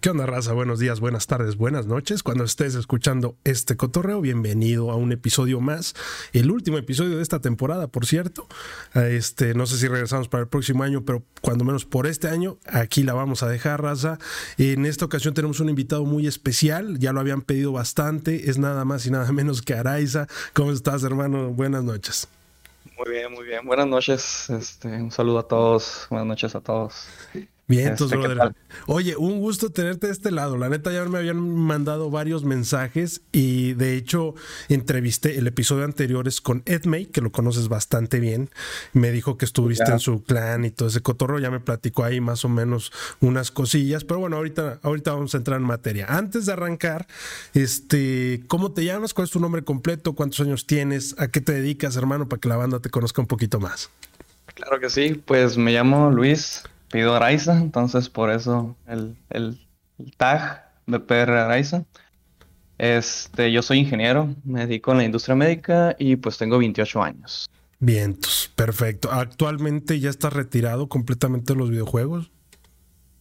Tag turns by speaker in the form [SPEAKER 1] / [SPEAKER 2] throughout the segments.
[SPEAKER 1] ¿Qué onda, raza? Buenos días, buenas tardes, buenas noches. Cuando estés escuchando este cotorreo, bienvenido a un episodio más. El último episodio de esta temporada, por cierto. Este, no sé si regresamos para el próximo año, pero cuando menos por este año, aquí la vamos a dejar, raza. En esta ocasión tenemos un invitado muy especial. Ya lo habían pedido bastante. Es nada más y nada menos que Araiza. ¿Cómo estás, hermano? Buenas noches.
[SPEAKER 2] Muy bien, muy bien. Buenas noches. Este, un saludo a todos. Buenas noches a todos.
[SPEAKER 1] Bien, entonces, este, brother. Oye, un gusto tenerte de este lado. La neta, ya me habían mandado varios mensajes y de hecho entrevisté el episodio anterior es con Edmey, que lo conoces bastante bien. Me dijo que estuviste en su clan y todo ese cotorro. Ya me platicó ahí más o menos unas cosillas. Pero bueno, ahorita, ahorita vamos a entrar en materia. Antes de arrancar, este, ¿cómo te llamas? ¿Cuál es tu nombre completo? ¿Cuántos años tienes? ¿A qué te dedicas, hermano? Para que la banda te conozca un poquito más.
[SPEAKER 2] Claro que sí, pues me llamo Luis pido Araiza, entonces por eso el, el, tag de PR Araiza. Este, yo soy ingeniero, me dedico a la industria médica y pues tengo 28 años.
[SPEAKER 1] Vientos, perfecto. ¿Actualmente ya estás retirado completamente de los videojuegos?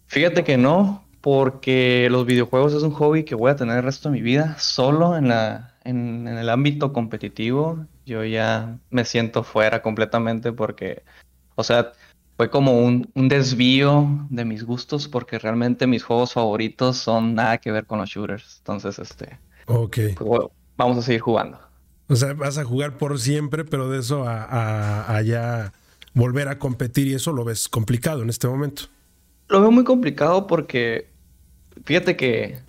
[SPEAKER 2] Fíjate que no, porque los videojuegos es un hobby que voy a tener el resto de mi vida solo en, la, en, en el ámbito competitivo. Yo ya me siento fuera completamente porque, o sea, fue como un, desvío de mis gustos porque realmente mis juegos favoritos son nada que ver con los shooters. Entonces, este...
[SPEAKER 1] Ok.
[SPEAKER 2] Vamos a seguir jugando.
[SPEAKER 1] O sea, vas a jugar por siempre, pero de eso a, ya volver a competir y eso lo ves complicado en este momento.
[SPEAKER 2] Lo veo muy complicado porque fíjate que,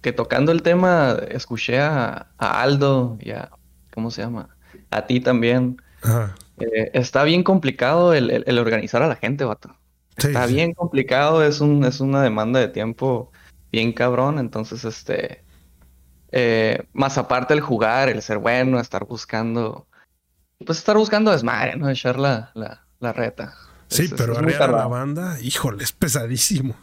[SPEAKER 2] que tocando el tema escuché a, a Aldo y a, ¿cómo se llama? A ti también. Ajá. Eh, está bien complicado el, organizar a la gente, vato. está bien complicado, es, un, es una demanda de tiempo bien cabrón, entonces este... Eh, más aparte el jugar, el ser bueno, estar buscando... Pues estar buscando desmadre, ¿no? Echar la, la, reta.
[SPEAKER 1] Sí, pero arriba la banda, híjole, es pesadísimo.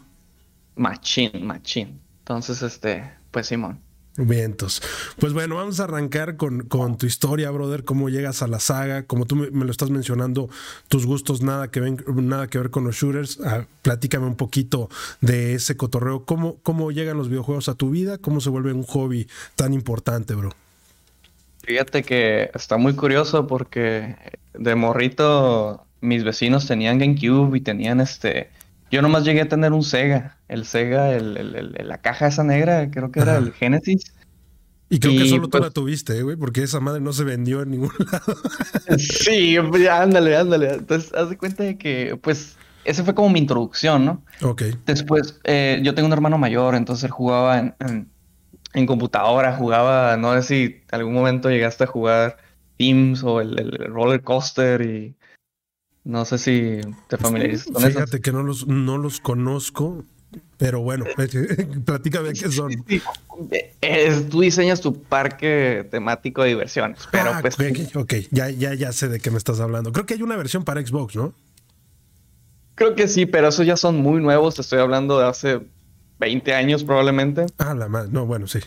[SPEAKER 2] Machín, machín. Entonces, este, pues Simón.
[SPEAKER 1] Vientos. Pues bueno, vamos a arrancar con, tu historia, brother, cómo llegas a la saga, como tú me, lo estás mencionando, tus gustos nada que, ven, nada que ver con los shooters. Ah, platícame un poquito de ese cotorreo, ¿Cómo, cómo llegan los videojuegos a tu vida, cómo se vuelve un hobby tan importante, bro.
[SPEAKER 2] Fíjate que está muy curioso porque de morrito mis vecinos tenían GameCube y tenían este... Yo nomás llegué a tener un Sega el Sega, el, la caja esa negra, creo que era el Genesis.
[SPEAKER 1] Y creo que solo tú pues la tuviste, güey, porque esa madre no se vendió en ningún lado.
[SPEAKER 2] sí, ándale, ándale. Entonces, haz de cuenta de que, pues, esa fue como mi introducción, ¿no?
[SPEAKER 1] Ok.
[SPEAKER 2] Después, eh, yo tengo un hermano mayor, entonces él jugaba en, en, computadora, jugaba, no sé si algún momento llegaste a jugar Teams o el, el roller coaster y no sé si te familiarizas
[SPEAKER 1] con eso. Fíjate que no los, no los conozco. Pero bueno, platícame qué son.
[SPEAKER 2] tú diseñas tu parque temático de diversiones. Pero ah, pues.
[SPEAKER 1] Ok, ya, ya, ya sé de qué me estás hablando. Creo que hay una versión para Xbox, ¿no?
[SPEAKER 2] Creo que sí, pero esos ya son muy nuevos. Te estoy hablando de hace 20 años probablemente.
[SPEAKER 1] Ah, la madre. No, bueno, sí.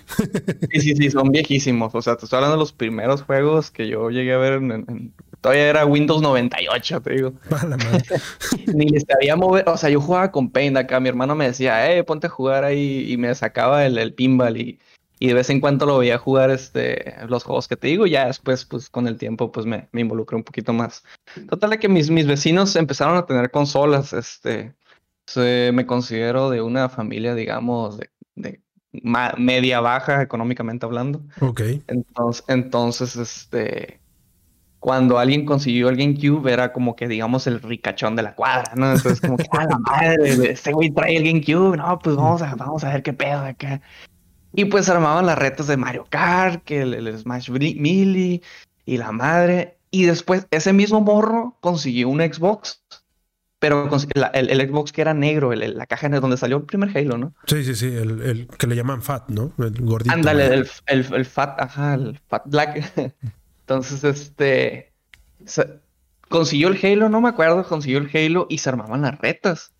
[SPEAKER 2] sí, sí, sí, son viejísimos. O sea, te estoy hablando de los primeros juegos que yo llegué a ver en Todavía era Windows 98, te digo. Ni les sabía mover. O sea, yo jugaba con Paint acá. Mi hermano me decía, eh, ponte a jugar ahí. Y me sacaba el, el pinball y, y, de vez en cuando lo veía jugar este, los juegos que te digo. Ya después, pues con el tiempo, pues me, me involucré un poquito más. Total, que mis, mis vecinos empezaron a tener consolas. Este, me considero de una familia, digamos, de, de media baja económicamente hablando.
[SPEAKER 1] Ok.
[SPEAKER 2] Entonces, entonces, este cuando alguien consiguió el GameCube era como que, digamos, el ricachón de la cuadra, ¿no? Entonces, como que, ¡ah, la madre! Este güey trae el GameCube, no, pues vamos a, vamos a ver qué pedo acá. Y pues armaban las retas de Mario Kart, que el, Smash Melee y la madre. Y después, ese mismo morro consiguió un Xbox, pero el, el, Xbox que era negro, la caja en donde salió el primer Halo, ¿no?
[SPEAKER 1] Sí, sí, sí, el, que le llaman Fat, ¿no? El gordito.
[SPEAKER 2] Ándale, el, el, Fat, ajá, el Fat Black. Entonces, este. consiguió el Halo, no me acuerdo, consiguió el Halo y se armaban las retas.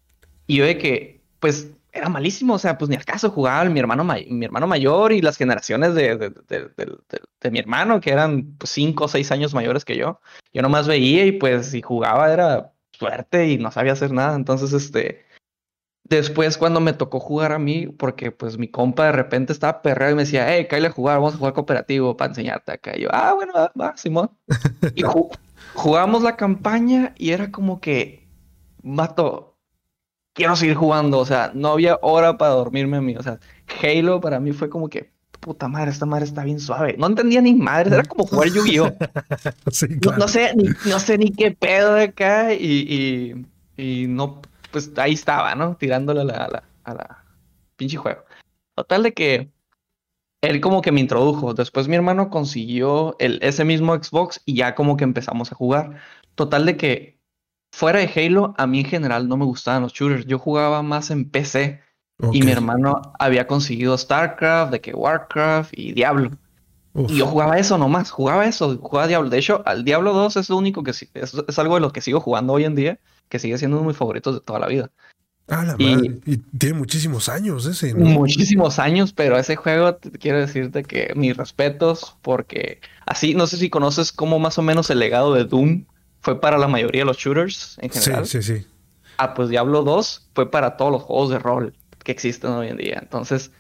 [SPEAKER 2] Y yo de que, pues, era malísimo, o sea, pues ni al caso jugaba mi hermano, mi hermano mayor y las generaciones de, de, mi hermano, que eran pues, cinco o seis años mayores que yo. Yo nomás veía y pues si jugaba era suerte y no sabía hacer nada. Entonces, este, Después, cuando me tocó jugar a mí, porque pues mi compa de repente estaba perreado y me decía, hey, cállate a jugar, vamos a jugar cooperativo para enseñarte acá. Y yo, ah, bueno, va, va Simón. y jugamos la campaña y era como que, mato, quiero seguir jugando. O sea, no había hora para dormirme a mí. O sea, Halo para mí fue como que, puta madre, esta madre está bien suave. No entendía ni madre, era como jugar Yu-Gi-Oh! no, sé, ni, no sé ni qué pedo de acá y, y, y no pues ahí estaba, ¿no? Tirándole a la, a la, pinche juego. Total de que él como que me introdujo. Después mi hermano consiguió el, ese mismo Xbox y ya como que empezamos a jugar. Total de que fuera de Halo, a mí en general no me gustaban los shooters. Yo jugaba más en PC. Y mi hermano había conseguido StarCraft, de que Warcraft y Diablo. Y yo jugaba eso nomás, jugaba eso, jugaba Diablo. De hecho, al Diablo 2 es lo único que es, es algo de lo que sigo jugando hoy en día que sigue siendo uno de mis favoritos de toda la vida.
[SPEAKER 1] Ah, la madre. Y tiene muchísimos años ese,
[SPEAKER 2] ¿no? Muchísimos años, pero ese juego quiero decirte que mis respetos, porque así, no sé si conoces cómo más o menos el legado de Doom fue para la mayoría de los shooters en general.
[SPEAKER 1] Sí, sí, sí.
[SPEAKER 2] Ah, pues Diablo 2 fue para todos los juegos de rol que existen hoy en día. Entonces,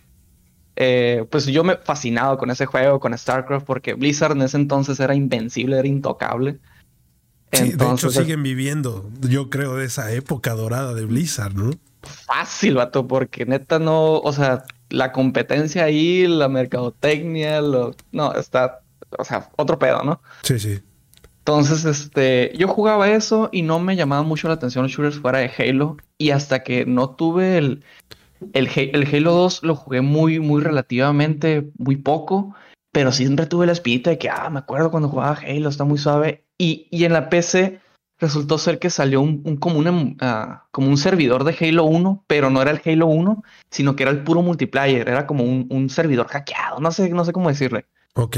[SPEAKER 2] eh, pues yo me fascinado con ese juego, con StarCraft, porque Blizzard en ese entonces era invencible, era intocable.
[SPEAKER 1] Sí, de hecho siguen viviendo, yo creo, de esa época dorada de Blizzard, ¿no?
[SPEAKER 2] Fácil, vato, porque neta no, o sea, la competencia ahí, la mercadotecnia, lo, no, está, o sea, otro pedo, ¿no?
[SPEAKER 1] Sí, sí.
[SPEAKER 2] Entonces, este, yo jugaba eso y no me llamaba mucho la atención los shooters fuera de Halo. Y hasta que no tuve el, el, el Halo 2, lo jugué muy, muy relativamente, muy poco. Pero siempre tuve la espinita de que, ah, me acuerdo cuando jugaba Halo, está muy suave. Y, y en la PC resultó ser que salió un, como, un, ah, como un servidor de Halo 1, pero no era el Halo 1, sino que era el puro multiplayer, era como un, un servidor hackeado, no sé, no sé cómo decirle.
[SPEAKER 1] Ok.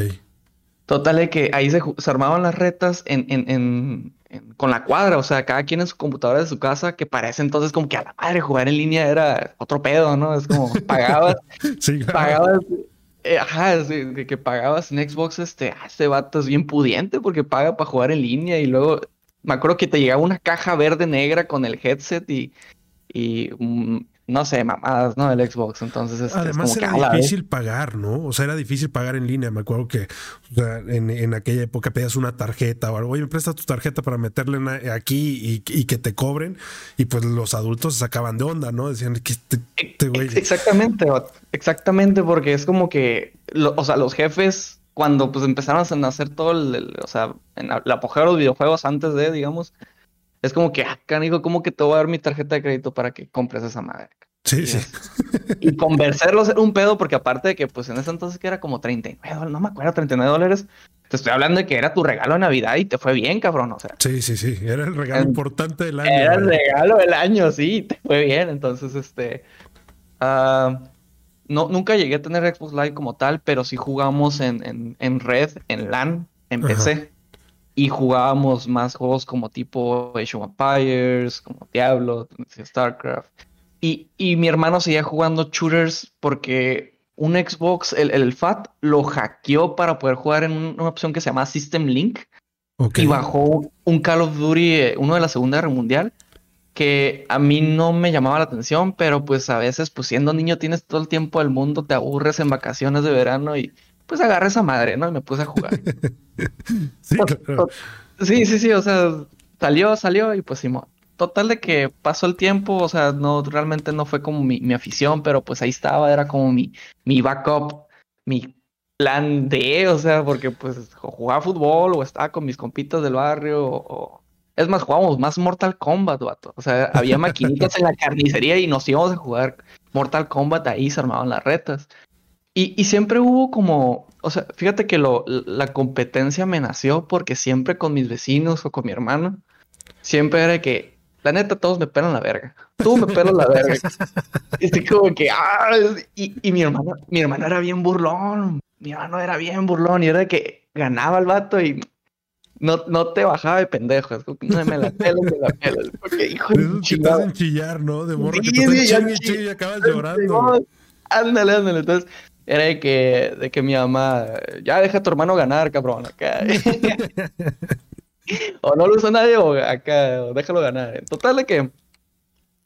[SPEAKER 2] Total de que ahí se, armaban las retas en, en, en, con la cuadra, o sea, cada quien en su computadora de su casa, que parece entonces como que a la madre jugar en línea era otro pedo, ¿no? Es como pagabas, sí, pagabas eh, ajá, que, que, pagabas en Xbox, este, ah, este vato es bien pudiente porque paga para jugar en línea y luego me acuerdo que te llegaba una caja verde negra con el headset y, mm, no sé, mamadas, ¿no? El Xbox. Entonces, este,
[SPEAKER 1] además era difícil pagar, ¿no? O sea, era difícil pagar en línea. Me acuerdo que o sea, en, en, aquella época pedías una tarjeta o algo. Oye, me presta tu tarjeta para meterle aquí y, y, que te cobren. Y pues los adultos se sacaban de onda, ¿no? Decían que este, este güey.
[SPEAKER 2] Exactamente, exactamente, porque es como que, o sea, los jefes cuando pues empezaron a hacer todo el, o sea, en la, apogeo de los videojuegos antes de, digamos, es como que, ah, canijo, ¿cómo que te voy a dar mi tarjeta de crédito para que compres esa madre?
[SPEAKER 1] Sí, sí.
[SPEAKER 2] y convencerlos era un pedo porque aparte de que pues en ese entonces que era como 39 dólares, no me acuerdo, 39 dólares. Te estoy hablando de que era tu regalo de Navidad y te fue bien, cabrón, o sea.
[SPEAKER 1] Sí, sí, sí, era el regalo importante del año.
[SPEAKER 2] Era el regalo del año, sí, te fue bien. Entonces, este... Uh, no, nunca llegué a tener Xbox Live como tal, pero sí jugamos en, en, red, en LAN, en PC y jugábamos más juegos como tipo Age of Empires, como Diablo, StarCraft. Y, y mi hermano seguía jugando shooters porque un Xbox, el, el, FAT, lo hackeó para poder jugar en una opción que se llama System Link. Y bajó un Call of Duty, uno de la Segunda Guerra Mundial, que a mí no me llamaba la atención, pero pues a veces, pues siendo niño tienes todo el tiempo del mundo, te aburres en vacaciones de verano y pues agarré esa madre, ¿no? Y me puse a jugar. sí, sí, sí, o sea, salió, salió y pues sí, total de que pasó el tiempo, o sea, no, realmente no fue como mi, afición, pero pues ahí estaba, era como mi, mi backup, mi plan de, o sea, porque pues jugaba fútbol o estaba con mis compitas del barrio o... Es más, jugábamos más Mortal Kombat, vato. O sea, había maquinitas en la carnicería y nos íbamos a jugar Mortal Kombat ahí, se armaban las retas. Y, siempre hubo como, o sea, fíjate que lo, la competencia me nació porque siempre con mis vecinos o con mi hermano, siempre era que, la neta, todos me pelan la verga. Tú me pelas la verga. y estoy como que, ah, y, y, mi hermano, mi hermano era bien burlón. Mi hermano era bien burlón y era de que ganaba el vato y no, no te bajaba de pendejo. Es como que no me la pelas, me la pelas. Porque, hijo de
[SPEAKER 1] chillar, ¿no? De morro que te estás y acabas llorando.
[SPEAKER 2] Ándale, ándale. Entonces, era de que, de que mi mamá, ya deja a tu hermano ganar, cabrón, acá. o no lo usa nadie, o acá, déjalo ganar. Total de que,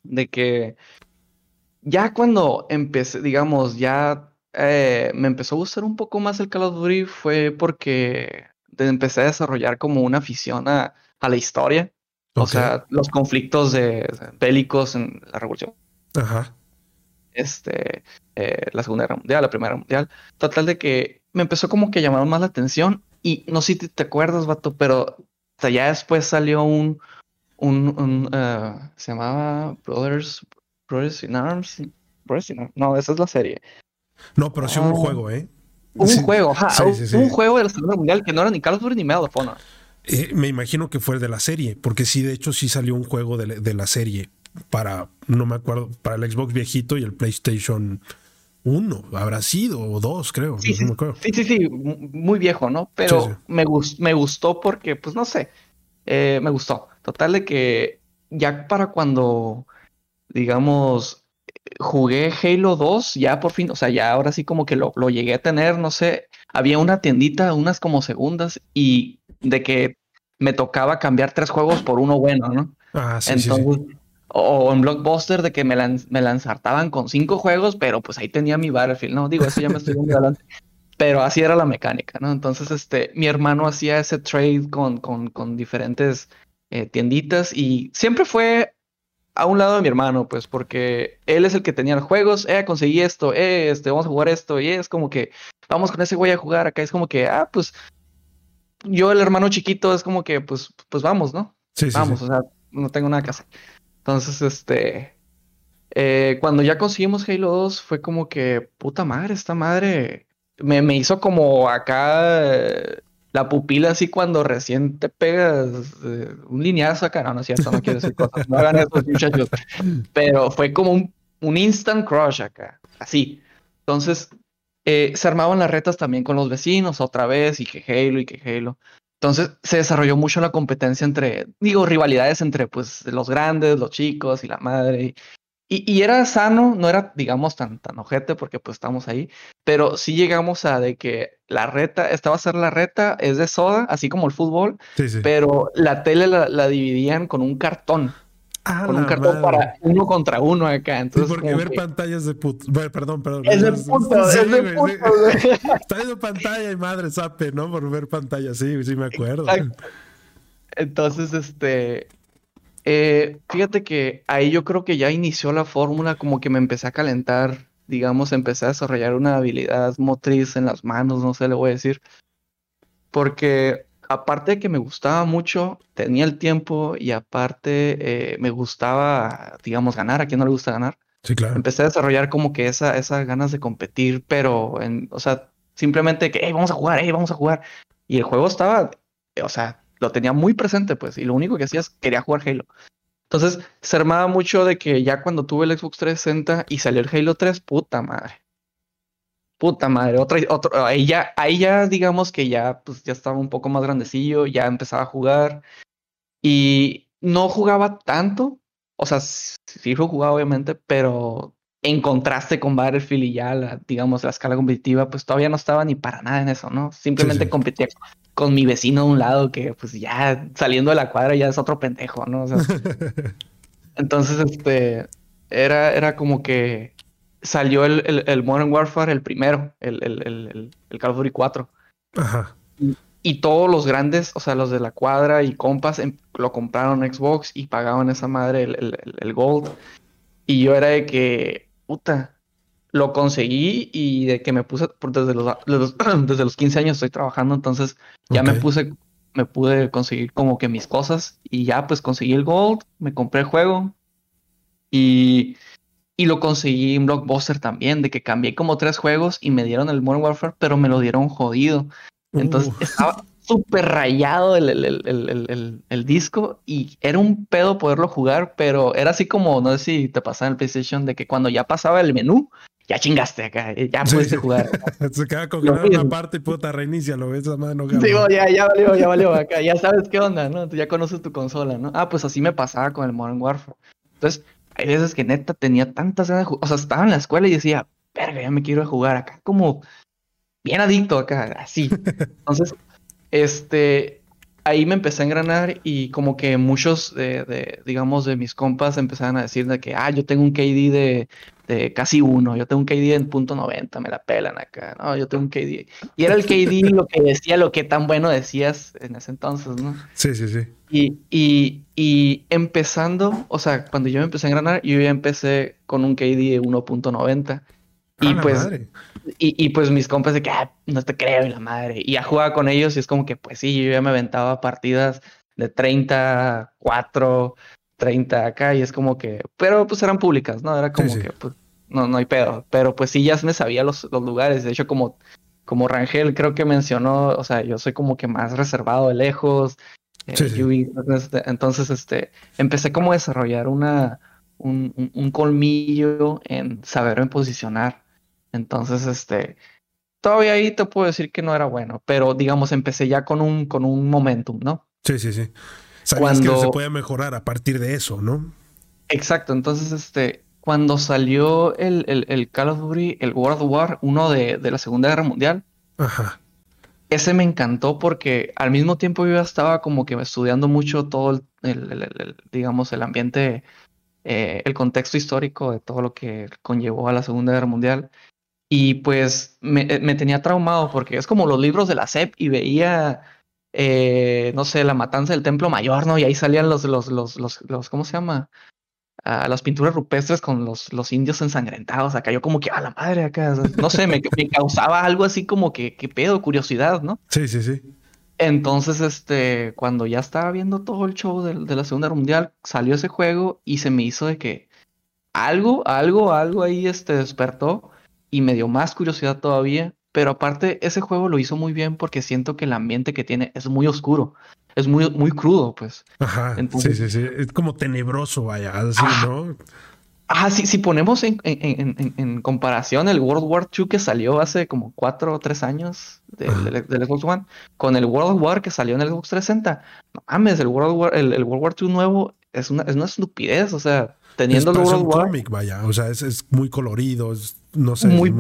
[SPEAKER 2] de que ya cuando empecé, digamos, ya eh, me empezó a gustar un poco más el Call of Duty fue porque empecé a desarrollar como una afición a, la historia. O sea, los conflictos de, bélicos en la Revolución. Ajá. Este, eh, la Segunda Guerra Mundial, la Primera Mundial. Total de que me empezó como que llamar más la atención. Y no sé si te, acuerdas, vato, pero ya después salió un, un, eh, se llamaba Brothers, Brothers in Arms. Brothers in Arms. No, esa es la serie.
[SPEAKER 1] No, pero sí un ah. juego, ¿eh?
[SPEAKER 2] Un juego, ajá. un juego de la Segunda Mundial que no era ni Call of Duty ni Medal of Honor.
[SPEAKER 1] Eh, me imagino que fue de la serie, porque sí, de hecho, sí salió un juego de, la serie para, no me acuerdo, para el Xbox viejito y el PlayStation 1, habrá sido, o dos, creo.
[SPEAKER 2] Sí, sí, sí, sí, muy viejo, ¿no? Pero me, me gustó porque, pues no sé, eh, me gustó. Total de que ya para cuando, digamos, jugué Halo 2, ya por fin, o sea, ya ahora sí como que lo, lo llegué a tener, no sé, había una tiendita, unas como segundas, y de que me tocaba cambiar tres juegos por uno bueno, ¿no? Ah, sí, sí, O en Blockbuster de que me, me lanzartaban con cinco juegos, pero pues ahí tenía mi Battlefield, ¿no? Digo, eso ya me estoy viendo adelante. Pero así era la mecánica, ¿no? Entonces, este, mi hermano hacía ese trade con, con, con diferentes eh, tienditas y siempre fue a un lado de mi hermano, pues, porque él es el que tenía los juegos, eh, conseguí esto, eh, este, vamos a jugar esto, y es como que, vamos con ese güey a jugar, acá es como que, ah, pues, yo el hermano chiquito es como que, pues, pues vamos, ¿no? Sí, vamos, o sea, no tengo nada que hacer. Entonces, este, eh, cuando ya conseguimos Halo 2, fue como que, puta madre, esta madre me, me hizo como acá la pupila así cuando recién te pegas eh, un lineazo acá. No, no es cierto, no quiero decir cosas. No hagan eso, muchachos. Pero fue como un, un instant crush acá. Así. Entonces, eh, se armaban las retas también con los vecinos otra vez y que Halo y que Halo. Entonces se desarrolló mucho la competencia entre, digo, rivalidades entre pues los grandes, los chicos y la madre. Y, era sano, no era, digamos, tan, tan ojete porque pues estamos ahí, pero sí llegamos a de que la reta, esta va a ser la reta, es de soda, así como el fútbol, pero la tele la, dividían con un cartón. Ah, con un cartón para uno contra uno acá. Entonces,
[SPEAKER 1] porque ver pantallas de puto. Bueno, perdón, perdón.
[SPEAKER 2] Es de puto, es de puto.
[SPEAKER 1] Está en pantalla y madre sape, ¿no? Por ver pantallas, sí, sí me acuerdo.
[SPEAKER 2] Entonces, este, eh, fíjate que ahí yo creo que ya inició la fórmula, como que me empecé a calentar, digamos, empecé a desarrollar una habilidad motriz en las manos, no sé, le voy a decir. Porque aparte de que me gustaba mucho, tenía el tiempo y aparte eh, me gustaba, digamos, ganar. ¿A quién no le gusta ganar?
[SPEAKER 1] Sí, claro.
[SPEAKER 2] Empecé a desarrollar como que esa, esas ganas de competir, pero, en, o sea, simplemente que, hey, vamos a jugar, hey, vamos a jugar. Y el juego estaba, o sea, lo tenía muy presente, pues, y lo único que hacía es quería jugar Halo. Entonces, se armaba mucho de que ya cuando tuve el Xbox 360 y salió el Halo 3, puta madre. Puta madre, otra, otro, ahí ya, ahí ya digamos que ya, pues ya estaba un poco más grandecillo, ya empezaba a jugar y no jugaba tanto, o sea, sí lo jugaba obviamente, pero en contraste con Battlefield y ya, la, digamos, la escala competitiva, pues todavía no estaba ni para nada en eso, ¿no? Simplemente competía con mi vecino de un lado que pues ya saliendo de la cuadra ya es otro pendejo, ¿no? entonces, este, era, era como que salió el, el, Modern Warfare, el primero, el, el, el Call of Duty 4. Ajá. Y, todos los grandes, o sea, los de la cuadra y compas, em, lo compraron Xbox y pagaban esa madre el, Gold. Y yo era de que, puta, lo conseguí y de que me puse, desde los, desde los 15 años estoy trabajando, entonces ya me puse, me pude conseguir como que mis cosas y ya pues conseguí el Gold, me compré el juego y, y lo conseguí en Blockbuster también, de que cambié como tres juegos y me dieron el Modern Warfare, pero me lo dieron jodido. Entonces estaba súper rayado el, el, el, disco y era un pedo poderlo jugar, pero era así como, no sé si te pasaba en el PlayStation, de que cuando ya pasaba el menú, ya chingaste acá, eh, ya puedes jugar.
[SPEAKER 1] Se queda con una parte y puta, reinicia, lo ves, la mano.
[SPEAKER 2] Sí, ya, ya valió, ya valió acá, ya sabes qué onda, ¿no? Tú ya conoces tu consola, ¿no? Ah, pues así me pasaba con el Modern Warfare. Entonces, hay veces que neta tenía tantas ganas de jugar, o sea, estaba en la escuela y decía, verga, ya me quiero jugar acá, como bien adicto acá, así. Entonces, este, ahí me empecé a engranar y como que muchos de, digamos, de mis compas empezaron a decir de que, ah, yo tengo un KD de, de casi uno, yo tengo un KD en punto 90, me la pelan acá, no, yo tengo un KD. Y era el KD lo que decía, lo que tan bueno decías en ese entonces, ¿no?
[SPEAKER 1] Sí, sí, sí.
[SPEAKER 2] Y, y, y empezando, o sea, cuando yo me empecé a engranar, yo ya empecé con un KD de 1.90. Y pues, y, y, pues mis compas de que ah, no te creo la madre. Y ya jugaba con ellos y es como que, pues sí, yo ya me aventaba partidas de 30, 4, 30 acá y es como que, pero pues eran públicas, ¿no? Era como que, pues, no, no hay pedo. Pero pues sí, ya me sabía los, los lugares. De hecho, como, como Rangel creo que mencionó, o sea, yo soy como que más reservado de lejos. Eh, entonces, este, empecé como a desarrollar una, un, un, un colmillo en saberme posicionar entonces, este, todavía ahí te puedo decir que no era bueno, pero digamos, empecé ya con un, con un momentum, ¿no?
[SPEAKER 1] Sí, sí, sí. Sabías que se puede mejorar a partir de eso, ¿no?
[SPEAKER 2] Exacto, entonces, este, cuando salió el, el, el Call of Duty, el World War, uno de, de la Segunda Guerra Mundial, Ajá. ese me encantó porque al mismo tiempo yo estaba como que estudiando mucho todo el, digamos, el ambiente, eh, el contexto histórico de todo lo que conllevó a la Segunda Guerra Mundial. Y pues eh, me, tenía traumado porque es como los libros de la SEP y veía, eh, no sé, la matanza del Templo Mayor, ¿no? Y ahí salían los, los, los, los, los ¿cómo se llama? Ah, las pinturas rupestres con los, los indios ensangrentados. Acá yo como que, a la madre, acá, no sé, me, me causaba algo así como que, qué pedo, curiosidad, ¿no?
[SPEAKER 1] Sí, sí, sí.
[SPEAKER 2] Entonces, este, cuando ya estaba viendo todo el show de, de la Segunda Guerra Mundial, salió ese juego y se me hizo de que algo, algo, algo ahí este, despertó y me dio más curiosidad todavía. Pero aparte, ese juego lo hizo muy bien porque siento que el ambiente que tiene es muy oscuro. Es muy, muy crudo, pues.
[SPEAKER 1] Ajá. sí, sí, sí. Es como tenebroso, vaya, así, ¿no?
[SPEAKER 2] Ah, sí, si ponemos en, en, en, comparación el World War II que salió hace como cuatro o tres años del, Xbox One con el World War que salió en el Xbox 360, no mames, el World War, el, World War II nuevo es una, es una estupidez, o sea, teniendo
[SPEAKER 1] World War. Cómic, vaya, o sea, es, es muy colorido, es no sé.
[SPEAKER 2] Muy,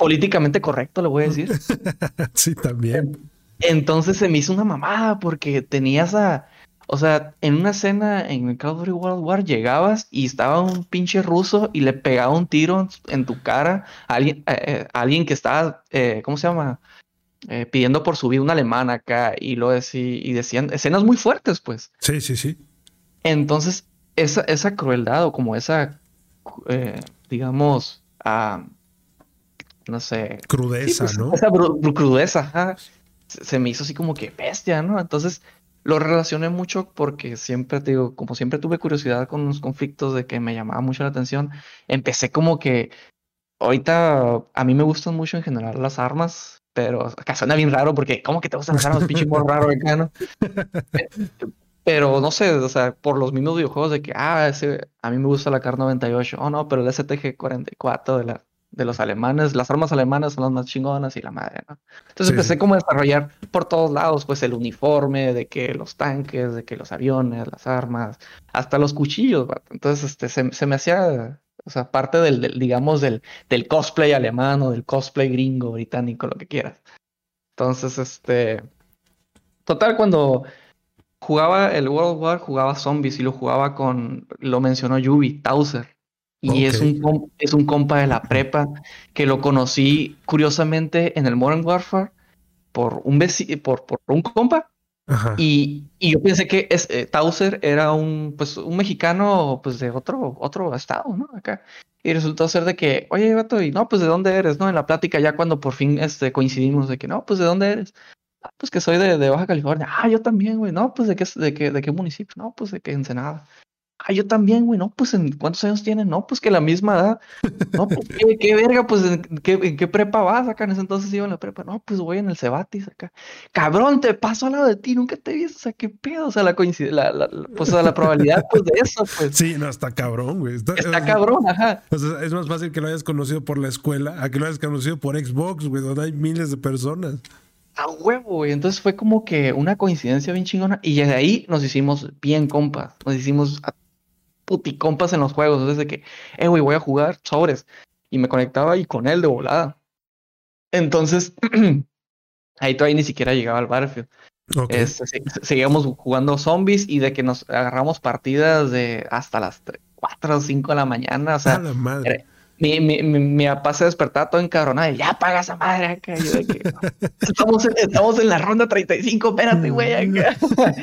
[SPEAKER 2] políticamente correcto, le voy a decir.
[SPEAKER 1] sí, también.
[SPEAKER 2] Entonces se me hizo una mamada porque tenías a. O sea, en una escena en el Call of Duty World War llegabas y estaba un pinche ruso y le pegaba un tiro en tu cara a alguien, eh, eh, alguien que estaba, eh, ¿cómo se llama? pidiendo por su vida un alemán acá y lo decía, y decían escenas muy fuertes, pues.
[SPEAKER 1] Sí, sí, sí.
[SPEAKER 2] Entonces, esa, esa crueldad o como esa, digamos, a, no sé.
[SPEAKER 1] Crudeza, pues, ¿no?
[SPEAKER 2] Esa crudeza, se me hizo así como que bestia, ¿no? Entonces lo relacioné mucho porque siempre, te digo, como siempre tuve curiosidad con los conflictos de que me llamaba mucho la atención, empecé como que ahorita a mí me gustan mucho en general las armas, pero acá suena bien raro porque, ¿cómo que te gustan las armas? Pinche raro acá, ¿no? Pero no sé, o sea, por los mismos videojuegos de que, ah, ese, a mí me gusta la CAR 98, oh no, pero el STG 44 de, la, de los alemanes, las armas alemanas son las más chingonas y la madre, ¿no? Entonces empecé como a desarrollar por todos lados, pues el uniforme, de que los tanques, de que los aviones, las armas, hasta los cuchillos, Entonces este, se, se, me hacía, o sea, parte del, del, digamos, del, del cosplay alemán o del cosplay gringo, británico, lo que quieras. Entonces, este, total, cuando jugaba el World War, jugaba zombies y lo jugaba con, lo mencionó Yubi, Tauser. Y es, un, es un compa de la prepa que lo conocí curiosamente en el Modern Warfare por un, por, por un compa. Y, y, yo pensé que es, eh, Tauser era un, pues, un mexicano pues, de otro, otro estado, ¿no? Acá. Y resultó ser de que, oye, gato, y no, pues de dónde eres, ¿no? En la plática ya cuando por fin este, coincidimos de que, no, pues de dónde eres. Ah, pues que soy de, de, Baja California. Ah, yo también, güey. No, pues de qué, de qué, de qué municipio. No, pues de qué Ensenada. Ah, yo también, güey. No, pues en cuántos años tienen. No, pues que la misma edad. No, pues qué, qué verga, pues ¿en qué, en qué, prepa vas acá. En ese entonces iba en la prepa. No, pues voy en el Cebatis acá. Cabrón, te paso al lado de ti, nunca te vi. O sea, qué pedo. O sea, la coincidencia, la, la, pues la probabilidad pues, de eso, pues.
[SPEAKER 1] Sí, no, está cabrón, güey.
[SPEAKER 2] Está, está cabrón, ajá.
[SPEAKER 1] O sea, es más fácil que lo hayas conocido por la escuela a que lo hayas conocido por Xbox, güey, donde hay miles de personas
[SPEAKER 2] a huevo, y Entonces fue como que una coincidencia bien chingona. Y desde ahí nos hicimos bien compas. Nos hicimos puticompas en los juegos. Entonces de que, eh, güey, voy a jugar sobres. Y me conectaba y con él de volada. Entonces, ahí todavía ni siquiera llegaba al Battlefield. Este, seguíamos jugando zombies y de que nos agarramos partidas de hasta las 4 o 5 de la mañana. O sea, madre. Mi, mi, mi, papá se despertaba todo encabronado y ya paga esa madre acá. estamos, en, estamos en la ronda 35, espérate, güey. Acá.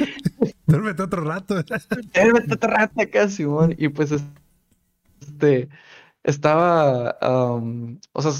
[SPEAKER 1] Duérmete otro rato.
[SPEAKER 2] Duérmete otro rato acá, Simón. Y pues, este, estaba, o sea,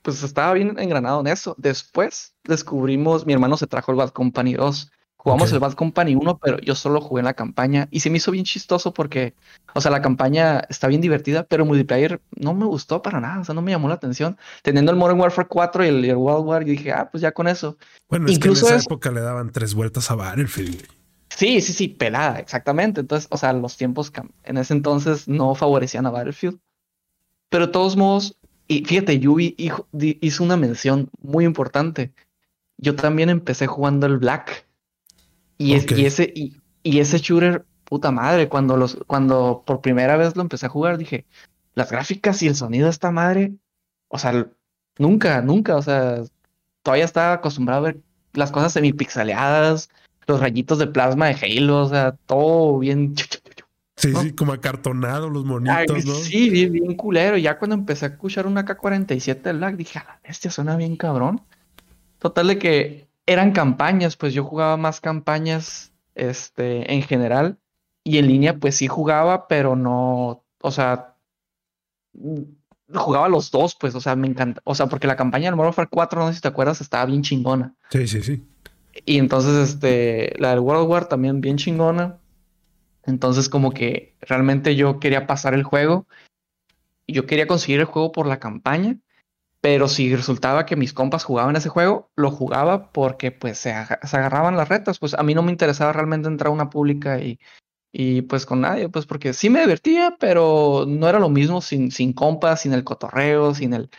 [SPEAKER 2] pues estaba bien engranado en eso. Después descubrimos, mi hermano se trajo el Bad Company 2. Jugamos el Bad Company 1, pero yo solo jugué en la campaña y se me hizo bien chistoso porque, o sea, la campaña está bien divertida, pero multiplayer no me gustó para nada, o sea, no me llamó la atención. Teniendo el Modern Warfare 4 y el, World War, y dije, ah, pues ya con eso.
[SPEAKER 1] Bueno, Incluso en esa época le daban tres vueltas a Battlefield.
[SPEAKER 2] Sí, sí, sí, pelada, exactamente. Entonces, o sea, los tiempos en ese entonces no favorecían a Battlefield. Pero de todos modos, y fíjate, Yubi hizo una mención muy importante. Yo también empecé jugando el Black. Y, ese, y, ese shooter, puta madre, cuando, los, cuando por primera vez lo empecé a jugar, dije, las gráficas y el sonido de esta madre, o sea, nunca, nunca, o sea, todavía estaba acostumbrado a ver las cosas semipixeleadas, los rayitos de plasma de Halo, o sea, todo bien
[SPEAKER 1] Sí, sí, como acartonado los monitos, ¿no?
[SPEAKER 2] Sí, bien, bien culero. Ya cuando empecé a escuchar una K-47 del lag, dije, a la bestia, suena bien cabrón. Total de que eran campañas, pues yo jugaba más campañas, este, en general. Y en línea, pues sí jugaba, pero no, o sea, jugaba los dos, pues, o sea, me encanta. O sea, porque la campaña del Modern Warfare 4, no sé si te acuerdas, estaba bien chingona.
[SPEAKER 1] Sí, sí, sí.
[SPEAKER 2] Y entonces, este, la del World War también bien chingona. Entonces como que realmente yo quería pasar el juego. Yo quería conseguir el juego por la campaña. Pero si resultaba que mis compas jugaban ese juego, lo jugaba porque pues se, agarraban las retas. Pues a mí no me interesaba realmente entrar a una pública y, y pues con nadie, pues porque sí me divertía, pero no era lo mismo sin, sin compas, sin el cotorreo, sin el,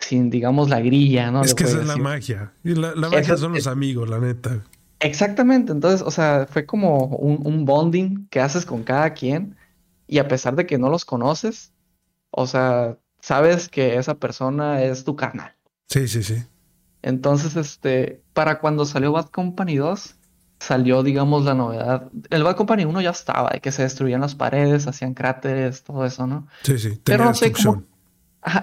[SPEAKER 2] sin digamos la grilla, ¿no?
[SPEAKER 1] Es que esa es la magia. Y la, magia son los amigos, la neta.
[SPEAKER 2] Exactamente, entonces, o sea, fue como un, bonding que haces con cada quien y a pesar de que no los conoces, o sea, sabes que esa persona es tu carnal.
[SPEAKER 1] Sí, sí, sí.
[SPEAKER 2] Entonces, este, para cuando salió Bad Company 2, salió, digamos, la novedad. El Bad Company 1 ya estaba, de que se destruían las paredes, hacían cráteres, todo eso, ¿no?
[SPEAKER 1] Sí, sí.
[SPEAKER 2] Pero no sé, como,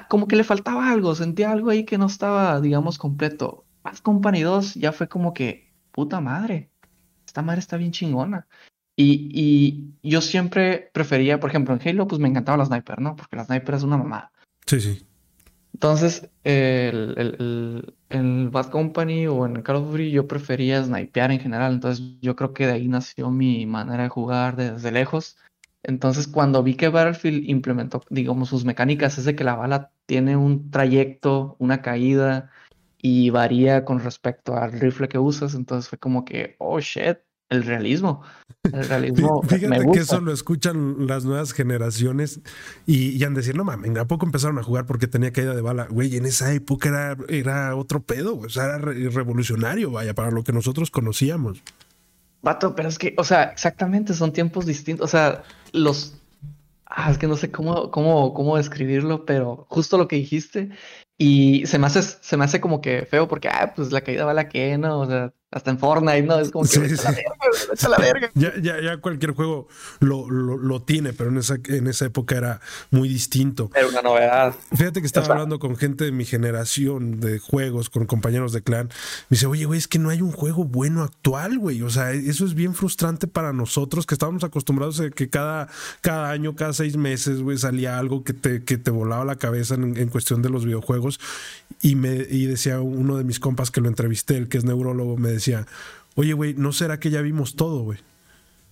[SPEAKER 2] como que le faltaba algo, sentía algo ahí que no estaba, digamos, completo. Bad Company 2 ya fue como que puta madre, esta madre está bien chingona. Y, y, yo siempre prefería, por ejemplo, en Halo, pues me encantaba la sniper, ¿no? Porque la sniper es una mamada.
[SPEAKER 1] Sí, sí.
[SPEAKER 2] Entonces, el, el, el, Bad Company o en Call of Duty yo prefería snipear en general. Entonces, yo creo que de ahí nació mi manera de jugar desde lejos. Entonces, cuando vi que Battlefield implementó, digamos, sus mecánicas, es de que la bala tiene un trayecto, una caída, y varía con respecto al rifle que usas. Entonces fue como que, oh shit, el realismo. El realismo.
[SPEAKER 1] Fíjate que eso lo escuchan las nuevas generaciones y, y han decir, no mames, ¿a poco empezaron a jugar porque tenía caída de bala? Güey, en esa época era, era otro pedo, o sea, era revolucionario, vaya, para lo que nosotros conocíamos.
[SPEAKER 2] Vato, pero es que, o sea, exactamente, son tiempos distintos. O sea, los. Ah, es que no sé cómo, cómo, cómo describirlo, pero justo lo que dijiste y se me hace, se me hace como que feo porque, ah, pues la caída va la que, ¿no? O sea, hasta en Fortnite, ¿no? Es como que la verga, la verga.
[SPEAKER 1] ya, ya, ya cualquier juego lo, lo, lo, tiene, pero en esa, en esa época era muy distinto.
[SPEAKER 2] Era una novedad.
[SPEAKER 1] Fíjate que estaba hablando con gente de mi generación de juegos, con compañeros de clan. Me dice, oye, güey, es que no hay un juego bueno actual, güey. O sea, eso es bien frustrante para nosotros que estábamos acostumbrados a que cada, cada año, cada seis meses, güey, salía algo que te, que te volaba la cabeza en, en cuestión de los videojuegos. Y me y decía uno de mis compas que lo entrevisté, el que es neurólogo, me decía, oye, güey, ¿no será que ya vimos todo, güey?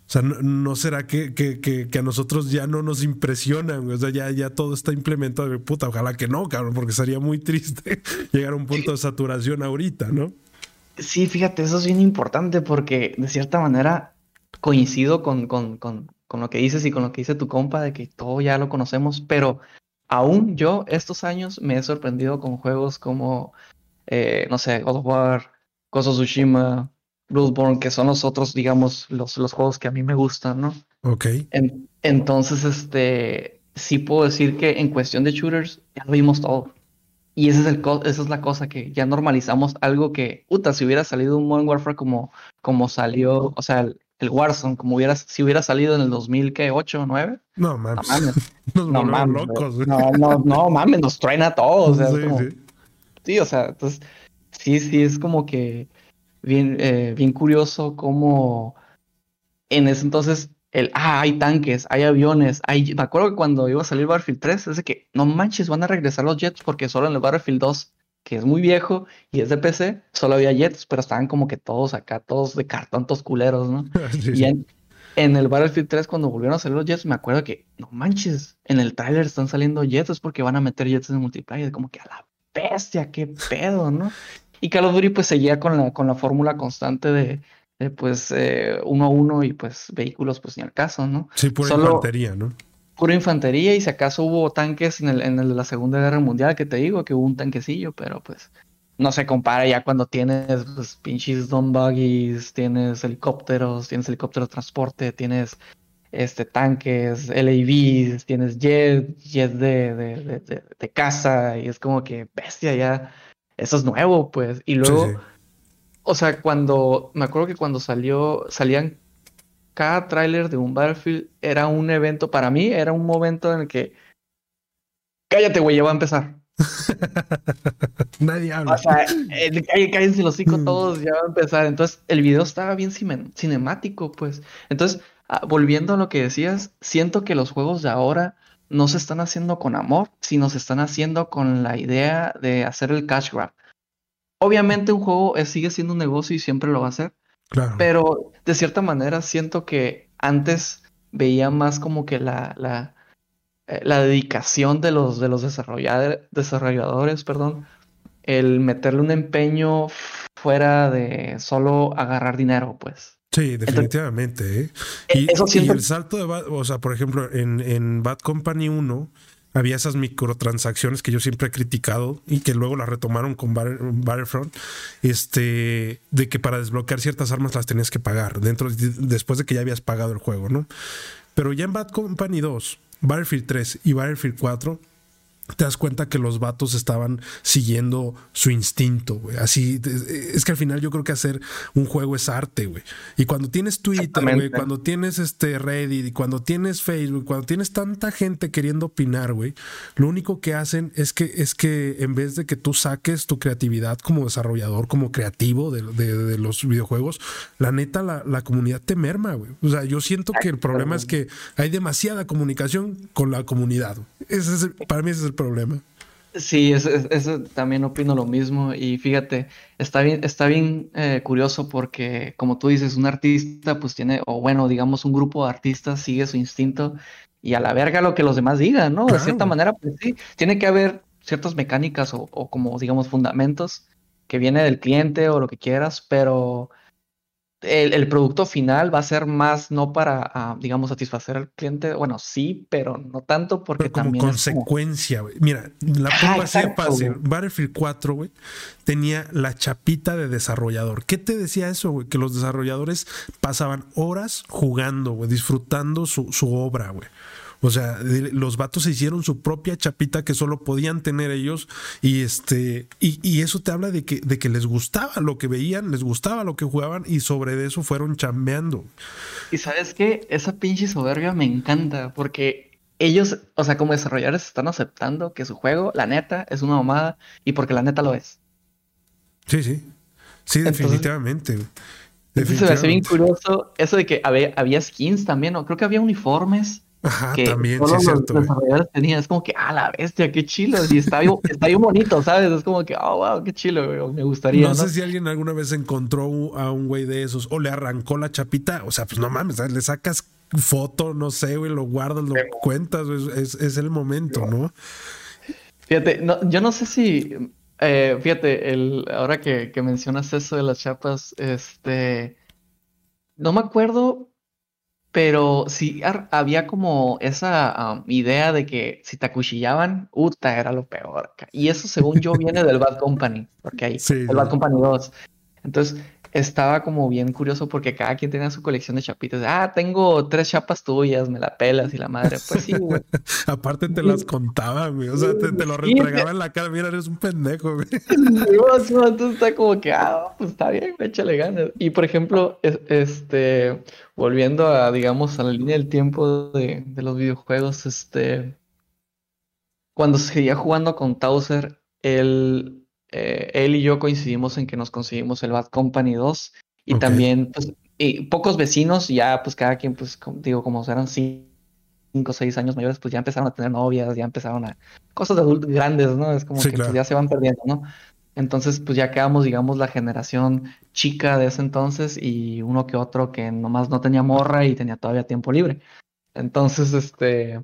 [SPEAKER 1] O sea, ¿no, será que, que, que, a nosotros ya no nos impresionan? O sea, ya, ya todo está implementado. Puta, ojalá que no, cabrón, porque sería muy triste llegar a un punto de saturación ahorita, ¿no?
[SPEAKER 2] Sí, fíjate, eso es bien importante porque de cierta manera coincido con, con, con, con lo que dices y con lo que dice tu compa de que todo ya lo conocemos, pero aún yo estos años me he sorprendido con juegos como, eh, no sé, God of War, Ghost of Tsushima, Bloodborne, que son los otros, digamos, los, los juegos que a mí me gustan, ¿no?
[SPEAKER 1] Ok.
[SPEAKER 2] entonces, este, sí puedo decir que en cuestión de shooters ya lo vimos todo. Y ese es el esa es la cosa que ya normalizamos algo que, puta, si hubiera salido un Modern Warfare como, como salió, o sea, el, Warzone, como hubiera, si hubiera salido en el 2008 o 9.
[SPEAKER 1] No mames. No
[SPEAKER 2] mames. no No, no, mames, nos traen a todos. sí, o sea, entonces, sí, sí, es como que bien, eh, bien curioso cómo en ese entonces el, ah, hay tanques, hay aviones, hay, me acuerdo que cuando iba a salir Battlefield 3, es de que, no manches, van a regresar los jets porque solo en el Battlefield 2, que es muy viejo y es de PC, solo había jets, pero estaban como que todos acá, todos de cartón, todos culeros, ¿no? y en, el Battlefield 3, cuando volvieron a salir los jets, me acuerdo que, no manches, en el tráiler están saliendo jets, es porque van a meter jets en multiplayer, como que a la bestia, qué pedo, ¿no? Y Call of Duty pues seguía con la, con la fórmula constante de, pues eh, uno a uno y pues vehículos pues ni al caso, ¿no?
[SPEAKER 1] Sí, pura infantería, ¿no?
[SPEAKER 2] Pura infantería y si acaso hubo tanques en el, en el de la Segunda Guerra Mundial, que te digo que hubo un tanquecillo, pero pues no se compara ya cuando tienes pues, pinches don buggies, tienes helicópteros, tienes helicópteros de transporte, tienes este tanques, LAVs, tienes jets, jets de, de, de, de, casa y es como que bestia ya, eso es nuevo pues y luego o sea, cuando, me acuerdo que cuando salió, salían cada tráiler de un Battlefield, era un evento, para mí era un momento en el que, cállate, güey, ya va a empezar.
[SPEAKER 1] Nadie habla.
[SPEAKER 2] O sea, cállense los hocico mm. todos, ya va a empezar. Entonces, el video estaba bien cinemático, pues. Entonces, ah, volviendo a lo que decías, siento que los juegos de ahora no se están haciendo con amor, sino se están haciendo con la idea de hacer el cash grab. Obviamente un juego sigue siendo un negocio y siempre lo va a ser. Claro. Pero de cierta manera siento que antes veía más como que la, la, eh, la dedicación de los, de los desarrolladores, perdón, el meterle un empeño fuera de solo agarrar dinero, pues.
[SPEAKER 1] Sí, definitivamente. ¿eh? E, y, y, el salto de, o sea, por ejemplo, en, en Bad Company 1 había esas microtransacciones que yo siempre he criticado y que luego las retomaron con Battlefront, este, de que para desbloquear ciertas armas las tenías que pagar dentro después de que ya habías pagado el juego, ¿no? Pero ya en Bad Company 2, Battlefield 3 y Battlefield 4 te das cuenta que los vatos estaban siguiendo su instinto, güey. Así, es que al final yo creo que hacer un juego es arte, güey. Y cuando tienes Twitter, güey, cuando tienes este Reddit, y cuando tienes Facebook, cuando tienes tanta gente queriendo opinar, güey, lo único que hacen es que, es que en vez de que tú saques tu creatividad como desarrollador, como creativo de, de, los videojuegos, la neta, la, la comunidad te merma, güey. O sea, yo siento que el problema es que hay demasiada comunicación con la comunidad. Ese es, para mí ese es el problema.
[SPEAKER 2] Sí, eso, también opino lo mismo. Y fíjate, está bien, está bien eh, curioso porque, como tú dices, un artista, pues tiene, o bueno, digamos, un grupo de artistas sigue su instinto y a la verga lo que los demás digan, ¿no? De cierta manera, pues sí, tiene que haber ciertas mecánicas o, o como, digamos, fundamentos que viene del cliente o lo que quieras, pero el, producto final va a ser más no para, ah, digamos, satisfacer al cliente. Bueno, sí, pero no tanto porque
[SPEAKER 1] como
[SPEAKER 2] también.
[SPEAKER 1] consecuencia, güey. Mira, la prueba así fácil. Battlefield 4, güey, tenía la chapita de desarrollador. ¿Qué te decía eso, güey? Que los desarrolladores pasaban horas jugando, güey, disfrutando su, su obra, güey. O sea, los vatos se hicieron su propia chapita que solo podían tener ellos y este y, eso te habla de que de que les gustaba lo que veían, les gustaba lo que jugaban y sobre eso fueron chambeando.
[SPEAKER 2] Y sabes qué, esa pinche soberbia me encanta porque ellos, o sea, como desarrolladores están aceptando que su juego, la neta, es una mamada y porque la neta lo es.
[SPEAKER 1] Sí, sí. Sí, definitivamente.
[SPEAKER 2] definitivamente. se me hace bien curioso eso de que había, había skins también, o creo que había uniformes
[SPEAKER 1] Ajá, también, sí, es cierto.
[SPEAKER 2] Los tenían, es como que, ah, la bestia, qué chilo. Y está bien, está bien bonito, ¿sabes? Es como que, oh, wow, qué chilo, me gustaría.
[SPEAKER 1] No, sé si alguien alguna vez encontró a un güey de esos o le arrancó la chapita. O sea, pues no mames, le sacas foto, no sé, güey, lo guardas, lo cuentas, es, es, el momento, ¿no?
[SPEAKER 2] Fíjate, no, yo no sé si, eh, fíjate, el, ahora que, que mencionas eso de las chapas, este, no me acuerdo pero sí había como esa idea de que si te acuchillaban, uta, era lo peor. Y eso, según yo, viene del Bad Company, porque ahí, el Bad Company 2. Entonces, estaba como bien curioso porque cada quien tenía su colección de chapitas. Ah, tengo tres chapas tuyas, me la pelas y la madre. Pues sí, güey.
[SPEAKER 1] Aparte te las contaba, güey. O sea, te, lo retregaba en la cara. Mira, eres un pendejo, güey.
[SPEAKER 2] Entonces está como que, ah, pues está bien, échale ganas. Y por ejemplo, este, volviendo a, digamos, a la línea del tiempo de, de los videojuegos, este, cuando seguía jugando con Tauser, él eh, él y yo coincidimos en que nos conseguimos el Bad Company 2 y también pues, y pocos vecinos, ya pues cada quien, pues digo, como eran cinco o seis años mayores, pues ya empezaron a tener novias, ya empezaron a cosas de adultos grandes, ¿no? Es como que pues, ya se van perdiendo, ¿no? Entonces, pues ya quedamos, digamos, la generación chica de ese entonces y uno que otro que nomás no tenía morra y tenía todavía tiempo libre. Entonces, este,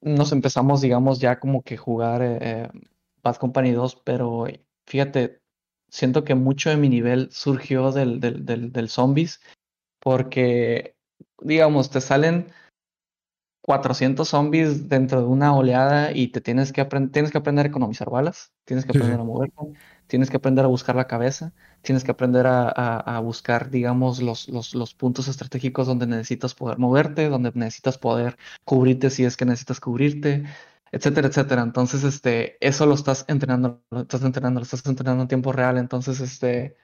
[SPEAKER 2] nos empezamos, digamos, ya como que jugar eh, eh Bad Company 2, pero fíjate, siento que mucho de mi nivel surgió del, del, del, zombies, porque, digamos, te salen 400 zombies dentro de una oleada y te tienes que, aprender tienes que aprender a economizar balas, tienes que aprender a moverte, tienes que aprender a buscar la cabeza, tienes que aprender a, a, buscar, digamos, los, los, los, puntos estratégicos donde necesitas poder moverte, donde necesitas poder cubrirte si es que necesitas cubrirte, etcétera, etcétera. Entonces, este, eso lo estás entrenando, lo estás entrenando, lo estás entrenando en tiempo real. Entonces, este,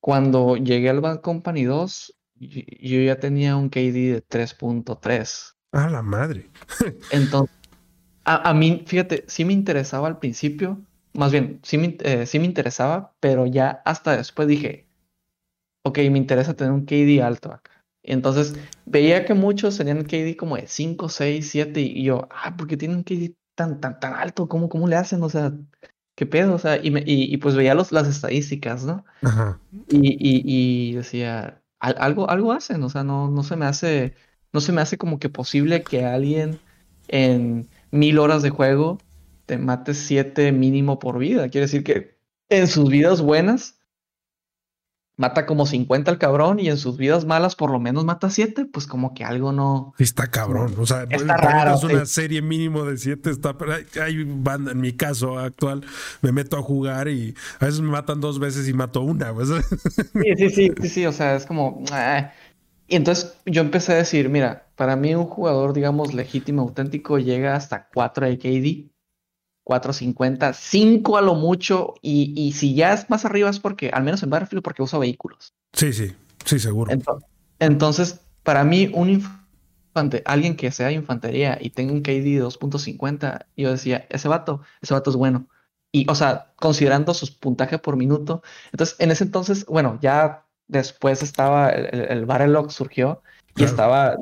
[SPEAKER 2] cuando llegué al Bad Company 2, yo ya tenía un KD de 3.3.
[SPEAKER 1] Ah, la madre.
[SPEAKER 2] Entonces, a, mí, fíjate, sí me interesaba al principio, más bien, sí me, eh, sí me interesaba, pero ya hasta después dije, ok, me interesa tener un KD alto acá. Entonces veía que muchos tenían KD como de 5, 6, 7 y yo, ah, ¿por qué tienen KD tan, tan, tan alto? ¿Cómo, ¿Cómo le hacen? O sea, ¿qué pedo? O sea, y, me, y, pues veía los, las estadísticas, ¿no? Ajá. Y, y, decía, algo, algo hacen, o sea, no, no se me hace, no se me hace como que posible que alguien en mil horas de juego te mate 7 mínimo por vida. Quiere decir que en sus vidas buenas mata como 50 al cabrón y en sus vidas malas por lo menos mata 7, pues como que algo no...
[SPEAKER 1] Está cabrón, o sea, está raro, es una serie mínimo de 7, está... Hay banda, en mi caso actual, me meto a jugar y a veces me matan dos veces y mato una. Pues.
[SPEAKER 2] Sí, sí, sí, sí, sí, o sea, es como... Ah. Y entonces yo empecé a decir, mira, para mí un jugador, digamos, legítimo, auténtico, llega hasta 4 de KD 450, 5 a lo mucho, y, y, si ya es más arriba es porque, al menos en Battlefield, porque usa vehículos.
[SPEAKER 1] Sí, sí, sí, seguro.
[SPEAKER 2] Entonces, para mí, un infante, alguien que sea infantería y tenga un KD 2.50, yo decía, ese vato, ese vato es bueno. Y, o sea, considerando sus puntajes por minuto. Entonces, en ese entonces, bueno, ya después estaba, el, el surgió y estaba,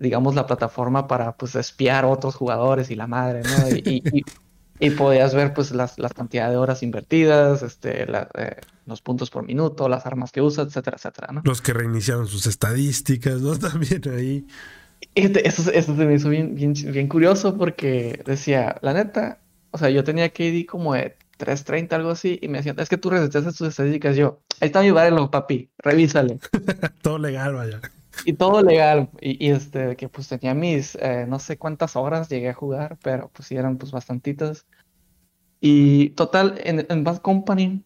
[SPEAKER 2] digamos, la plataforma para, pues, espiar a otros jugadores y la madre, ¿no? y y podías ver pues las, las cantidades de horas invertidas, este, eh, los puntos por minuto, las armas que usa, etcétera, etcétera, ¿no?
[SPEAKER 1] Los que reiniciaron sus estadísticas, ¿no? También ahí.
[SPEAKER 2] eso, eso se me hizo bien, bien, curioso porque decía, la neta, o sea, yo tenía KD como de 330, algo así, y me decían, es que tú reseteaste tus estadísticas. Yo, ahí está mi barrio, papi, revísale.
[SPEAKER 1] Todo legal, vaya.
[SPEAKER 2] Y todo legal. Y, este, que pues tenía mis, eh, no sé cuántas horas llegué a jugar, pero pues sí eran pues bastantitas. Y total, en, Bad Company,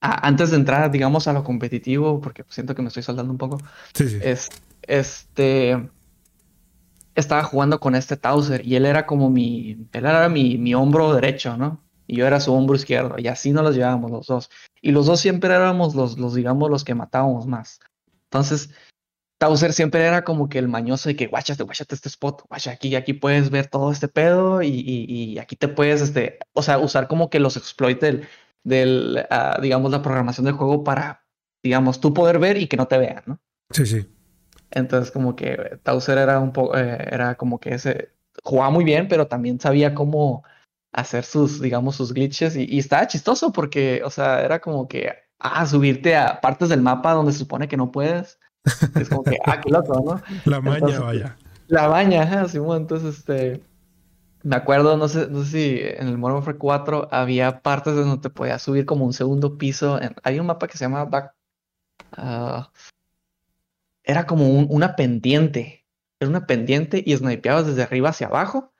[SPEAKER 2] antes de entrar, digamos, a lo competitivo, porque siento que me estoy saldando un poco, Es, este, estaba jugando con este Tauser y él era como mi, él era mi, mi hombro derecho, ¿no? Y yo era su hombro izquierdo, y así nos los llevábamos los dos. Y los dos siempre éramos los, los digamos, los que matábamos más. Entonces, Tauser siempre era como que el mañoso de que guachate, guachate este spot, guacha, aquí, aquí puedes ver todo este pedo y, y, aquí te puedes, este, o sea, usar como que los exploits del, del ah, digamos, la programación del juego para, digamos, tú poder ver y que no te vean, ¿no?
[SPEAKER 1] Sí, sí.
[SPEAKER 2] Entonces, como que Tauser era un poco, eh, era como que ese, jugaba muy bien, pero también sabía cómo hacer sus, digamos, sus glitches y, y estaba chistoso porque, o sea, era como que, ah, subirte a partes del mapa donde se supone que no puedes es como que, ah, qué loco, ¿no?
[SPEAKER 1] La maña, vaya.
[SPEAKER 2] La maña, ajá, Simón. Entonces, este. Me acuerdo, no sé, no sé si en el Modern Warfare 4 había partes donde te podías subir como un segundo piso. hay un mapa que se llama Back. Ah, era como una pendiente. Era una pendiente y snipeabas desde arriba hacia abajo.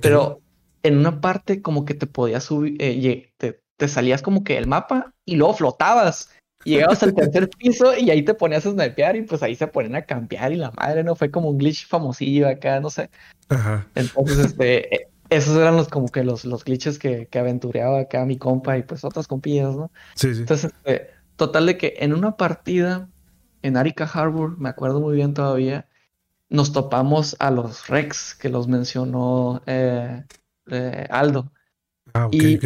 [SPEAKER 2] Pero en una parte como que te podías subir, eh, te, te salías como que el mapa y luego flotabas. Llegabas al tercer piso y ahí te ponías a snipear y pues ahí se ponen a campear y la madre, ¿no? Fue como un glitch famosillo acá, no sé. Ajá. Entonces, este, e, esos eran los como que los, los glitches que, que aventureaba acá mi compa y pues otras compillas, ¿no? Sí, sí. Entonces, este, total de que en una partida en Arica Harbor, me acuerdo muy bien todavía, nos topamos a los Rex que los mencionó eh, eh, Aldo. Ah, ok, y,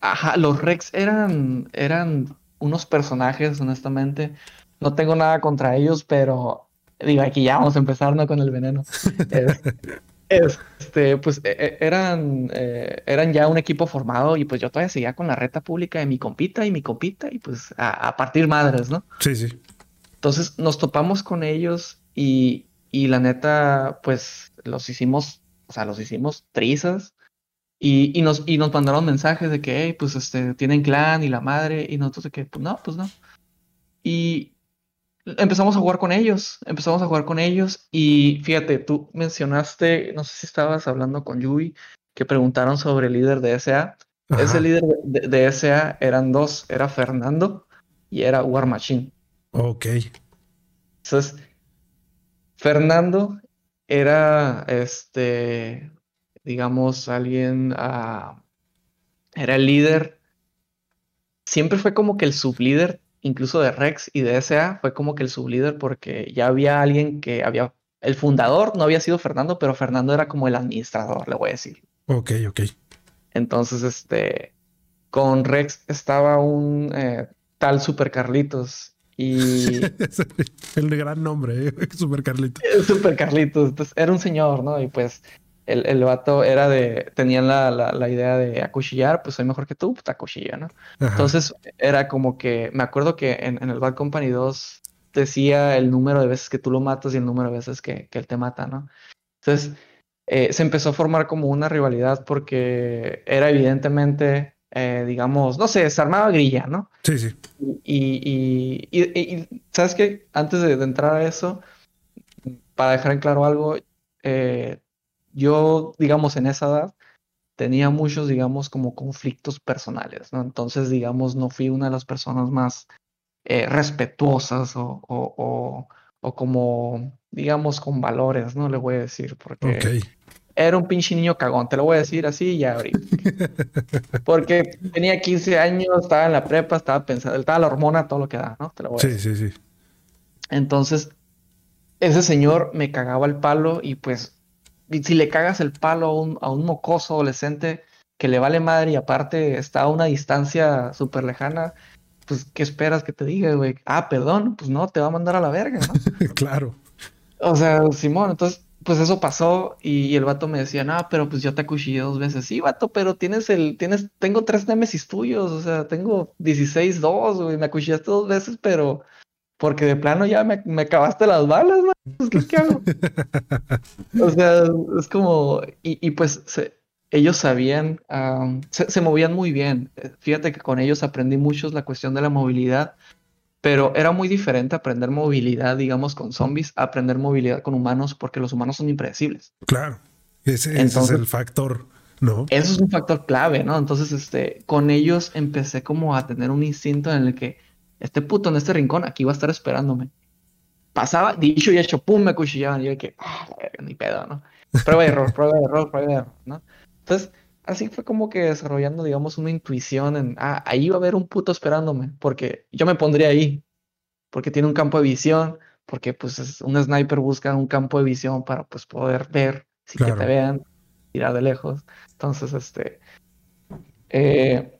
[SPEAKER 2] Ajá, los Rex eran, eran unos personajes, honestamente. No tengo nada contra ellos, pero digo, aquí ya vamos a empezar ¿no? con el veneno. este, pues e, e, eran, eh, eran ya un equipo formado y pues yo todavía seguía con la reta pública de mi compita y mi compita y pues a, a partir madres, ¿no?
[SPEAKER 1] Sí, sí.
[SPEAKER 2] Entonces nos topamos con ellos y, y la neta, pues los hicimos, o sea, los hicimos trizas. Y, y, nos, y nos mandaron mensajes de que, hey, pues este, tienen clan y la madre, y nosotros de que, pues no, pues no. Y empezamos a jugar con ellos, empezamos a jugar con ellos, y fíjate, tú mencionaste, no sé si estabas hablando con Yui, que preguntaron sobre el líder de SA. Ese líder de, de, SA eran dos, era Fernando y era War Machine.
[SPEAKER 1] Ok.
[SPEAKER 2] Entonces, Fernando era, este, digamos, alguien, uh, era el líder, siempre fue como que el sublíder, incluso de Rex y de SA, fue como que el sublíder porque ya había alguien que había, el fundador no había sido Fernando, pero Fernando era como el administrador, le voy a decir.
[SPEAKER 1] Ok, ok.
[SPEAKER 2] Entonces, este, con Rex estaba un eh, tal Super Carlitos y.
[SPEAKER 1] el gran nombre, ¿eh? Super Carlitos.
[SPEAKER 2] Super Carlitos. Entonces, era un señor, ¿no? Y pues el, el vato era de. Tenían la, la, idea de acuchillar, pues soy mejor que tú, pues te acuchilla, ¿no? Entonces, era como que. Me acuerdo que en, en, el Bad Company 2 decía el número de veces que tú lo matas y el número de veces que, que él te mata, ¿no? Entonces, eh, se empezó a formar como una rivalidad porque era evidentemente eh, digamos, no sé, se armaba grilla, ¿no?
[SPEAKER 1] Sí, sí.
[SPEAKER 2] Y, y, ¿sabes qué? Antes de, entrar a eso, para dejar en claro algo, eh, yo, digamos, en esa edad, tenía muchos, digamos, como conflictos personales, ¿no? Entonces, digamos, no fui una de las personas más eh, respetuosas o, o, o, como, digamos, con valores, ¿no? Le voy a decir, porque era un pinche niño cagón, te lo voy a decir así ya ahorita. Porque tenía 15 años, estaba en la prepa, estaba pensando, estaba la hormona, todo lo que da, ¿no? Te lo voy a sí, sí, sí. Entonces, ese señor me cagaba el palo y pues, si le cagas el palo a un, a un mocoso adolescente que le vale madre y aparte está a una distancia súper lejana, pues, ¿qué esperas que te diga, güey? Ah, perdón, pues no, te va a mandar a la verga, ¿no?
[SPEAKER 1] claro.
[SPEAKER 2] O sea, Simón, entonces pues eso pasó y, el vato me decía, no, pero pues yo te acuchillé dos veces. Sí, vato, pero tienes el, tienes, tengo tres Nemesis tuyos, o sea, tengo 16, 2, güey, me acuchillaste dos veces, pero porque de plano ya me, me acabaste las balas, güey, pues, ¿qué, hago? o sea, es como, y, y pues ellos sabían, se, se, movían muy bien. Fíjate que con ellos aprendí mucho la cuestión de la movilidad pero era muy diferente aprender movilidad, digamos, con zombies, a aprender movilidad con humanos, porque los humanos son impredecibles.
[SPEAKER 1] Claro, ese, es el factor, ¿no?
[SPEAKER 2] Eso es un factor clave, ¿no? Entonces, este, con ellos empecé como a tener un instinto en el que este puto en este rincón aquí va a estar esperándome. Pasaba, dicho y hecho, pum, me cuchillaban. Y yo de que, ah, ni pedo, ¿no? Prueba de error, prueba de error, prueba de error, ¿no? Entonces, así fue como que desarrollando, digamos, una intuición en, ah, ahí va a haber un puto esperándome, porque yo me pondría ahí, porque tiene un campo de visión, porque pues un sniper busca un campo de visión para pues poder ver, si que te vean, tirar de lejos. Entonces, este, eh,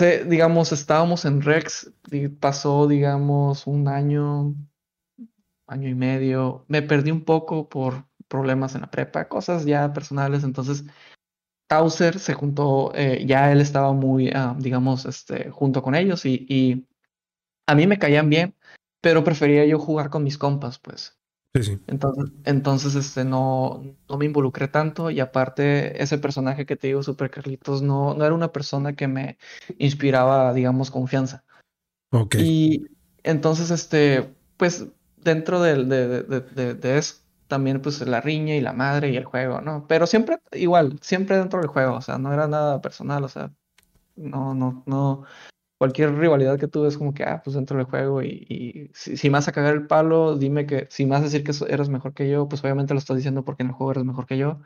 [SPEAKER 2] digamos, estábamos en Rex, y pasó, digamos, un año, año y medio, me perdí un poco por problemas en la prepa, cosas ya personales, entonces Tauser se juntó, eh, ya él estaba muy, ah, digamos, este, junto con ellos y, a mí me caían bien, pero prefería yo jugar con mis compas, pues.
[SPEAKER 1] Sí, sí.
[SPEAKER 2] Entonces, entonces este, no, no me involucré tanto y aparte ese personaje que te digo, Super Carlitos, no, no era una persona que me inspiraba, digamos, confianza.
[SPEAKER 1] Ok.
[SPEAKER 2] Y entonces, este, pues dentro de, de, de, de eso, también pues la riña y la madre y el juego, ¿no? Pero siempre igual, siempre dentro del juego, o sea, no era nada personal, o sea, No, no, no. Cualquier rivalidad que tú ves como que, ah, pues dentro del juego y, si, si, me vas a cagar el palo, dime que, si me vas a decir que eres mejor que yo, pues obviamente lo estás diciendo porque en el juego eres mejor que yo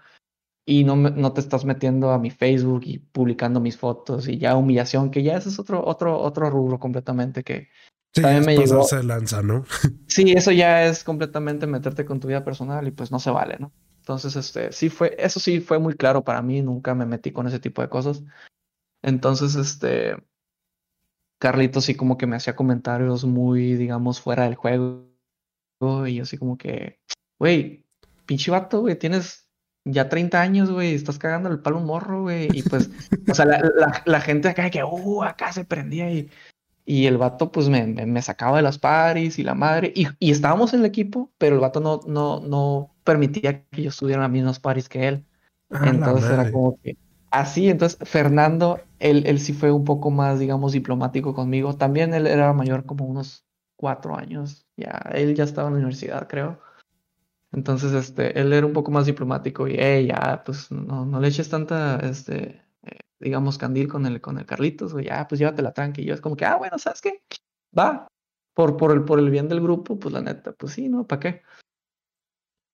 [SPEAKER 2] y no, no te estás metiendo a mi Facebook y publicando mis fotos y ya humillación, que ya ese es otro, otro, otro rubro completamente que
[SPEAKER 1] sí, también me llegó. lanza, ¿no?
[SPEAKER 2] sí, eso ya es completamente meterte con tu vida personal y pues no se vale, ¿no? Entonces, este, sí fue, eso sí fue muy claro para mí, nunca me metí con ese tipo de cosas. Entonces, este, Carlitos sí como que me hacía comentarios muy, digamos, fuera del juego. Y yo así como que, güey, pinche vato, güey, tienes ya 30 años, güey, estás cagando el palo un morro, güey. Y pues, o sea, la, gente acá que, uh, acá se prendía y, y el vato, pues, me, me, sacaba de las paris y la madre. Y, y, estábamos en el equipo, pero el vato no, no, no permitía que yo estuviera en las mismas paris que él. Ah, entonces era como que así. Entonces, Fernando, él, él sí fue un poco más, digamos, diplomático conmigo. También él era mayor como unos cuatro años. Ya, él ya estaba en la universidad, creo. Entonces, este, él era un poco más diplomático y, hey, ya, pues no, no le eches tanta, este, eh, digamos, candil con el, con el Carlitos, o ya, pues llévatela tranqui. Y yo es como que, ah, bueno, ¿sabes qué? Va, por, por, el, por el bien del grupo, pues la neta, pues sí, ¿no? ¿Para qué?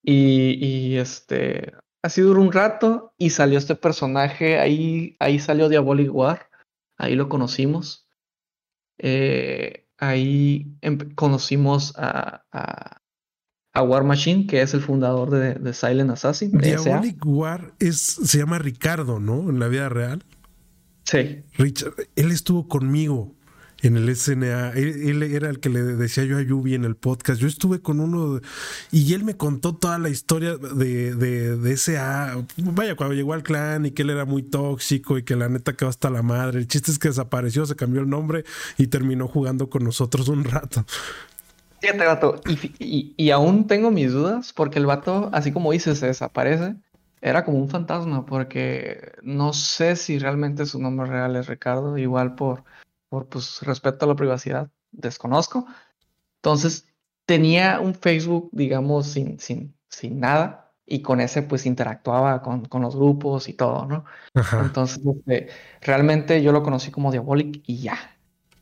[SPEAKER 2] Y, y este, así duró un rato y salió este personaje, ahí, ahí salió Diabolic War, ahí lo conocimos. Eh, ahí conocimos a, a War Machine, que es el fundador de, Silent Assassin.
[SPEAKER 1] Diabolic War es, se llama Ricardo, ¿no? En la vida real.
[SPEAKER 2] Sí.
[SPEAKER 1] Richard, él estuvo conmigo en el SNA. Él, era el que le decía yo a Yubi en el podcast. Yo estuve con uno y él me contó toda la historia de, de, de SA. Vaya, cuando llegó al clan y que él era muy tóxico y que la neta quedó hasta la madre. El chiste es que desapareció, se cambió el nombre y terminó jugando con nosotros un rato.
[SPEAKER 2] Fíjate, vato, y, y, aún tengo mis dudas porque el vato, así como dice, se desaparece. Era como un fantasma porque no sé si realmente su nombre real es Ricardo, igual por, por pues, respeto a la privacidad, desconozco. Entonces, tenía un Facebook, digamos, sin, sin, sin nada y con ese pues interactuaba con, con los grupos y todo, ¿no? Entonces, este, realmente yo lo conocí como Diabolic y ya.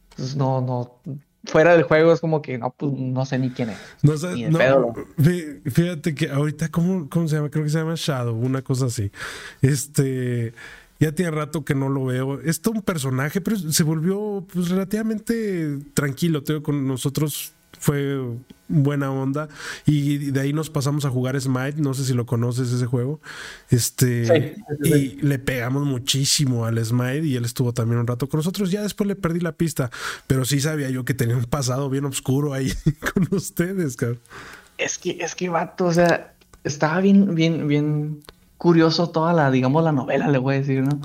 [SPEAKER 2] Entonces, no, no, fuera del juego es como que no, pues no sé ni quién es.
[SPEAKER 1] No sé, fíjate que ahorita, ¿cómo, ¿cómo se llama? Creo que se llama Shadow, una cosa así. Este, ya tiene rato que no lo veo. Es todo un personaje, pero se volvió pues relativamente tranquilo, tengo con nosotros fue buena onda. Y de ahí nos pasamos a jugar Smite, no sé si lo conoces ese juego. Este, y le pegamos muchísimo al Smite y él estuvo también un rato con nosotros. Ya después le perdí la pista, pero sí sabía yo que tenía un pasado bien oscuro ahí con ustedes, cabrón.
[SPEAKER 2] Es que, es que, vato, o sea, estaba bien, bien, bien curioso toda la, digamos, la novela, le voy a decir, ¿no?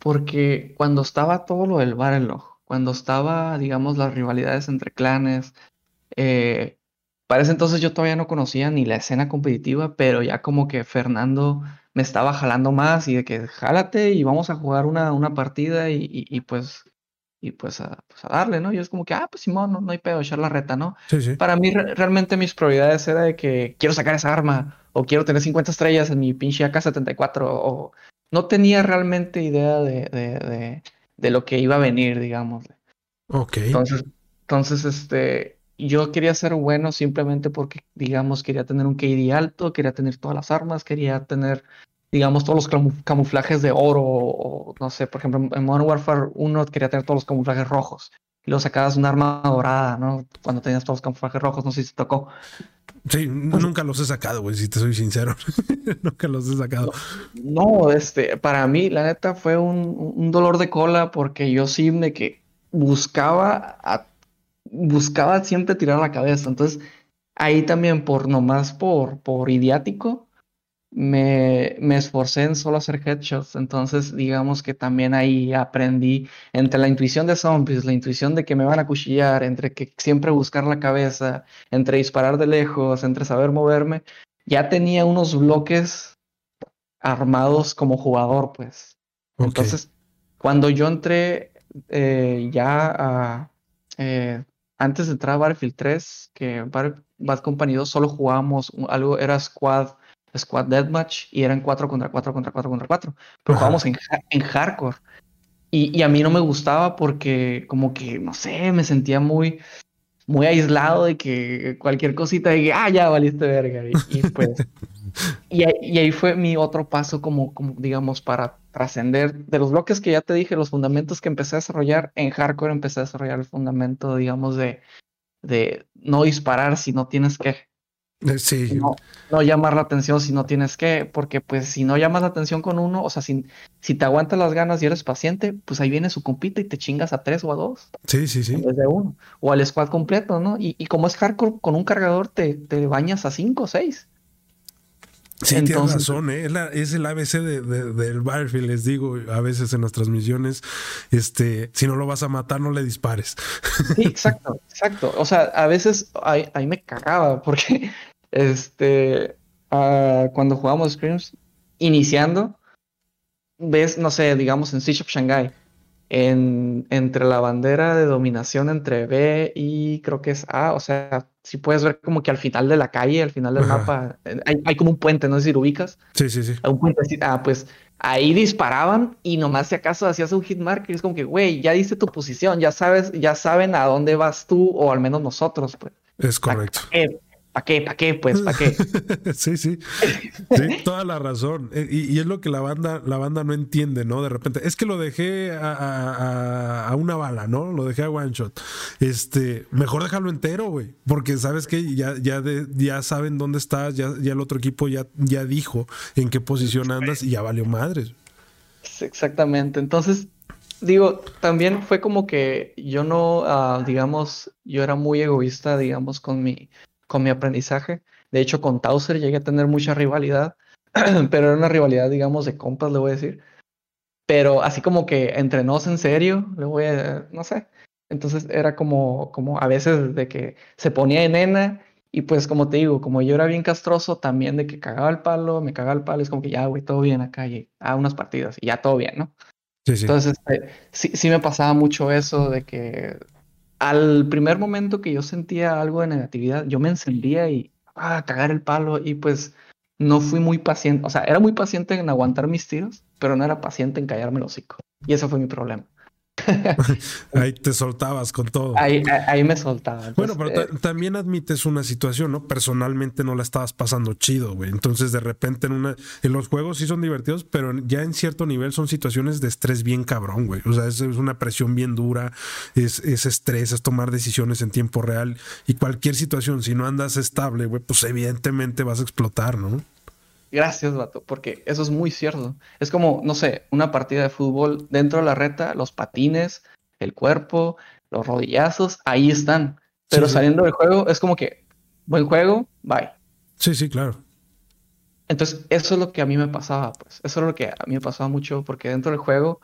[SPEAKER 2] Porque cuando estaba todo lo del Barrelog, cuando estaba, digamos, las rivalidades entre clanes, eh, para ese entonces yo todavía no conocía ni la escena competitiva, pero ya como que Fernando me estaba jalando más y de que jálate y vamos a jugar una, una partida y, pues y pues a, pues a, darle, ¿no? Yo es como que, ah, pues Simón, no, hay pedo, echar la reta, ¿no? Para mí realmente mis prioridades era de que quiero sacar esa arma o quiero tener 50 estrellas en mi pinche AK-74 o no tenía realmente idea de, de, de, lo que iba a venir, digamos.
[SPEAKER 1] Ok.
[SPEAKER 2] Entonces, entonces, este, yo quería ser bueno simplemente porque, digamos, quería tener un KD alto, quería tener todas las armas, quería tener, digamos, todos los camuflajes de oro, o, no sé, por ejemplo, en Modern Warfare 1 quería tener todos los camuflajes rojos. Y luego sacabas un arma dorada, ¿no? Cuando tenías todos los camuflajes rojos, no sé si te tocó.
[SPEAKER 1] Sí, nunca los he sacado, güey, si te soy sincero. nunca los he sacado.
[SPEAKER 2] No, este, para mí, la neta, fue un, un dolor de cola porque yo sí de que buscaba a buscaba siempre tirar la cabeza. Entonces, ahí también, por nomás por, por idiático, me, me esforcé en solo hacer headshots. Entonces, digamos que también ahí aprendí entre la intuición de zombies, la intuición de que me van a cuchillar, entre que siempre buscar la cabeza, entre disparar de lejos, entre saber moverme. Ya tenía unos bloques armados como jugador, pues. Entonces, cuando yo entré eh, ya a eh, antes de entrar a Battlefield 3, que Bad Company 2 solo jugábamos algo, era Squad, Squad Deathmatch y eran 4 contra 4 contra 4 contra 4. Pero jugábamos en, en, hardcore. Y, a mí no me gustaba porque como que, no sé, me sentía muy, muy aislado de que cualquier cosita de que, ah, ya valiste verga. Y, pues, y, ahí fue mi otro paso como, como digamos, para trascender de los bloques que ya te dije, los fundamentos que empecé a desarrollar, en hardcore empecé a desarrollar el fundamento, digamos, de, de no disparar si no tienes que.
[SPEAKER 1] Eh.
[SPEAKER 2] No, llamar la atención si no tienes que, porque pues si no llamas la atención con uno, o sea, si, si te aguantas las ganas y eres paciente, pues ahí viene su compita y te chingas a tres o a dos.
[SPEAKER 1] Sí, sí, sí.
[SPEAKER 2] Desde uno. O al squad completo, ¿no? Y, y como es hardcore, con un cargador te, te bañas a cinco o seis.
[SPEAKER 1] Sí, tienes razón, ¿eh? es, el ABC de, del Battlefield, les digo a veces en las transmisiones, este, si no lo vas a matar, no le dispares.
[SPEAKER 2] Sí, exacto, exacto. O sea, a veces ahí, me cagaba porque este, ah, cuando jugamos Screams, iniciando, ves, no sé, digamos en Siege of Shanghai, en, entre la bandera de dominación entre B y creo que es A, o sea, si puedes ver como que al final de la calle, al final del mapa, eh, hay, como un puente, no sé si lo ubicas.
[SPEAKER 1] Sí, sí, sí.
[SPEAKER 2] Un puente ah, pues ahí disparaban y nomás si acaso hacías un hit marker, es como que, güey, ya diste tu posición, ya sabes, ya saben a dónde vas tú, o al menos nosotros, pues.
[SPEAKER 1] Es correcto.
[SPEAKER 2] ¿Para qué? ¿Para qué? Pues, ¿para qué?
[SPEAKER 1] sí, sí. Sí, toda la razón. Eh, y, es lo que la banda, la banda no entiende, ¿no? De repente, es que lo dejé a, una bala, ¿no? Lo dejé a one shot. Este, mejor déjalo entero, güey. Porque sabes que ya, ya, ya saben dónde estás, ya, ya el otro equipo ya, ya dijo en qué posición andas y ya valió madres.
[SPEAKER 2] Exactamente. Entonces, digo, también fue como que yo no, ah, digamos, yo era muy egoísta, digamos, con mi con mi aprendizaje. De hecho, con Tauser llegué a tener mucha rivalidad, pero era una rivalidad, digamos, de compas, le voy a decir. Pero así como que entre nos en serio, le voy a, no sé. Entonces era como, como a veces de que se ponía en nena y pues como te digo, como yo era bien castroso, también de que cagaba el palo, me cagaba el palo, es como que ya, güey, todo bien acá y a unas partidas y ya todo bien, ¿no? Sí, sí. Entonces, este, sí, sí me pasaba mucho eso de que al primer momento que yo sentía algo de negatividad, yo me encendía y ah, cagar el palo y pues no fui muy paciente, o sea, era muy paciente en aguantar mis tiros, pero no era paciente en callarme el hocico. Y ese fue mi problema.
[SPEAKER 1] ahí te soltabas con todo.
[SPEAKER 2] Ahí, me soltaba.
[SPEAKER 1] bueno, pero eh, también admites una situación, ¿no? Personalmente no la estabas pasando chido, güey. Entonces, de repente, en una. En los juegos sí son divertidos, pero ya en cierto nivel son situaciones de estrés bien cabrón, güey. O sea, es, una presión bien dura, es, es, estrés, es tomar decisiones en tiempo real. Y cualquier situación, si no andas estable, güey, pues evidentemente vas a explotar, ¿no?
[SPEAKER 2] Gracias, vato, porque eso es muy cierto. Es como, no sé, una partida de fútbol dentro de la reta, los patines, el cuerpo, los rodillazos, ahí están. Pero saliendo del juego es como que, buen juego, bye.
[SPEAKER 1] Sí, sí, claro.
[SPEAKER 2] Entonces, eso es lo que a mí me pasaba, pues. Eso es lo que a mí me pasaba mucho, porque dentro del juego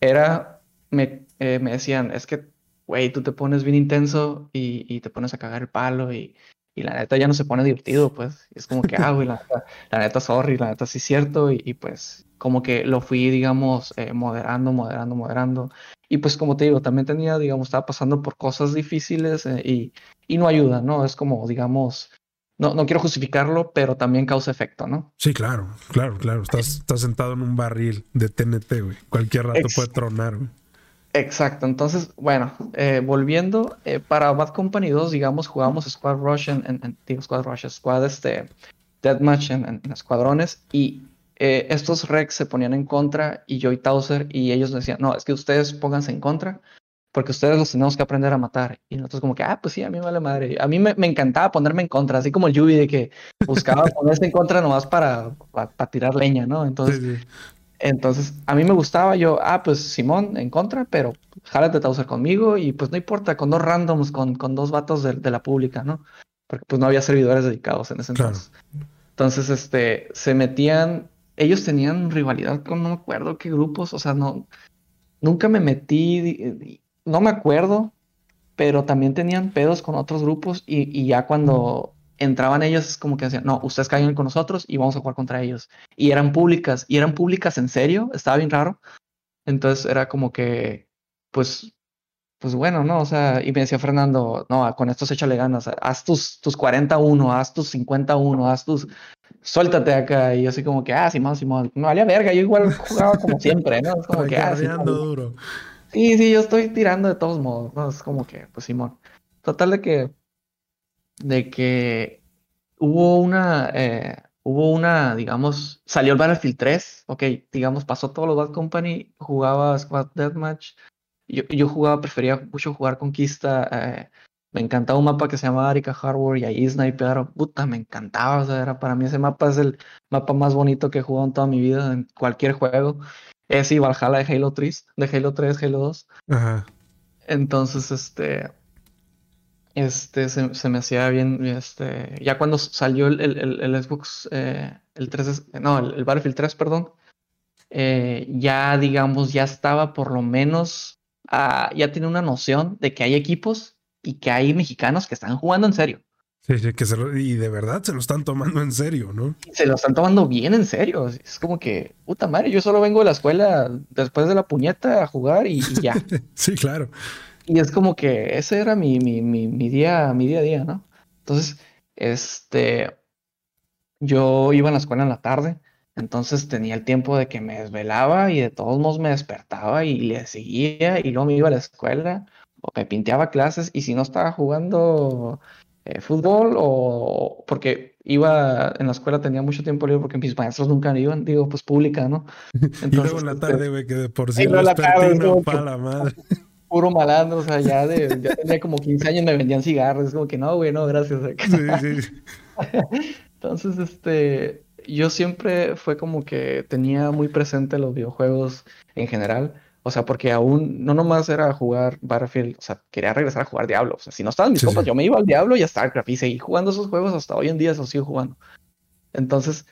[SPEAKER 2] era, me, eh, me decían, es que, güey, tú te pones bien intenso y, y, te pones a cagar el palo y, y la neta ya no se pone divertido, pues. Es como que, ah, güey, la neta, la neta, sorry, la neta sí es cierto. Y, pues, como que lo fui, digamos, eh, moderando, moderando, moderando. Y pues, como te digo, también tenía, digamos, estaba pasando por cosas difíciles eh, y, y no ayuda, ¿no? Es como, digamos, no, no quiero justificarlo, pero también causa efecto, ¿no?
[SPEAKER 1] Sí, claro, claro, claro. Estás, estás sentado en un barril de TNT, güey. Cualquier rato puede tronar, güey.
[SPEAKER 2] Exacto, entonces, bueno, eh, volviendo, eh, para Bad Company 2, digamos, jugamos Squad Rush en, digo, Squad Rush, Squad este, Deathmatch en, en escuadrones y eh, estos Rex se ponían en contra y yo y Tauser y ellos decían, no, es que ustedes pónganse en contra porque ustedes los tenemos que aprender a matar. Y nosotros como que, ah, pues sí, a mí me vale madre. A mí me, encantaba ponerme en contra, así como el Yubi de que buscaba ponerse en contra nomás para, para, tirar leña, ¿no? Entonces, entonces, a mí me gustaba, yo, ah, pues Simón en contra, pero jálate Tauser conmigo y pues no importa, con dos randoms, con, con dos vatos de, la pública, ¿no? Porque pues no había servidores dedicados en ese entonces. Entonces, este, se metían, ellos tenían rivalidad con no me acuerdo qué grupos, o sea, no, nunca me metí, no me acuerdo, pero también tenían pedos con otros grupos y, y ya cuando entraban ellos como que decían, no, ustedes caigan con nosotros y vamos a jugar contra ellos. Y eran públicas, y eran públicas en serio, estaba bien raro. Entonces era como que, pues, pues bueno, ¿no? O sea, y me decía Fernando, no, con esto se échale ganas, haz tus, tus 41, haz tus 51, haz tus, suéltate acá, y yo así como que, ah, Simón, Simón, no valía verga, yo igual jugaba como siempre, ¿no? Es como que, ah, duro. Sí, sí, yo estoy tirando de todos modos, ¿no? Es como que, pues Simón. Total de que, de que hubo una, eh, hubo una, digamos, salió el Battlefield 3, ok, digamos, pasó todos los Bad Company, jugaba Squad Deathmatch, yo, yo jugaba, prefería mucho jugar Conquista, eh, me encantaba un mapa que se llamaba Arica Hardware y ahí sniper, puta, me encantaba, o sea, era, para mí ese mapa es el mapa más bonito que he jugado en toda mi vida, en cualquier juego, es y Valhalla de Halo 3, de Halo 3, Halo 2. Ajá. Entonces, este, este, se, me hacía bien, este, ya cuando salió el, el, Xbox, eh, el 3, no, el, Battlefield 3, perdón, eh, ya, digamos, ya estaba por lo menos, ah, ya tiene una noción de que hay equipos y que hay mexicanos que están jugando en serio.
[SPEAKER 1] Sí, sí, que se y de verdad se lo están tomando en serio, ¿no?
[SPEAKER 2] Se lo están tomando bien en serio. Es como que, puta madre, yo solo vengo de la escuela después de la puñeta a jugar y ya.
[SPEAKER 1] sí, claro.
[SPEAKER 2] Y es como que ese era mi, mi, mi, mi, día, mi día a día, ¿no? Entonces, este, yo iba a la escuela en la tarde, entonces tenía el tiempo de que me desvelaba y de todos modos me despertaba y le seguía y luego me iba a la escuela o me pinteaba clases y si no estaba jugando eh, fútbol o porque iba en la escuela tenía mucho tiempo libre porque mis maestros nunca iban, digo, pues pública, ¿no?
[SPEAKER 1] Entonces, y luego en la tarde, este, güey, que de por sí no la tarde, para la madre
[SPEAKER 2] puro malandro, o sea, ya, de, ya tenía como 15 años me vendían cigarros, es como que no, güey, no, gracias. Sí, sí. Entonces, este, yo siempre fue como que tenía muy presente los videojuegos en general, o sea, porque aún no nomás era jugar Battlefield, o sea, quería regresar a jugar Diablo, o sea, si no estaban mis compas, yo me iba al Diablo y a StarCraft y seguí jugando esos juegos hasta hoy en día, eso sigo jugando. Entonces,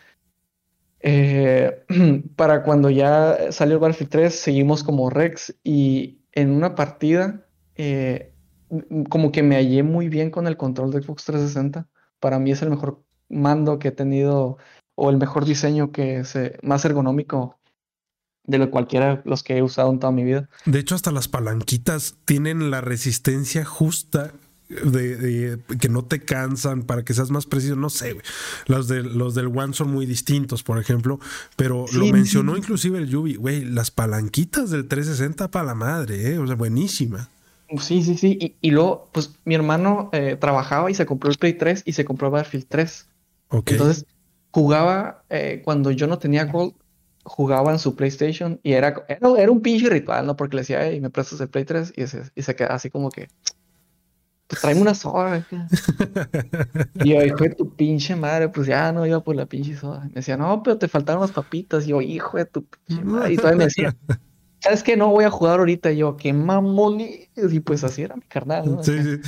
[SPEAKER 2] eh, para cuando ya salió Battlefield 3, seguimos como Rex y en una partida, eh, como que me hallé muy bien con el control de Xbox 360. Para mí es el mejor mando que he tenido o el mejor diseño que es más ergonómico de lo cualquiera los que he usado en toda mi vida.
[SPEAKER 1] De hecho, hasta las palanquitas tienen la resistencia justa de, que no te cansan para que seas más preciso, no sé, los, de, los del One son muy distintos, por ejemplo, pero lo mencionó inclusive el Yubi, güey, las palanquitas del 360 para la madre, ¿eh? o sea, buenísima.
[SPEAKER 2] Sí, sí, sí, y, y luego, pues mi hermano eh, trabajaba y se compró el Play 3 y se compró Battlefield 3. Entonces, jugaba eh, cuando yo no tenía Gold, jugaba en su PlayStation y era, era, un pinche ritual, ¿no? Porque le decía, hey, me prestas el Play 3 y se, y se queda así como que, tráeme una soda. y yo, hijo de tu pinche madre, pues ya no iba por la pinche soda. Me decía, no, pero te faltaron las papitas. Y yo, hijo de tu pinche madre. Y todavía me decía, ¿sabes qué? No voy a jugar ahorita. Y yo, qué mamón. Y pues así era mi carnal, ¿no? Sí, sí.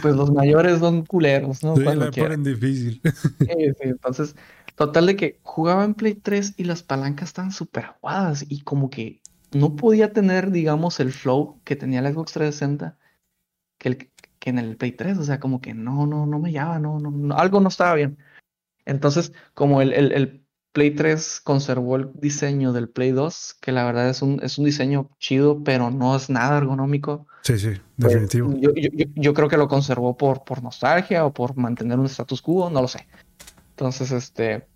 [SPEAKER 2] Pues los mayores son culeros, ¿no?
[SPEAKER 1] Sí, la ponen difícil.
[SPEAKER 2] Sí. Entonces, total de que jugaba en Play 3 y las palancas estaban súper aguadas y como que no podía tener, digamos, el flow que tenía la Xbox 360 que, el, que en el Play 3, o sea, como que no, no, no me llama, no, no, algo no estaba bien. Entonces, como el, el, el, Play 3 conservó el diseño del Play 2, que la verdad es un, es un diseño chido, pero no es nada ergonómico.
[SPEAKER 1] Sí, sí, pues, definitivo.
[SPEAKER 2] yo, yo, yo, creo que lo conservó por, por nostalgia o por mantener un status quo, no lo sé. Entonces, este,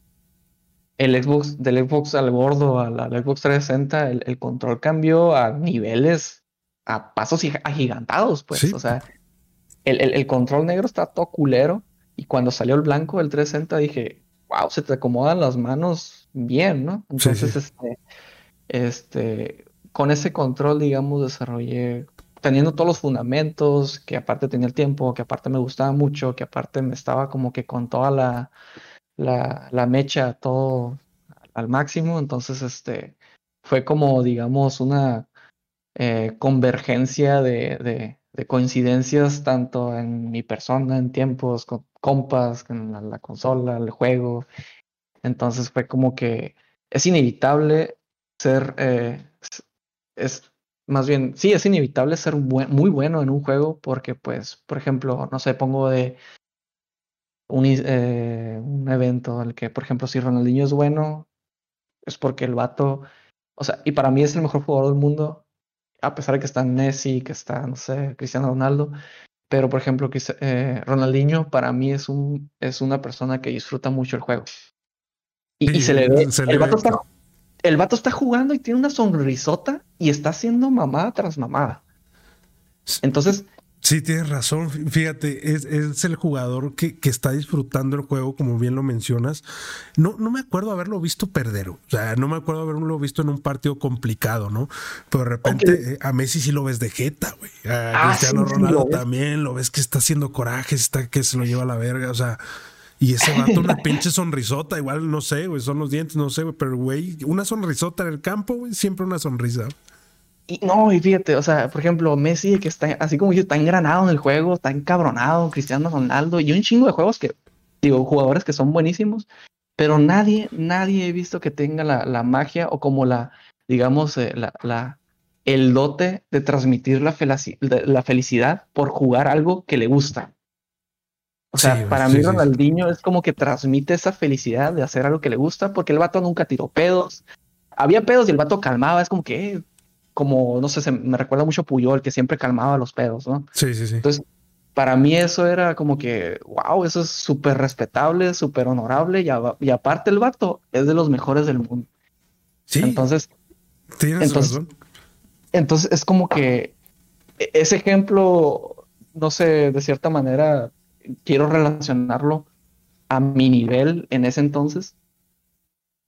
[SPEAKER 2] el Xbox, del Xbox al gordo a la, Xbox 360, el, el, control cambió a niveles a pasos agigantados, pues. O sea, el, el, control negro está todo culero. Y cuando salió el blanco del 360 dije, wow, se te acomodan las manos bien, ¿no? Entonces, Este, este, con ese control, digamos, desarrollé, teniendo todos los fundamentos, que aparte tenía el tiempo, que aparte me gustaba mucho, que aparte me estaba como que con toda la, la, la mecha, todo al máximo. Entonces, este, fue como, digamos, una eh, convergencia de, coincidencias tanto en mi persona, en tiempos, con compas, en la, consola, el juego. Entonces fue como que es inevitable ser, eh, es, más bien, sí, es inevitable ser muy bueno en un juego porque, pues, por ejemplo, no sé, pongo de un, eh, un evento en el que, por ejemplo, si Ronaldinho es bueno, es porque el vato, o sea, y para mí es el mejor jugador del mundo, a pesar de que está Messi, que está, no sé, Cristiano Ronaldo, pero por ejemplo, eh, Ronaldinho para mí es, un, es una persona que disfruta mucho el juego. Y, se le ve, el, vato está, el vato está jugando y tiene una sonrisota y está haciendo mamada tras mamada. Entonces,
[SPEAKER 1] Sí, tienes razón. Fíjate, es, es el jugador que, que, está disfrutando el juego, como bien lo mencionas. No, no me acuerdo haberlo visto perder. O sea, no me acuerdo haberlo visto en un partido complicado, ¿no? Pero de repente eh, a Messi sí lo ves de jeta, güey. A ah, Cristiano Ronaldo también lo ves que está haciendo coraje, está que se lo lleva a la verga. O sea, y ese vato, una pinche sonrisota, igual no sé, güey, son los dientes, no sé, pero güey, una sonrisota en el campo, güey, siempre una sonrisa.
[SPEAKER 2] Y no, y fíjate, o sea, por ejemplo, Messi, que está, así como yo, está engranado en el juego, está encabronado, Cristiano Ronaldo, y un chingo de juegos que, digo, jugadores que son buenísimos, pero nadie, nadie he visto que tenga la, la magia o como la, digamos, eh, la, la, el dote de transmitir la, la felicidad por jugar algo que le gusta. O sea, para mí Ronaldinho es como que transmite esa felicidad de hacer algo que le gusta, porque el vato nunca tiró pedos. Había pedos y el vato calmaba, es como que, eh, como, no sé, se me recuerda mucho a Puyol, que siempre calmaba los pedos, ¿no?
[SPEAKER 1] Sí, sí, sí.
[SPEAKER 2] Entonces, para mí eso era como que, wow, eso es súper respetable, súper honorable, y, y, aparte el vato es de los mejores del mundo.
[SPEAKER 1] Sí.
[SPEAKER 2] Entonces,
[SPEAKER 1] tienes
[SPEAKER 2] entonces,
[SPEAKER 1] razón.
[SPEAKER 2] Entonces, es como que e-, ese ejemplo, no sé, de cierta manera, quiero relacionarlo a mi nivel en ese entonces,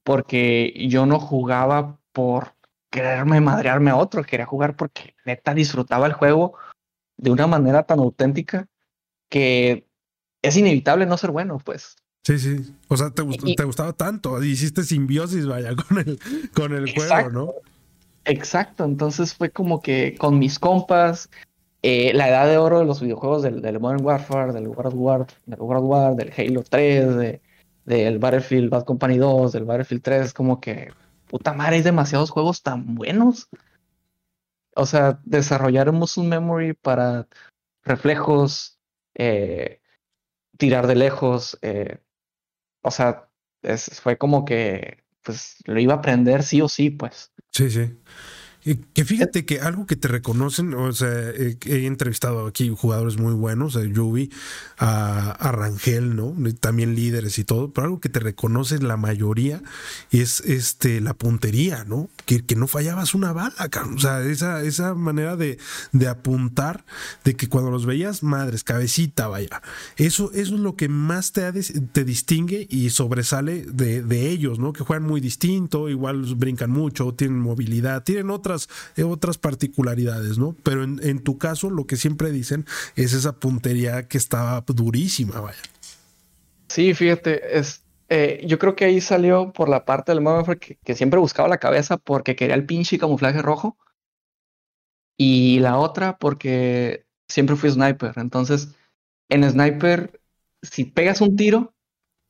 [SPEAKER 2] porque yo no jugaba por quererme madrearme a otro, quería jugar porque neta disfrutaba el juego de una manera tan auténtica que es inevitable no ser bueno, pues.
[SPEAKER 1] Sí, sí. O sea, te, gustaba tanto, hiciste simbiosis, vaya, con el, con el juego, ¿no?
[SPEAKER 2] Exacto, entonces fue como que con mis compas, eh, la edad de oro de los videojuegos del, del, Modern Warfare, del World War, del World War, del Halo 3, de, del Battlefield Bad Company 2, del Battlefield 3, es como que puta madre, hay demasiados juegos tan buenos. O sea, desarrollar muscle memory para reflejos, eh, tirar de lejos, eh, o sea, fue como que, pues, lo iba a aprender sí o sí, pues.
[SPEAKER 1] Sí, sí. Que fíjate que algo que te reconocen, o sea, eh, he entrevistado aquí jugadores muy buenos, a Yubi, a, Rangel, ¿no? También líderes y todo, pero algo que te reconocen la mayoría es este la puntería, ¿no? Que, que no fallabas una bala, o sea, esa, esa manera de, de, apuntar, de que cuando los veías, madres, cabecita, vaya. Eso, eso es lo que más te, te distingue y sobresale de, de ellos, ¿no? Que juegan muy distinto, igual brincan mucho, tienen movilidad, tienen otras eh, otras, particularidades, ¿no? Pero en, tu caso, lo que siempre dicen es esa puntería que estaba durísima, vaya.
[SPEAKER 2] Sí, fíjate, es, eh, yo creo que ahí salió por la parte del modo que, que siempre buscaba la cabeza porque quería el pinche camuflaje rojo. Y la otra porque siempre fui sniper. Entonces, en sniper, si pegas un tiro,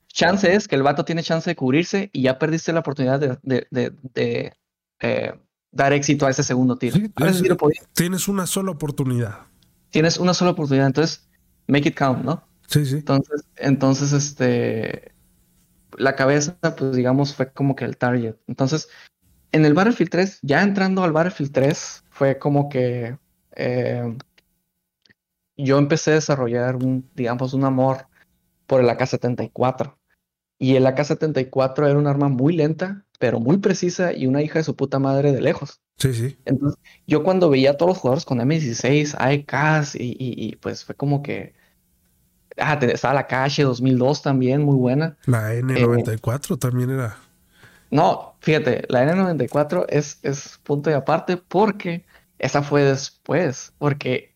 [SPEAKER 2] chance es que el vato tiene chance de cubrirse y ya perdiste la oportunidad de, de, eh, dar éxito a ese segundo tiro.
[SPEAKER 1] tienes una sola oportunidad.
[SPEAKER 2] Tienes una sola oportunidad, entonces make it count, ¿no?
[SPEAKER 1] Sí, sí.
[SPEAKER 2] Entonces, entonces este, la cabeza, pues digamos, fue como que el target. Entonces, en el Battlefield 3, ya entrando al Battlefield 3, fue como que eh, yo empecé a desarrollar un, digamos, un amor por el AK-74. Y el AK-74 era un arma muy lenta, pero muy precisa y una hija de su puta madre de lejos.
[SPEAKER 1] Sí, sí.
[SPEAKER 2] Entonces, yo cuando veía a todos los jugadores con M16, AEKs y, y, pues fue como que. Ah, estaba la Cache 2002 también, muy buena.
[SPEAKER 1] La N94 también era.
[SPEAKER 2] No, fíjate, la N94 es, es punto de aparte porque esa fue después. Porque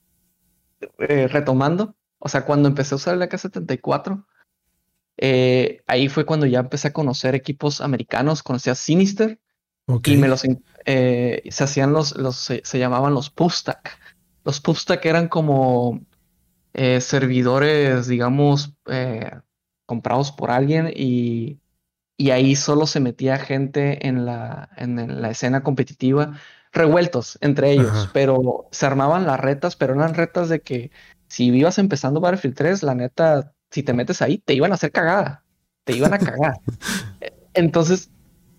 [SPEAKER 2] eh, retomando, o sea, cuando empecé a usar la K74, eh, ahí fue cuando ya empecé a conocer equipos americanos, conocí a Sinister y me los eh, se hacían los, los se, llamaban los Pustak. Los Pustak eran como eh, servidores, digamos, comprados por alguien y, y, ahí solo se metía gente en la, en la escena competitiva, revueltos entre ellos, pero se armaban las retas, pero eran retas de que si ibas empezando Battlefield 3, la neta si te metes ahí, te iban a hacer cagada, te iban a cagar. Entonces,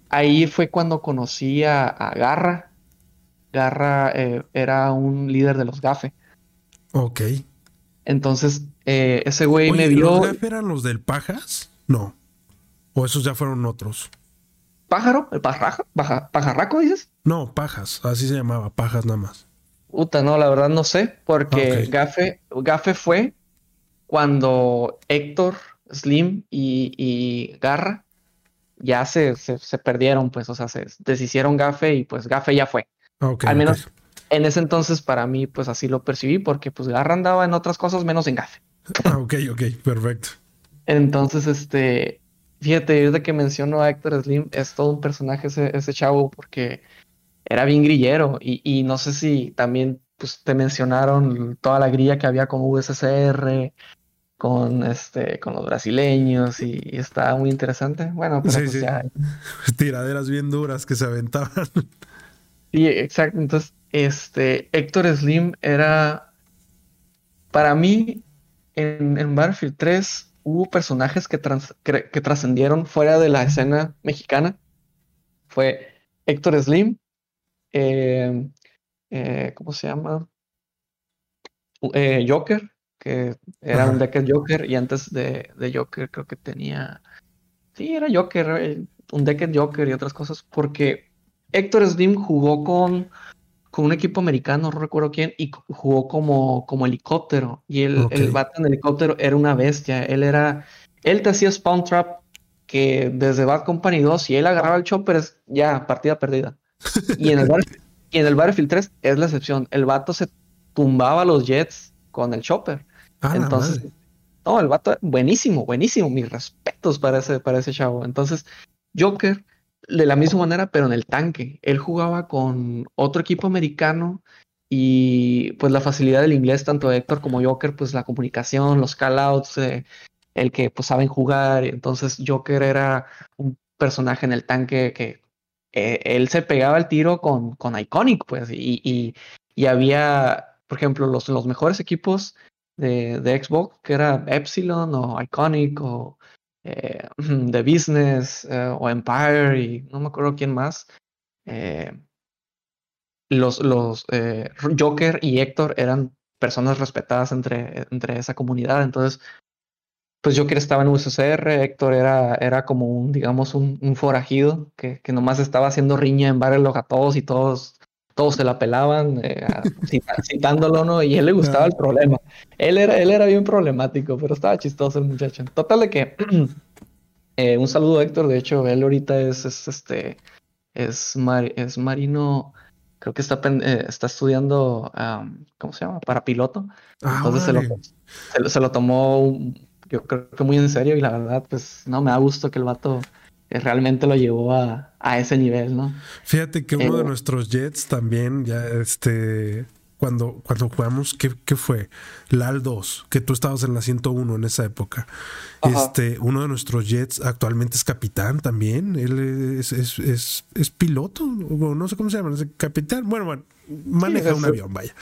[SPEAKER 2] ahí fue cuando conocí a, Garra Garra eh, era un líder de los GAFE.
[SPEAKER 1] Ok.
[SPEAKER 2] Entonces, eh, ese güey me vio.
[SPEAKER 1] ¿Los GAFE eran los del Pajas? No. ¿O esos ya fueron otros?
[SPEAKER 2] ¿Pájaro? ¿El pajarraco? ¿Pajarraco dices?
[SPEAKER 1] No, Pajas, así se llamaba, Pajas nada más.
[SPEAKER 2] Puta, no, la verdad no sé, porque Gafe, Gafe fue cuando Héctor, Slim y, Garra ya se, se, perdieron, pues, o sea, se deshicieron Gafe y pues Gafe ya fue. Al menos en ese entonces para mí, pues así lo percibí, porque pues Garra andaba en otras cosas menos en Gafe.
[SPEAKER 1] Ah, ok, ok, perfecto.
[SPEAKER 2] Entonces, este, fíjate, desde que menciono a Héctor Slim, es todo un personaje ese, ese chavo, porque era bien grillero y, y, no sé si también pues, te mencionaron toda la grilla que había con USSR, con este, con los brasileños y, está muy interesante. Bueno, pues ya...
[SPEAKER 1] Tiraderas bien duras que se aventaban.
[SPEAKER 2] Sí, exacto. Entonces, este, Héctor Slim era, para mí, en, en Battlefield 3 hubo personajes que, que trascendieron fuera de la escena mexicana. Fue Héctor Slim, eh, eh, ¿cómo se llama? Eh, Joker, que era un Decked Joker, y antes de, Joker creo que tenía. Sí, era Joker, un Decked Joker y otras cosas, porque Héctor Slim jugó con, con un equipo americano, no recuerdo quién, y jugó como, como helicóptero. Y el, el en helicóptero era una bestia. Él era. Él te hacía Spawn Trap que desde Bad Company 2, si él agarraba el chopper, ya, partida perdida. Y en el, y en el Battlefield 3 es la excepción. El vato se tumbaba los jets con el chopper. Ah, Entonces, no, el vato, buenísimo, buenísimo. Mis respetos para ese, para ese chavo. Entonces, Joker, de la misma manera, pero en el tanque. Él jugaba con otro equipo americano y pues la facilidad del inglés, tanto Héctor como Joker, pues la comunicación, los callouts, eh, el que pues saben jugar. Entonces, Joker era un personaje en el tanque que eh, él se pegaba el tiro con, con Iconic, pues, y, y, había, por ejemplo, los, los mejores equipos de, de, Xbox, que era Epsilon o Iconic o eh, The Business eh, o Empire y no me acuerdo quién más. los los Joker y Héctor eran personas respetadas entre, entre esa comunidad, entonces pues Joker estaba en USSR, Héctor era, era como un, digamos, un, forajido que, que, nomás estaba haciendo riña en Battle a todos y todos, todos se la pelaban, eh, citándolo, ¿no? Y a él le gustaba el problema. Él era, él era bien problemático, pero estaba chistoso el muchacho. Total de que, eh, un saludo a Héctor, de hecho, él ahorita es, es este, es, es marino, creo que está, eh, está estudiando, ¿cómo se llama? Para piloto. Ah, Entonces se lo, se lo, tomó yo creo que muy en serio y la verdad, pues no, me da gusto que el vato realmente lo llevó a, a ese nivel, ¿no?
[SPEAKER 1] Fíjate que uno de eh, nuestros Jets también, ya este, cuando, cuando jugamos, ¿qué, ¿qué, fue? LAL 2, que tú estabas en la 101 en esa época. Este, uno de nuestros Jets actualmente es capitán también. Él es, es, es, es piloto, no sé cómo se llama, es capitán. Bueno, bueno maneja un avión, vaya.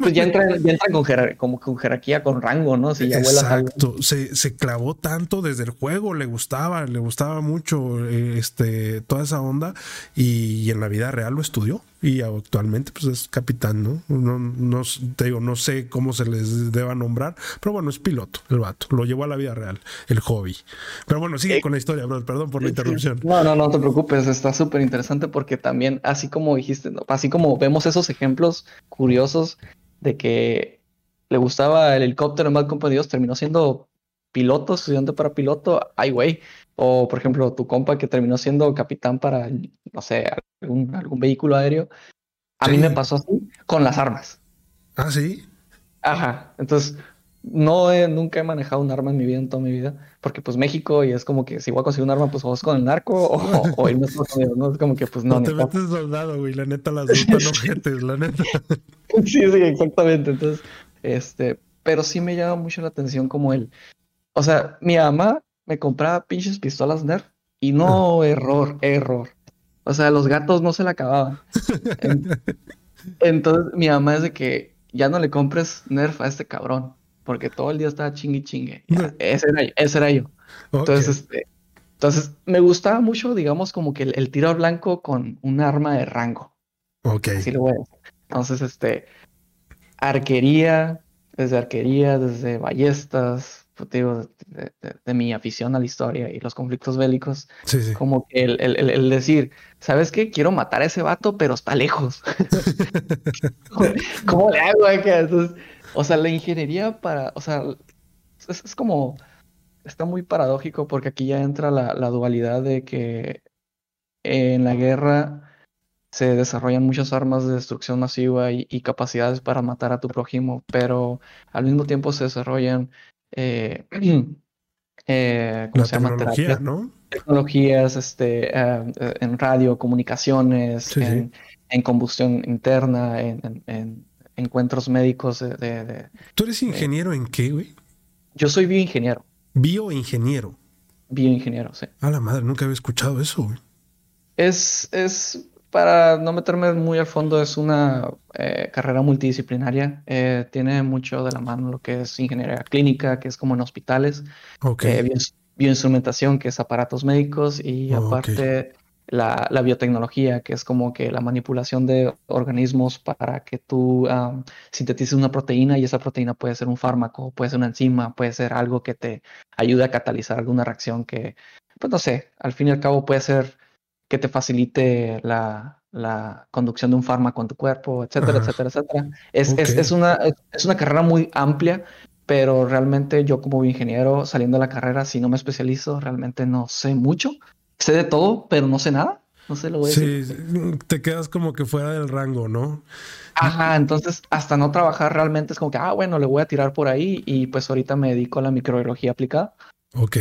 [SPEAKER 2] Pues ya entra, ya entra con, como con jerarquía, con rango, ¿no? Si ya
[SPEAKER 1] Exacto. Se, se, clavó tanto desde el juego, le gustaba, le gustaba mucho eh, este, toda esa onda y, en la vida real lo estudió y actualmente pues es capitán, ¿no? No, no te digo, no sé cómo se les deba nombrar, pero bueno, es piloto el vato, lo llevó a la vida real, el hobby. Pero bueno, sigue eh, con la historia, bro, perdón por la interrupción.
[SPEAKER 2] No, no, no te preocupes, está súper interesante porque también, así como dijiste, así como vemos esos ejemplos curiosos de que le gustaba el helicóptero en Bad Company 2, terminó siendo piloto, estudiante para piloto, ay güey. O por ejemplo, tu compa que terminó siendo capitán para, no sé, algún, algún vehículo aéreo. A mí me pasó así con las armas.
[SPEAKER 1] Ah, sí.
[SPEAKER 2] Ajá. Entonces, no he, nunca he manejado un arma en mi vida, en toda mi vida, porque pues México y es como que si voy a conseguir un arma, pues o con el narco o, o irme a ¿no? Es como que pues no.
[SPEAKER 1] No te metes soldado, güey, la neta las dos están la neta.
[SPEAKER 2] sí, sí, exactamente. Entonces, este, pero sí me llama mucho la atención como el, o sea, mi mamá me compraba pinches pistolas Nerf y no, ah. error, error. O sea, los gatos no se la acababan. Entonces, mi mamá es de que ya no le compres Nerf a este cabrón porque todo el día estaba chingue chingue. ese, era, ese era yo. Entonces, este, entonces, me gustaba mucho, digamos, como que el, tiro al blanco con un arma de rango. Ok. Así lo voy a decir. Entonces, este, arquería, desde arquería, desde ballestas, digo, de, mi afición a la historia y los conflictos bélicos, como que el, decir, ¿sabes qué? Quiero matar a ese vato, pero está lejos. ¿Cómo, le hago? Entonces, o sea, la ingeniería para, o sea, es, como, está muy paradójico porque aquí ya entra la, la dualidad de que en la guerra se desarrollan muchas armas de destrucción masiva y, capacidades para matar a tu prójimo, pero al mismo tiempo se desarrollan, eh,
[SPEAKER 1] eh, ¿cómo se llama? Tecnología, ¿no?
[SPEAKER 2] Tecnologías este, eh, en radio, comunicaciones, en, combustión interna, en, encuentros médicos. De,
[SPEAKER 1] ¿Tú eres ingeniero en qué, güey?
[SPEAKER 2] Yo soy bioingeniero.
[SPEAKER 1] Bioingeniero.
[SPEAKER 2] Bioingeniero, sí.
[SPEAKER 1] A la madre, nunca había escuchado eso, güey.
[SPEAKER 2] Es, es para no meterme muy al fondo, es una eh, carrera multidisciplinaria. Eh, tiene mucho de la mano lo que es ingeniería clínica, que es como en hospitales. Eh, bioinstrumentación, que es aparatos médicos. Y aparte la, biotecnología, que es como que la manipulación de organismos para que tú sintetices una proteína y esa proteína puede ser un fármaco, puede ser una enzima, puede ser algo que te ayude a catalizar alguna reacción que, pues no sé, al fin y al cabo puede ser que te facilite la, conducción de un fármaco en tu cuerpo, etcétera, etcétera, etcétera. Es, es, una, es una carrera muy amplia, pero realmente yo como ingeniero saliendo de la carrera, si no me especializo, realmente no sé mucho. Sé de todo, pero no sé nada. No sé lo voy a
[SPEAKER 1] sí, te quedas como que fuera del rango, ¿no?
[SPEAKER 2] Ajá, entonces hasta no trabajar realmente es como que, ah, bueno, le voy a tirar por ahí y pues ahorita me dedico a la microbiología aplicada.
[SPEAKER 1] Ok.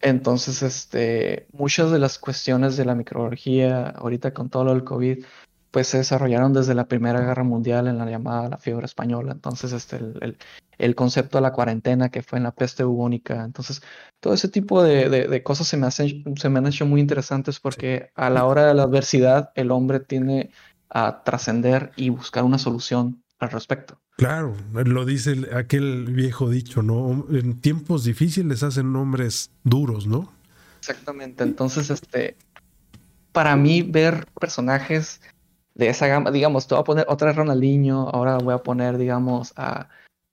[SPEAKER 2] Entonces, este, muchas de las cuestiones de la microbiología, ahorita con todo lo del COVID, pues se desarrollaron desde la Primera Guerra Mundial en la llamada la fiebre española. Entonces, este, el, el, concepto de la cuarentena que fue en la peste bubónica. Entonces, todo ese tipo de, de, cosas se me, hacen, se me han hecho muy interesantes porque a la hora de la adversidad el hombre tiene a trascender y buscar una solución al respecto.
[SPEAKER 1] Claro, lo dice aquel viejo dicho, ¿no? En tiempos difíciles hacen nombres duros, ¿no?
[SPEAKER 2] Exactamente. Entonces, este, para mí ver personajes de esa gama, digamos, te voy a poner otra Ronaldinho, ahora voy a poner, digamos, a,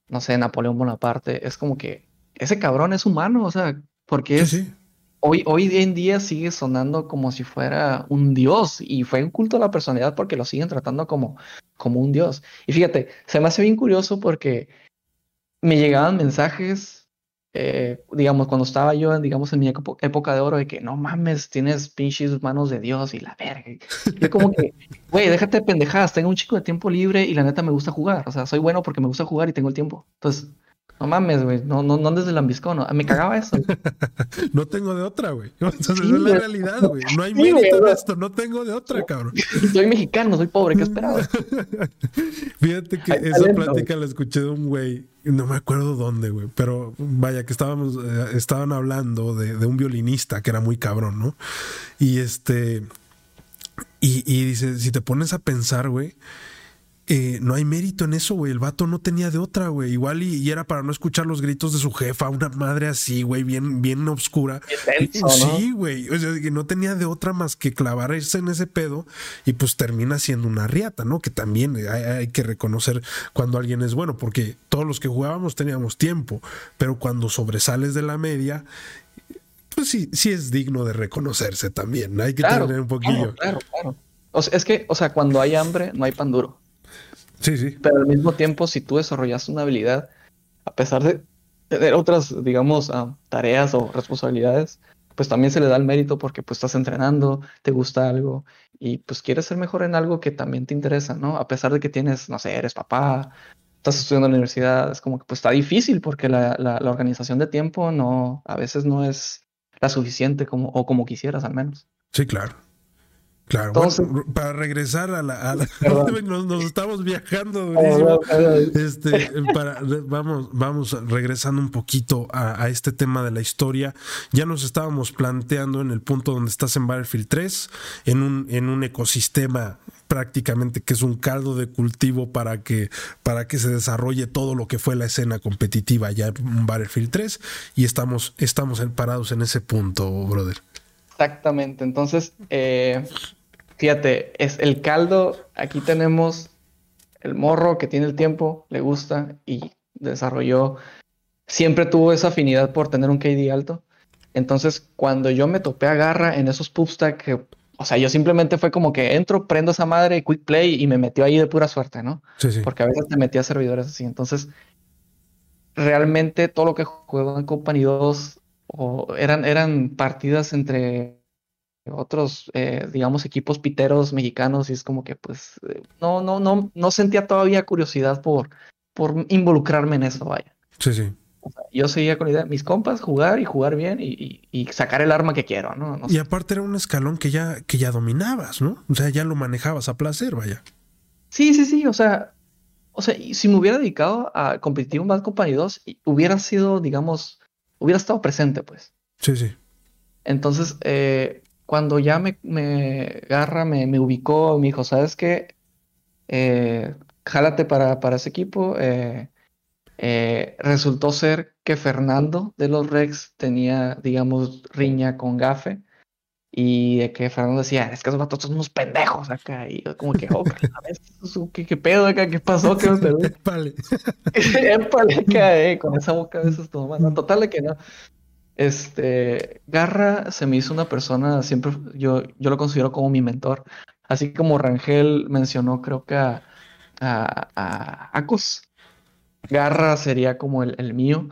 [SPEAKER 2] no sé, Napoleón Bonaparte, es como que ese cabrón es humano, o sea, porque es, hoy, en día sigue sonando como si fuera un dios y fue un culto a la personalidad porque lo siguen tratando como, como un dios. Y fíjate, se me hace bien curioso porque me llegaban mensajes, eh, digamos, cuando estaba yo, digamos, en mi época de oro, de que no mames, tienes pinches manos de Dios y la verga. Y como que, güey, déjate de pendejadas, tengo un chico de tiempo libre y la neta me gusta jugar. O sea, soy bueno porque me gusta jugar y tengo el tiempo. Entonces, no mames, güey. No, no, no desde el ambiscón. No. Me cagaba eso.
[SPEAKER 1] no tengo de otra, güey. Entonces, es la realidad, güey. No hay mérito en esto. No tengo de otra, cabrón.
[SPEAKER 2] Soy mexicano, soy pobre. ¿Qué esperabas?
[SPEAKER 1] Fíjate que esa plática la escuché de un güey. No me acuerdo dónde, güey. Pero vaya, que estábamos, eh, estaban hablando de, de un violinista que era muy cabrón, ¿no? Y este. Y, y dice: si te pones a pensar, güey eh, no hay mérito en eso, güey. El vato no tenía de otra, güey. Igual y, era para no escuchar los gritos de su jefa, una madre así, güey, bien, bien obscura. Sí, güey. O sea, que no tenía de otra más que clavarse en ese pedo y pues termina siendo una riata, ¿no? Que también hay, que reconocer cuando alguien es bueno, porque todos los que jugábamos teníamos tiempo, pero cuando sobresales de la media, pues sí, sí es digno de reconocerse también. Hay que tener un poquillo.
[SPEAKER 2] Claro, claro, O sea, es que, o sea, cuando hay hambre, no hay pan duro.
[SPEAKER 1] Sí, sí.
[SPEAKER 2] Pero al mismo tiempo, si tú desarrollas una habilidad, a pesar de tener otras, digamos, ah, tareas o responsabilidades, pues también se le da el mérito porque pues estás entrenando, te gusta algo y pues quieres ser mejor en algo que también te interesa, ¿no? A pesar de que tienes, no sé, eres papá, estás estudiando en la universidad, es como que pues está difícil porque la, la, la organización de tiempo no, a veces no es la suficiente como, o como quisieras al menos.
[SPEAKER 1] Sí, claro. Claro, para regresar a la, nos, estamos viajando, este, para, vamos, vamos regresando un poquito a, este tema de la historia. Ya nos estábamos planteando en el punto donde estás en Battlefield 3, en un, en un ecosistema prácticamente que es un caldo de cultivo para que, para que se desarrolle todo lo que fue la escena competitiva ya en Battlefield 3 y estamos, estamos parados en ese punto, brother.
[SPEAKER 2] Exactamente. Entonces, eh, fíjate, es el caldo, aquí tenemos el morro que tiene el tiempo, le gusta y desarrolló, siempre tuvo esa afinidad por tener un KD alto. Entonces, cuando yo me topé a Garra en esos pubstack que o sea, yo simplemente fue como que entro, prendo esa madre, quick play y me metió ahí de pura suerte, ¿no? Sí, sí. Porque a veces te metía a servidores así. Entonces, realmente todo lo que juego en Company 2 o eran, eran partidas entre otros, eh, digamos, equipos piteros mexicanos y es como que pues eh, no, no, no, no sentía todavía curiosidad por, por involucrarme en eso, vaya.
[SPEAKER 1] Sí, sí
[SPEAKER 2] yo seguía con la idea, mis compas, jugar y jugar bien y, sacar el arma que quiero, ¿no?
[SPEAKER 1] y aparte era un escalón que ya, que ya dominabas, ¿no? O sea, ya lo manejabas a placer, vaya.
[SPEAKER 2] Sí, sí, sí, o sea, o sea, si me hubiera dedicado a competir en Bad Company 2, hubiera sido, digamos, hubiera estado presente, pues.
[SPEAKER 1] Sí, sí.
[SPEAKER 2] Entonces, eh, cuando ya me, me Garra me, me, ubicó, me dijo, ¿sabes qué? Eh, jálate para, para ese equipo, eh, eh, resultó ser que Fernando de los Rex tenía, digamos, riña con Gafe y de que Fernando decía, es que esos vatos son unos pendejos acá. Y yo como que, oh, ¿qué, ¿qué, pedo acá? ¿Qué pasó? ¿Qué Épale. Épale acá, eh, con esa boca a veces más. total de que no. Este, Garra se me hizo una persona, siempre, yo, yo lo considero como mi mentor. Así como Rangel mencionó, creo que a, a, Acus, Garra sería como el, mío.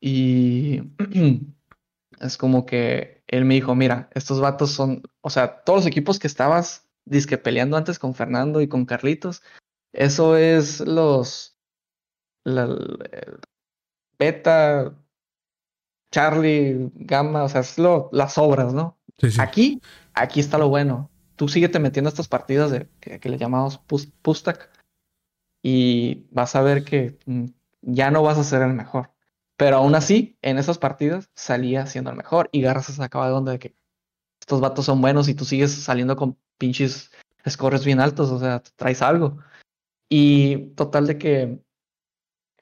[SPEAKER 2] Y es como que él me dijo, mira, estos vatos son, o sea, todos los equipos que estabas disque peleando antes con Fernando y con Carlitos, eso es los la, beta, Charlie, Gamma, o sea, es lo, las obras, ¿no? Aquí, aquí está lo bueno. Tú síguete metiendo estas partidas de, que, le llamamos Pustak y vas a ver que mm, ya no vas a ser el mejor. Pero aún así, en esas partidas salía siendo el mejor y Garra se sacaba de onda de que estos vatos son buenos y tú sigues saliendo con pinches scores bien altos, o sea, traes algo. Y total de que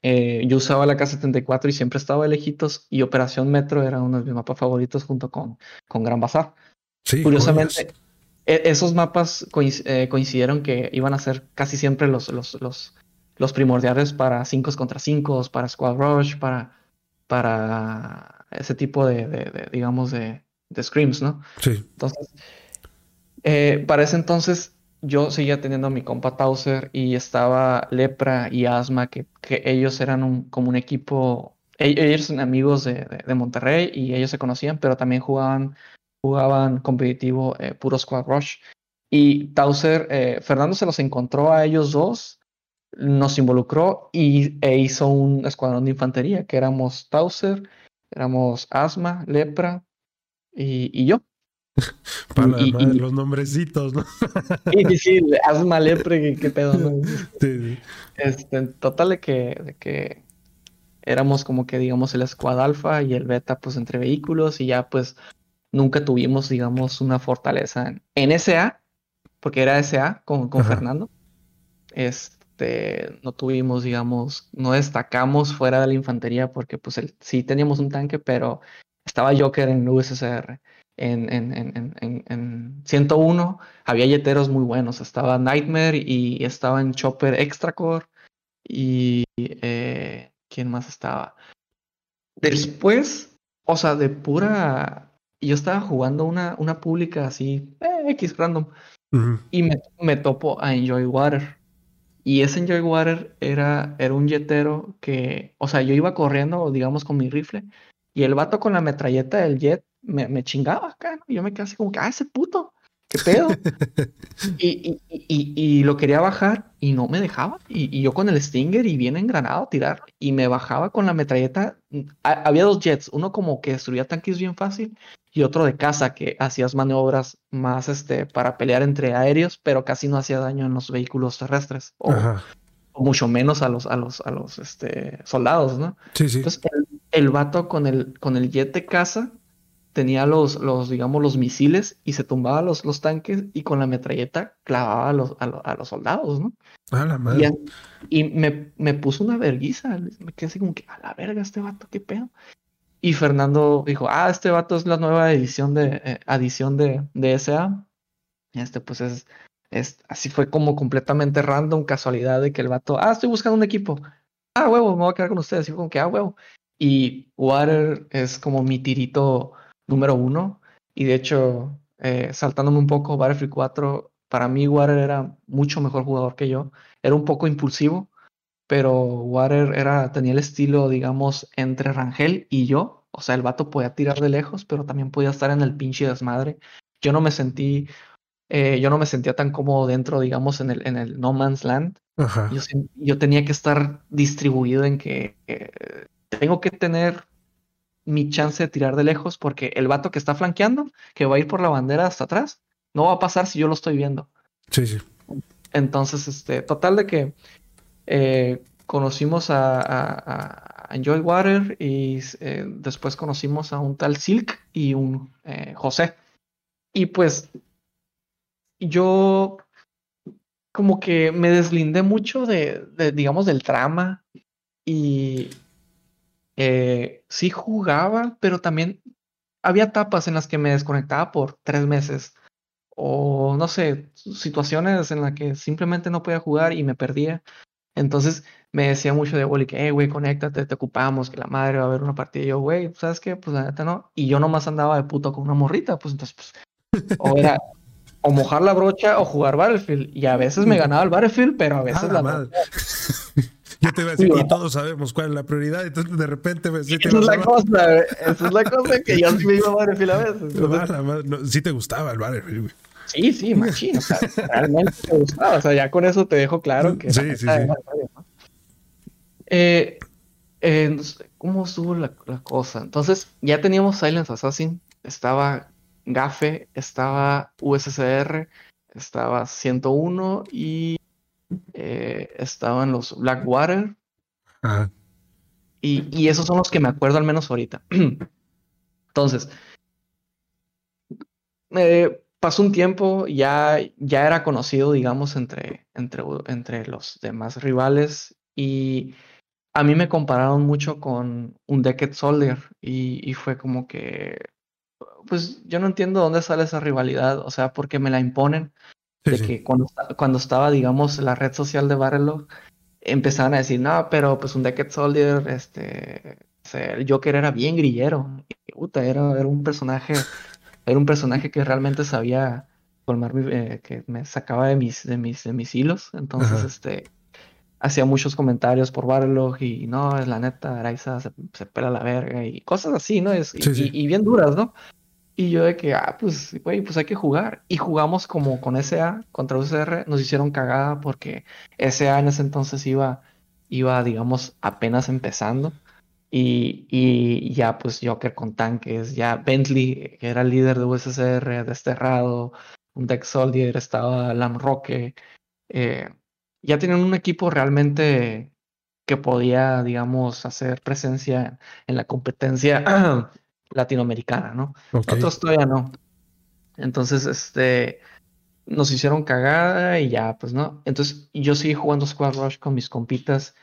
[SPEAKER 2] eh, yo usaba la K74 y siempre estaba de lejitos y Operación Metro era uno de mis mapas favoritos junto con, con Gran Bazar. Curiosamente, e-, esos mapas eh, coincidieron que iban a ser casi siempre los, los, los, los primordiales para 5 contra 5, para Squad Rush, para, para ese tipo de, digamos, de, de, screams, ¿no?
[SPEAKER 1] Sí.
[SPEAKER 2] Entonces, eh, para ese entonces yo seguía teniendo a mi compa Tauser y estaba Lepra y Asma, que, que ellos eran un, como un equipo, e-, ellos son amigos de, de, Monterrey y ellos se conocían, pero también jugaban jugaban competitivo eh, puro squad rush. Y Tauser, eh, Fernando se los encontró a ellos dos, nos involucró y, e hizo un escuadrón de infantería, que éramos Tauser, éramos Asma, Lepra y, yo.
[SPEAKER 1] Para los nombrecitos, ¿no?
[SPEAKER 2] sí, sí, Asma, Lepra, qué, pedo, ¿no? Sí, Este, total de que, de que éramos como que digamos el squad alfa y el beta pues entre vehículos y ya pues nunca tuvimos, digamos, una fortaleza en, SA, porque era SA con, con Fernando. Este, no tuvimos, digamos, no destacamos fuera de la infantería porque pues sí teníamos un tanque, pero estaba Joker en USSR. En, en, en, en, 101 había yeteros muy buenos. Estaba Nightmare y estaba en Chopper Extra Core. Y eh, ¿quién más estaba? Después, o sea, de pura yo estaba jugando una, una pública así, eh, X random. Y me, me, topo a Enjoy Water. Y ese Enjoy Water era, era un jetero que, o sea, yo iba corriendo, digamos, con mi rifle. Y el vato con la metralleta del jet me, me chingaba acá, ¿no? Y yo me quedé así como que, ah, ese puto. ¿qué pedo? y, y, lo quería bajar y no me dejaba. Y, yo con el Stinger y bien engranado a tirar. Y me bajaba con la metralleta. había dos jets, uno como que destruía tanques bien fácil y otro de caza que hacías maniobras más este, para pelear entre aéreos, pero casi no hacía daño en los vehículos terrestres. O, mucho menos a los, a los, a los este, soldados, ¿no?
[SPEAKER 1] Sí, sí.
[SPEAKER 2] Entonces el, el vato con el, con el jet de caza tenía los, los, digamos, los misiles y se tumbaba los, los tanques y con la metralleta clavaba a los, a, los soldados, ¿no?
[SPEAKER 1] A la madre.
[SPEAKER 2] Y, me, me, puso una verguiza, me quedé así como que, a la verga, este vato, qué pedo. Y Fernando dijo, ah, este vato es la nueva edición de, eh, adición de, de SA. Este, pues es, es, así fue como completamente random, casualidad de que el vato, ah, estoy buscando un equipo. Ah, huevo, me voy a quedar con ustedes. Y como que, ah, huevo. Y Water es como mi tirito número uno. Y de hecho, eh, saltándome un poco, Battlefield 4, para mí Water era mucho mejor jugador que yo. Era un poco impulsivo, pero Water era, tenía el estilo, digamos, entre Rangel y yo. O sea, el vato podía tirar de lejos, pero también podía estar en el pinche desmadre. Yo no me sentí, eh, yo no me sentía tan cómodo dentro, digamos, en el, en el No Man's Land. Yo, yo, tenía que estar distribuido en que eh, tengo que tener mi chance de tirar de lejos porque el vato que está flanqueando, que va a ir por la bandera hasta atrás, no va a pasar si yo lo estoy viendo.
[SPEAKER 1] Sí, sí.
[SPEAKER 2] Entonces, este, total de que eh, conocimos a, a, Enjoy Water y eh, después conocimos a un tal Silk y un eh, José. Y pues yo como que me deslindé mucho de, de digamos, del trama y sí jugaba, pero también había etapas en las que me desconectaba por tres meses o no sé, situaciones en las que simplemente no podía jugar y me perdía. Entonces me decía mucho de Wally que, eh, güey, conéctate, te ocupamos, que la madre va a ver una partida. Y yo, güey, ¿sabes qué? Pues la neta no. Y yo nomás andaba de puto con una morrita, pues entonces, pues, o era, o mojar la brocha o jugar Battlefield. Y a veces me ganaba el Battlefield, pero a veces la, la
[SPEAKER 1] Yo te iba a decir, y todos sabemos cuál es la prioridad, entonces de repente me
[SPEAKER 2] sí, Esa es la cosa, esa es la cosa que yo sí me iba a Battlefield a veces.
[SPEAKER 1] No, sí te gustaba el Battlefield, güey.
[SPEAKER 2] Sí, sí, machín. O sea, realmente te gustaba. O sea, ya con eso te dejo claro que.
[SPEAKER 1] Sí, sí, sí.
[SPEAKER 2] Eh, eh, ¿Cómo estuvo la, cosa? Entonces, ya teníamos Silence Assassin, estaba GAFE, estaba USCR, estaba 101 y eh, estaban los Blackwater. Y, y esos son los que me acuerdo al menos ahorita. Entonces, eh, pasó un tiempo, ya, ya era conocido, digamos, entre, entre, entre los demás rivales y a mí me compararon mucho con un Decked Soldier y, y, fue como que, pues yo no entiendo dónde sale esa rivalidad, o sea, porque me la imponen, de que cuando, cuando estaba, digamos, la red social de Barrelog, empezaban a decir, no, pero pues un Decked Soldier, este, el Joker era bien grillero, y, puta, era, era un personaje era un personaje que realmente sabía colmar eh, que me sacaba de mis, de mis, de mis hilos. Entonces, este hacía muchos comentarios por Barlog y no, es la neta, Araiza se, se pela la verga y cosas así, ¿no? Es, y, bien duras, ¿no? Y yo de que, ah, pues, güey, pues hay que jugar. Y jugamos como con SA contra UCR, nos hicieron cagada porque SA en ese entonces iba, iba, digamos, apenas empezando. Y, ya pues Joker con tanques, ya Bentley, que era líder de USSR, desterrado, un Deck Soldier, estaba Lam Roque, eh, ya tenían un equipo realmente que podía, digamos, hacer presencia en la competencia latinoamericana, ¿no? Otros todavía no. Entonces, este, nos hicieron cagada y ya, pues, ¿no? Entonces, yo seguí jugando Squad Rush con mis compitas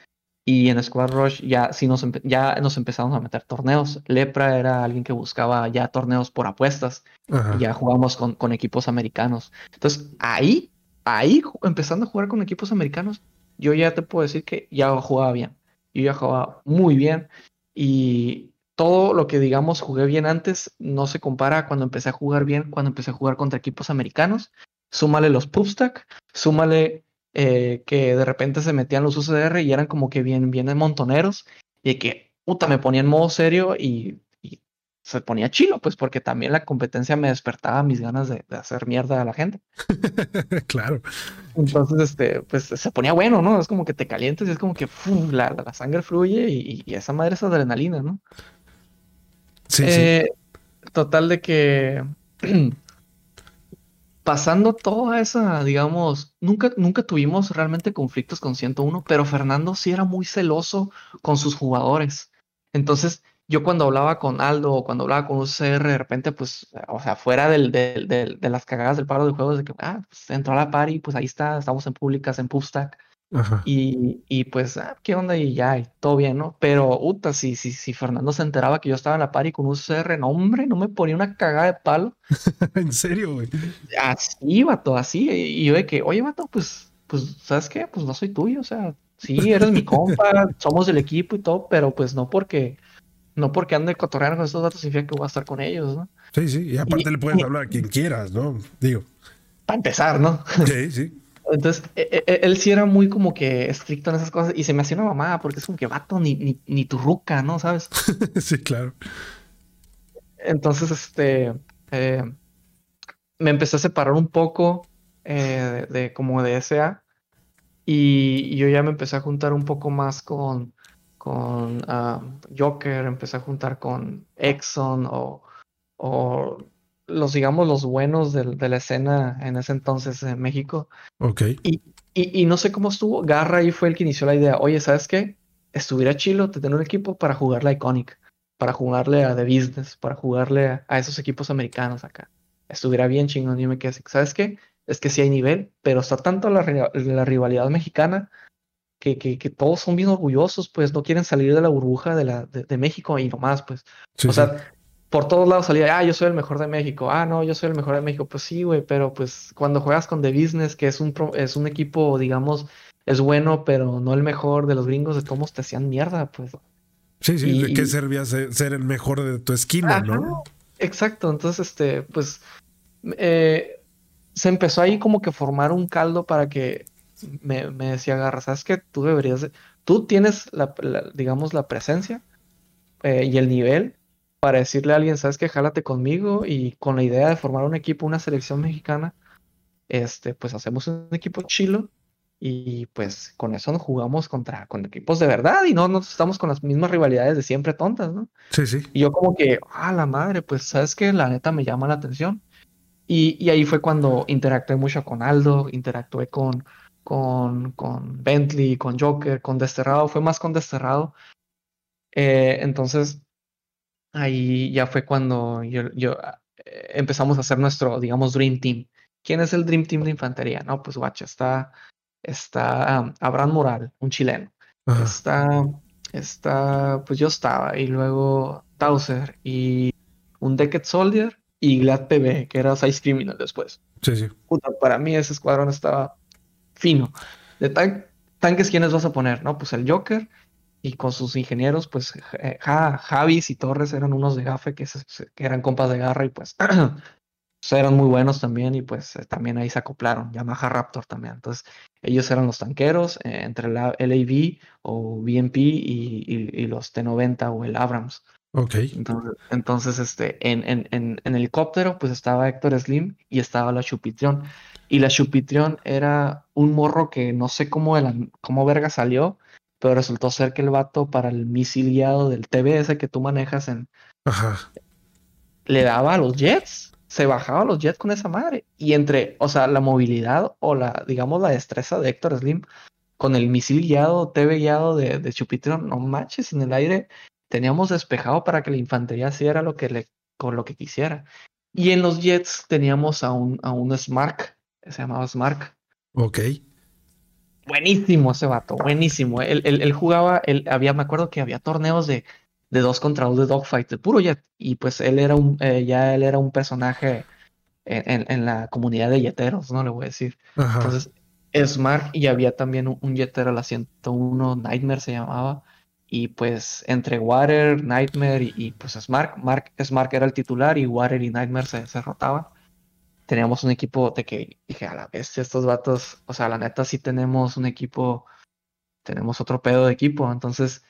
[SPEAKER 2] y en Squad Rush ya, sí nos, ya nos empezamos a meter torneos. Lepra era alguien que buscaba ya torneos por apuestas. Y ya jugamos con, con, equipos americanos. Entonces, ahí, ahí, empezando a jugar con equipos americanos, yo ya te puedo decir que ya jugaba bien. Yo ya jugaba muy bien. Y todo lo que, digamos, jugué bien antes no se compara a cuando empecé a jugar bien, cuando empecé a jugar contra equipos americanos. Súmale los pubstack, súmale eh, que de repente se metían los UCR y eran como que bien, bien montoneros, y que, puta, me ponía en modo serio y, se ponía chilo, pues porque también la competencia me despertaba mis ganas de, hacer mierda a la gente.
[SPEAKER 1] claro.
[SPEAKER 2] Entonces, este, pues se ponía bueno, ¿no? Es como que te calientes y es como que la, la, sangre fluye y, esa madre es adrenalina, ¿no?
[SPEAKER 1] Eh,
[SPEAKER 2] total de que pasando toda esa, digamos, nunca, nunca tuvimos realmente conflictos con 101, pero Fernando sí era muy celoso con sus jugadores. Entonces, yo cuando hablaba con Aldo o cuando hablaba con UCR, de repente, pues, o sea, fuera del, de las cagadas del paro de juegos, de que, ah, pues entró a la party, pues ahí está, estamos en públicas, en Pubstack, Y, y, pues, ah, ¿qué onda? Y ya, y todo bien, ¿no? Pero, uta, si, si, si Fernando se enteraba que yo estaba en la party con un CR, no, hombre, no me ponía una cagada de palo.
[SPEAKER 1] ¿En serio, güey?
[SPEAKER 2] Así, vato, así. Y yo de que, oye, vato, pues, pues, ¿sabes qué? Pues no soy tuyo, o sea, sí, eres mi compa, somos del equipo y todo, pero pues no porque, no porque ande cotorreando con estos datos significa que voy a estar con ellos, ¿no?
[SPEAKER 1] Sí, sí, y aparte le puedes hablar a quien quieras, ¿no? Digo.
[SPEAKER 2] Para empezar, ¿no?
[SPEAKER 1] Sí, sí.
[SPEAKER 2] Entonces, e, e, e, él, sí era muy como que estricto en esas cosas y se me hacía una mamada porque es como que vato, ni, ni, tu ruca, ¿no? ¿Sabes?
[SPEAKER 1] sí, claro.
[SPEAKER 2] Entonces, este, eh, me empecé a separar un poco eh, de, como de SA y, yo ya me empecé a juntar un poco más con, con ah, Joker, empecé a juntar con Exxon o, o los, digamos, los buenos de, de, la escena en ese entonces en México.
[SPEAKER 1] Ok.
[SPEAKER 2] Y, y, y, no sé cómo estuvo. Garra ahí fue el que inició la idea. Oye, ¿sabes qué? Estuviera chilo tener un equipo para jugar la Iconic, para jugarle a The Business, para jugarle a, esos equipos americanos acá. Estuviera bien chingón. Y me quedé así. ¿Sabes qué? Es que sí hay nivel, pero está tanto la, la rivalidad mexicana que, que, que, todos son bien orgullosos, pues no quieren salir de la burbuja de, la, de, México y nomás, pues. o sea, por todos lados salía, ah, yo soy el mejor de México, ah, no, yo soy el mejor de México, pues sí, güey, pero pues cuando juegas con The Business, que es un, es un equipo, digamos, es bueno, pero no el mejor de los gringos, de todos te hacían mierda, pues.
[SPEAKER 1] Sí, sí, ¿de qué servía ser, el mejor de tu esquina, no?
[SPEAKER 2] Exacto, entonces, este, pues, eh, se empezó ahí como que formar un caldo para que me, me decía Garra, ¿sabes que Tú deberías, tú tienes, la, digamos, la presencia eh, y el nivel para decirle a alguien, sabes que jálate conmigo y con la idea de formar un equipo, una selección mexicana, este, pues hacemos un equipo chilo y pues con eso nos jugamos contra con equipos de verdad y no nos estamos con las mismas rivalidades de siempre tontas, ¿no?
[SPEAKER 1] Sí, sí.
[SPEAKER 2] Y yo como que, ah, la madre, pues sabes que la neta me llama la atención. Y, y ahí fue cuando interactué mucho con Aldo, interactué con, con, con Bentley, con Joker, con Desterrado, fue más con Desterrado. Eh, entonces, ahí ya fue cuando yo, yo eh, empezamos a hacer nuestro, digamos, Dream Team. ¿Quién es el Dream Team de infantería? No, pues guacha, está, está Abraham Moral, un chileno. Está, está, pues yo estaba, y luego Tauser, y un Decked Soldier, y Glad PB, que era Size Criminal después.
[SPEAKER 1] Sí, sí.
[SPEAKER 2] para mí ese escuadrón estaba fino. De tanques, ¿quiénes vas a poner? No, pues el Joker, y con sus ingenieros, pues eh, Javis y Torres eran unos de gafe que, eran compas de garra y pues, pues, eran muy buenos también y pues eh, también ahí se acoplaron, Yamaha Raptor también. Entonces ellos eran los tanqueros eh, entre la LAV o BMP y, los T90 o el Abrams.
[SPEAKER 1] Ok.
[SPEAKER 2] Entonces, este, en, en, en, helicóptero pues estaba Héctor Slim y estaba la Chupitrión. Y la Chupitrión era un morro que no sé cómo, cómo verga salió, pero resultó ser que el vato para el misil guiado del TBS que tú manejas en...
[SPEAKER 1] Ajá.
[SPEAKER 2] Le daba a los jets, se bajaba a los jets con esa madre. Y entre, o sea, la movilidad o la, digamos, la destreza de Héctor Slim con el misil guiado, TV guiado de, de Chupitero, no manches, en el aire teníamos despejado para que la infantería hiciera lo que le, con lo que quisiera. Y en los jets teníamos a un, a un Smart, se llamaba Smart.
[SPEAKER 1] Ok
[SPEAKER 2] buenísimo ese vato, buenísimo. Él, él, jugaba, él había, me acuerdo que había torneos de, de dos contra dos de dogfight, de puro jet. Y pues él era un, eh, ya él era un personaje en, en, la comunidad de yeteros, ¿no? Le voy a decir. Entonces, Smart y había también un, un yetero, la 101, Nightmare se llamaba. Y pues entre Water, Nightmare y, pues Smart, Mark, Smart era el titular y Water y Nightmare se, se rotaban teníamos un equipo de que dije, a la vez, estos vatos, o sea, la neta sí tenemos un equipo, tenemos otro pedo de equipo. Entonces,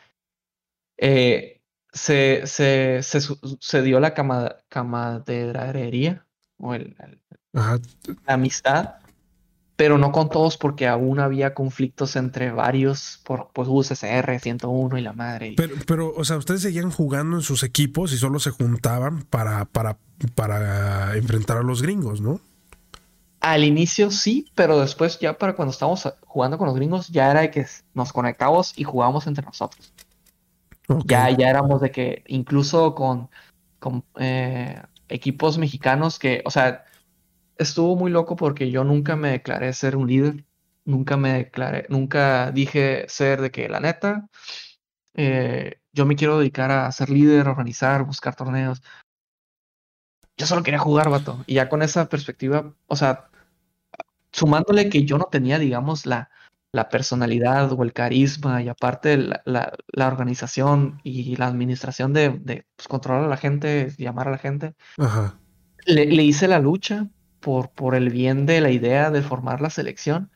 [SPEAKER 2] eh, se, se, se, dio la cama, camaradería o el, la amistad, pero no con todos porque aún había conflictos entre varios por pues UCCR 101 y la madre.
[SPEAKER 1] Pero, pero, o sea, ustedes seguían jugando en sus equipos y solo se juntaban para, para para enfrentar a los gringos, ¿no?
[SPEAKER 2] Al inicio sí, pero después ya para cuando estábamos jugando con los gringos ya era de que nos conectábamos y jugábamos entre nosotros. Ya, ya éramos de que incluso con, con eh, equipos mexicanos que, o sea, estuvo muy loco porque yo nunca me declaré ser un líder. nunca me declaré, nunca dije ser de que la neta, eh, yo me quiero dedicar a ser líder, organizar, buscar torneos. Yo solo quería jugar, vato. Y ya con esa perspectiva, o sea, sumándole que yo no tenía, digamos, la, la personalidad o el carisma y aparte la, la, organización y la administración de, de pues, controlar a la gente, llamar a la gente, Le, le, hice la lucha por, por el bien de la idea de formar la selección,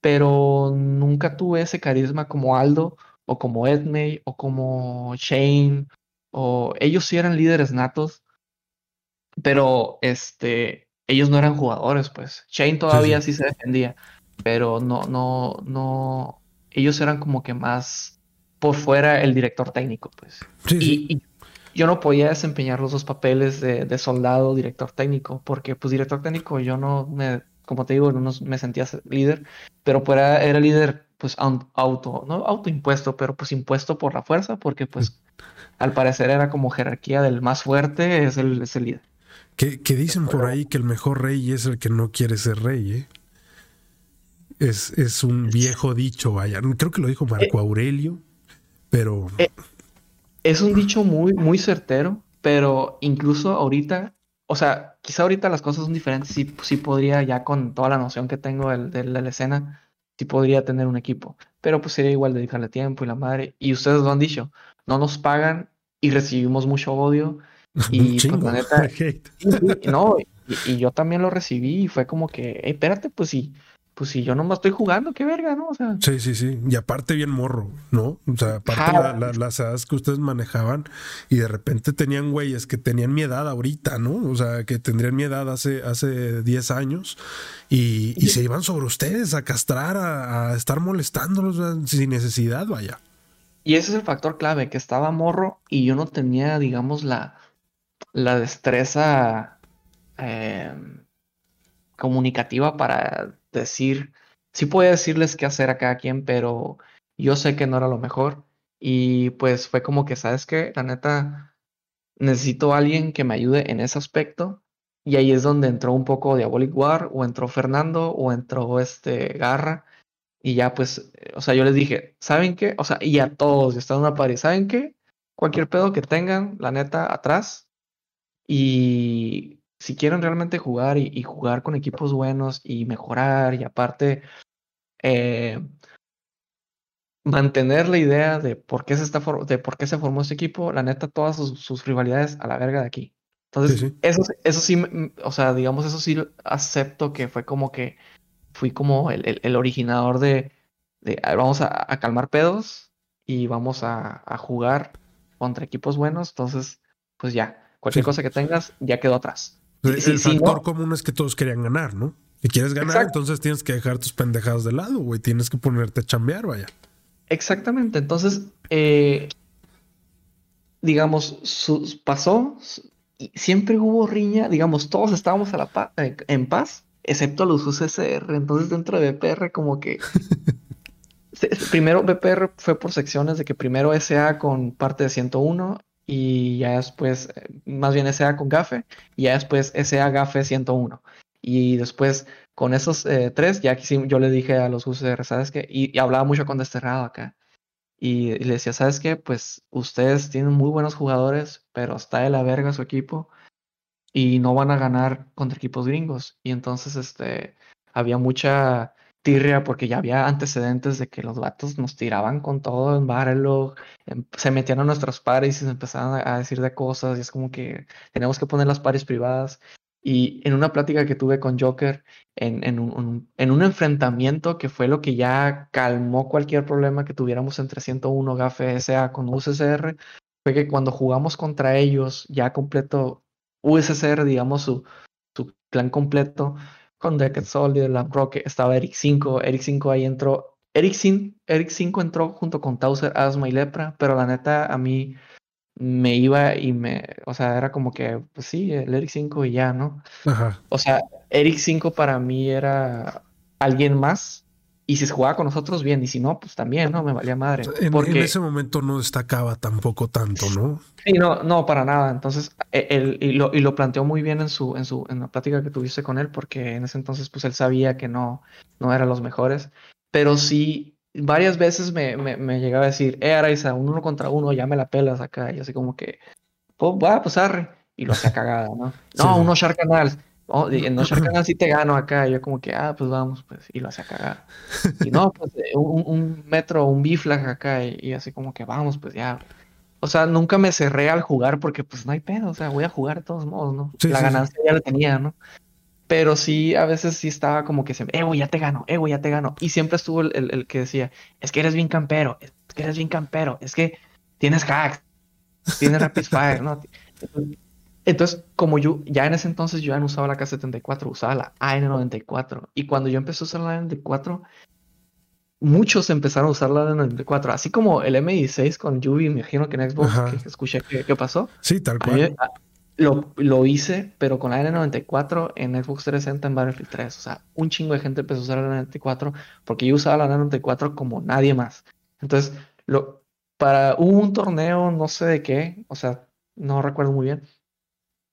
[SPEAKER 2] pero nunca tuve ese carisma como Aldo o como Edmey o como Shane o ellos sí eran líderes natos, pero este ellos no eran jugadores, pues. Shane todavía sí, se defendía, pero no, no, no. Ellos eran como que más por fuera el director técnico, pues. y, yo no podía desempeñar los dos papeles de, de, soldado, director técnico, porque pues director técnico yo no me, como te digo, no me sentía líder, pero pues era, era líder pues auto, no autoimpuesto, pero pues impuesto por la fuerza, porque pues al parecer era como jerarquía del más fuerte, es el, es el líder.
[SPEAKER 1] Que, dicen por ahí que el mejor rey es el que no quiere ser rey, ¿eh? Es, es un viejo dicho, vaya. Creo que lo dijo Marco eh, Aurelio, pero...
[SPEAKER 2] Eh, es un dicho muy, muy certero, pero incluso ahorita, o sea, quizá ahorita las cosas son diferentes. Sí, sí podría, ya con toda la noción que tengo de, la escena, sí podría tener un equipo. Pero pues sería igual dedicarle tiempo y la madre. Y ustedes lo han dicho, no nos pagan y recibimos mucho odio y pues, la neta, no, y, yo también lo recibí y fue como que, espérate, pues si, pues si yo nomás estoy jugando, qué verga, ¿no? O sea,
[SPEAKER 1] sí, sí, sí. Y aparte bien morro, ¿no? O sea, aparte las edades que ustedes manejaban y de repente tenían güeyes que tenían mi edad ahorita, ¿no? O sea, que tendrían mi edad hace, hace 10 años y, y se iban sobre ustedes a castrar, a, a estar molestándolos sin necesidad, vaya.
[SPEAKER 2] Y ese es el factor clave, que estaba morro y yo no tenía, digamos, la, la destreza em, comunicativa para decir, sí podía decirles qué hacer a cada quien, pero yo sé que no era lo mejor. Y pues fue como que, ¿sabes qué? La neta, necesito a alguien que me ayude en ese aspecto. Y ahí es donde entró un poco Diabolic War, o entró Fernando, o entró este Garra. Y ya pues, o sea, yo les dije, ¿saben qué? O sea, y a todos, están en una pared, ¿saben qué? Cualquier pedo que tengan, la neta, atrás, y si quieren realmente jugar y, jugar con equipos buenos y mejorar y aparte eh, mantener la idea de por qué se está de por qué se formó este equipo, la neta, todas sus, rivalidades a la verga de aquí. Entonces, Eso, eso sí, o sea, digamos, eso sí acepto que fue como que fui como el, originador de, de vamos a, calmar pedos y vamos a, a, jugar contra equipos buenos. Entonces, pues ya, Cualquier cosa que tengas ya quedó atrás.
[SPEAKER 1] El, factor común es que todos querían ganar, ¿no? Si quieres ganar, entonces tienes que dejar tus pendejadas de lado, güey. Tienes que ponerte a chambear, vaya.
[SPEAKER 2] Exactamente. Entonces, eh, digamos, pasó. Y siempre hubo riña. Digamos, todos estábamos a la eh, en paz, excepto los UCSR. Entonces, dentro de BPR, como que. primero, BPR fue por secciones de que primero SA con parte de 101 y ya después, eh, más bien SA con GAFE, y ya después SA GAFE 101. Y después con esos eh, tres, ya que yo le dije a los UCR, ¿sabes qué? Y, hablaba mucho con Desterrado acá. Y, le decía, ¿sabes qué? Pues ustedes tienen muy buenos jugadores, pero está de la verga su equipo y no van a ganar contra equipos gringos. Y entonces, este, había mucha tirria porque ya había antecedentes de que los vatos nos tiraban con todo en Barrelog, em, se metían a nuestros pares y se empezaban a, decir de cosas y es como que tenemos que poner las pares privadas. Y en una plática que tuve con Joker, en, en, un, en un enfrentamiento que fue lo que ya calmó cualquier problema que tuviéramos entre 101 GAFE SA con USSR, fue que cuando jugamos contra ellos, ya completo USSR, digamos su, su clan completo, con Deckard Soldier, Lamb Rock, estaba Eric 5, Eric 5 ahí entró. Eric, 5, Eric 5 entró junto con Tauser, Asma y Lepra, pero la neta a mí me iba y me, o sea, era como que, pues sí, el Eric 5 y ya, ¿no? Ajá. O sea, Eric 5 para mí era alguien más Y si se jugaba con nosotros, bien. Y si no, pues también, ¿no? Me valía madre.
[SPEAKER 1] En, porque... en ese momento no destacaba tampoco tanto, ¿no?
[SPEAKER 2] Sí, no, no, para nada. Entonces, e, él, y, lo, y lo planteó muy bien en su, en su, en la plática que tuviste con él, porque en ese entonces, pues él sabía que no, no eran los mejores. Pero sí, varias veces me, me, me llegaba a decir, eh, Araiza, un uno contra uno, ya me la pelas acá. Y así como que, pues, va, pues arre. Y lo hacía cagada, ¿no? No, unos Shark Canals. Oh, en No Shark Canals sí te gano acá. Y yo como que, ah, pues vamos, pues. Y lo hacía cagada. Y no, pues eh, un, un metro, un biflag acá. Y, y así como que, vamos, pues ya o sea, nunca me cerré al jugar porque pues no hay pedo, o sea, voy a jugar de todos modos, ¿no? la ganancia ya la tenía, ¿no? Pero sí, a veces sí estaba como que se, eh, güey, ya te gano, eh, güey, ya te gano. Y siempre estuvo el, el, que decía, es que eres bien campero, es que eres bien campero, es que tienes hacks, tienes rapid fire, ¿no? Entonces, como yo, ya en ese entonces yo ya no usaba la K74, usaba la AN94. Y cuando yo empecé a usar la AN94, muchos empezaron a usar la AN94. Así como el M16 con Yubi, me imagino que en Xbox, que escuché qué pasó.
[SPEAKER 1] Sí, tal cual.
[SPEAKER 2] Lo, lo, hice, pero con la N94 en Xbox 360 en Battlefield 3. O sea, un chingo de gente empezó a usar la N94 porque yo usaba la N94 como nadie más. Entonces, lo, para, hubo un torneo, no sé de qué, o sea, no recuerdo muy bien,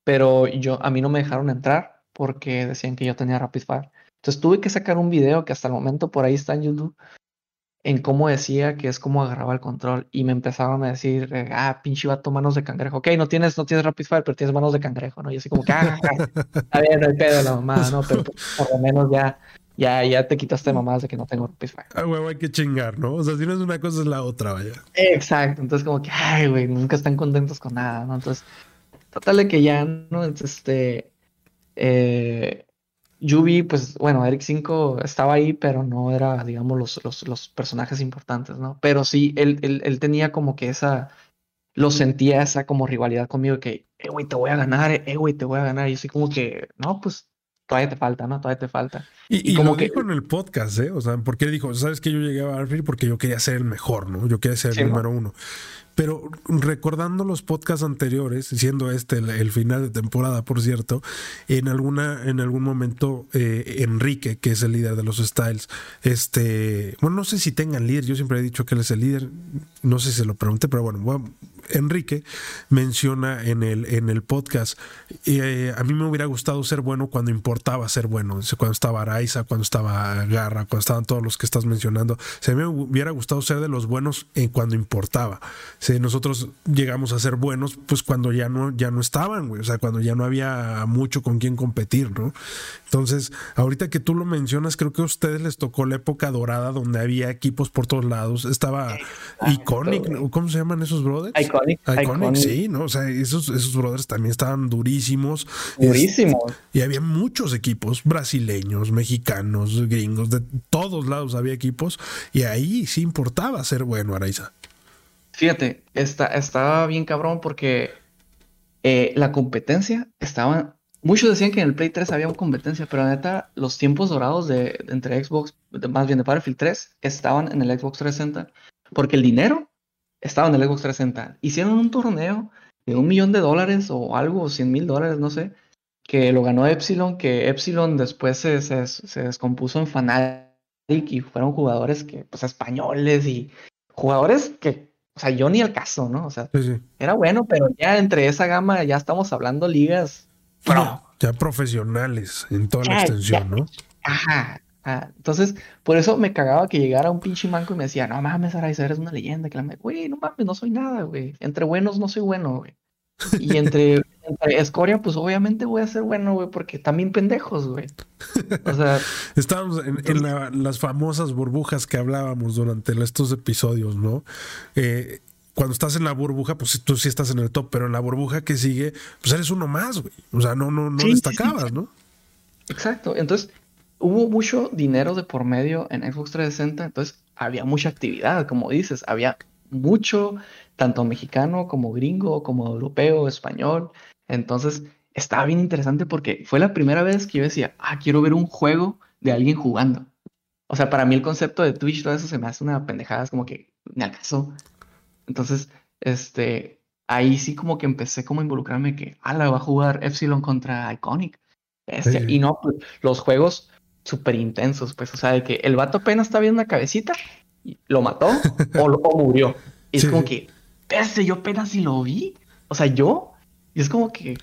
[SPEAKER 2] pero yo, a mí no me dejaron entrar porque decían que yo tenía Rapid Fire. Entonces tuve que sacar un video que hasta el momento por ahí está en YouTube, en cómo decía que es como agarraba el control y me empezaron a decir, ah, pinche vato, manos de cangrejo. Ok, no tienes, no tienes rapid fire, pero tienes manos de cangrejo, ¿no? Y así como que, ah, a ver, no hay pedo la mamá, ¿no? Pero por lo menos ya, ya, ya te quitaste mamás de que no tengo rapid fire.
[SPEAKER 1] Ah, huevo, hay que chingar, ¿no? O sea, si no es una cosa, es la otra, vaya.
[SPEAKER 2] Exacto, entonces como que, ay, güey, nunca están contentos con nada, ¿no? Entonces, total de que ya, ¿no? este, eh, Yubi, pues bueno, Eric 5 estaba ahí, pero no era, digamos, los, los, los personajes importantes, ¿no? Pero sí, él, él, él, tenía como que esa, lo sentía esa como rivalidad conmigo, que, eh, güey, te voy a ganar, eh, güey, te voy a ganar. Y así como que, no, pues todavía te falta, ¿no? Todavía te falta.
[SPEAKER 1] Y, como que dijo en el podcast, ¿eh? O sea, porque dijo, sabes que yo llegué a Battlefield porque yo quería ser el mejor, ¿no? Yo quería ser el número uno. Pero recordando los podcasts anteriores, siendo este el, final de temporada, por cierto, en alguna, en algún momento, eh, Enrique, que es el líder de los Styles, este, bueno, no sé si tengan líder, yo siempre he dicho que él es el líder, no sé si se lo pregunté, pero bueno, Enrique menciona en el, en el podcast, eh, a mí me hubiera gustado ser bueno cuando importaba ser bueno, cuando estaba Araiza, cuando estaba Garra, cuando estaban todos los que estás mencionando, mí me hubiera gustado ser de los buenos en cuando importaba si nosotros llegamos a ser buenos, pues cuando ya no, ya no estaban, güey, o sea, cuando ya no había mucho con quien competir, ¿no? Entonces, ahorita que tú lo mencionas, creo que a ustedes les tocó la época dorada donde había equipos por todos lados, estaba Iconic, ¿cómo se llaman esos brothers?
[SPEAKER 2] Iconic.
[SPEAKER 1] Iconic, sí, ¿no? O sea, esos, esos brothers también estaban durísimos.
[SPEAKER 2] Durísimos.
[SPEAKER 1] y había muchos equipos, brasileños, mexicanos, gringos, de todos lados había equipos, y ahí sí importaba ser bueno, Araiza.
[SPEAKER 2] Fíjate, estaba bien cabrón porque eh, la competencia estaba. Muchos decían que en el Play 3 había competencia, pero neta, los tiempos dorados de, entre Xbox, más bien de Battlefield 3, estaban en el Xbox 360. Porque el dinero estaba en el Xbox 360. Hicieron un torneo de un millón de dólares o algo, cien mil dólares, no sé, que lo ganó Epsilon, que Epsilon después se, se, se descompuso en Fnatic y fueron jugadores que, pues, españoles y jugadores que o sea, yo ni el caso, ¿no? O sea, era bueno, pero ya entre esa gama ya estamos hablando ligas
[SPEAKER 1] Ya profesionales en toda la extensión, ¿no?
[SPEAKER 2] Ajá. Entonces, por eso me cagaba que llegara un pinche manco y me decía, no mames, Araiza, eres una leyenda. Que la güey, no mames, no soy nada, güey. Entre buenos no soy bueno, güey. Y entre, escoria, pues obviamente voy a ser bueno, güey, porque también pendejos, güey. O sea.
[SPEAKER 1] Estábamos en, las famosas burbujas que hablábamos durante estos episodios, ¿no? Eh, cuando estás en la burbuja, pues tú sí estás en el top, pero en la burbuja que sigue, pues eres uno más, güey. O sea, no, no, no destacabas, ¿no?
[SPEAKER 2] Exacto. Entonces, hubo mucho dinero de por medio en Xbox 360, entonces había mucha actividad, como dices, había mucho tanto mexicano como gringo, como europeo, español. Entonces, estaba bien interesante porque fue la primera vez que yo decía, ah, quiero ver un juego de alguien jugando. O sea, para mí el concepto de Twitch, todo eso se me hace una pendejada, es como que me acaso. Entonces, este, ahí sí como que empecé como a involucrarme que, ah, la va a jugar Epsilon contra Iconic. Este, y no, pues, los juegos súper intensos, pues, o sea, de que el vato apenas está viendo una cabecita, y lo mató o, murió. Y es como que, ese yo apenas si lo vi, o sea, yo, y es como que,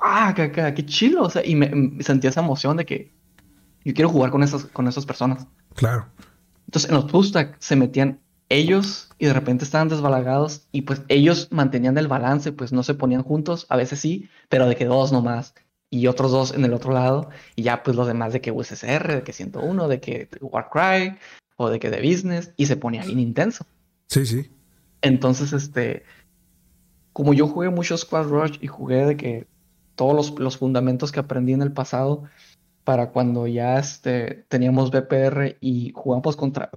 [SPEAKER 2] ah, qué, qué, chilo, o sea, y me, sentía esa emoción de que yo quiero jugar con esas, con esas personas.
[SPEAKER 1] Claro.
[SPEAKER 2] Entonces, en los post se metían ellos y de repente estaban desbalagados y pues ellos mantenían el balance, pues no se ponían juntos, a veces sí, pero de que dos nomás y otros dos en el otro lado y ya pues los demás de que USSR, de que 101, de que Warcry o de que de Business y se ponía bien intenso.
[SPEAKER 1] Sí, sí.
[SPEAKER 2] Entonces, este, como yo jugué mucho Squad Rush y jugué de que todos los, los fundamentos que aprendí en el pasado para cuando ya este, teníamos BPR y jugamos contra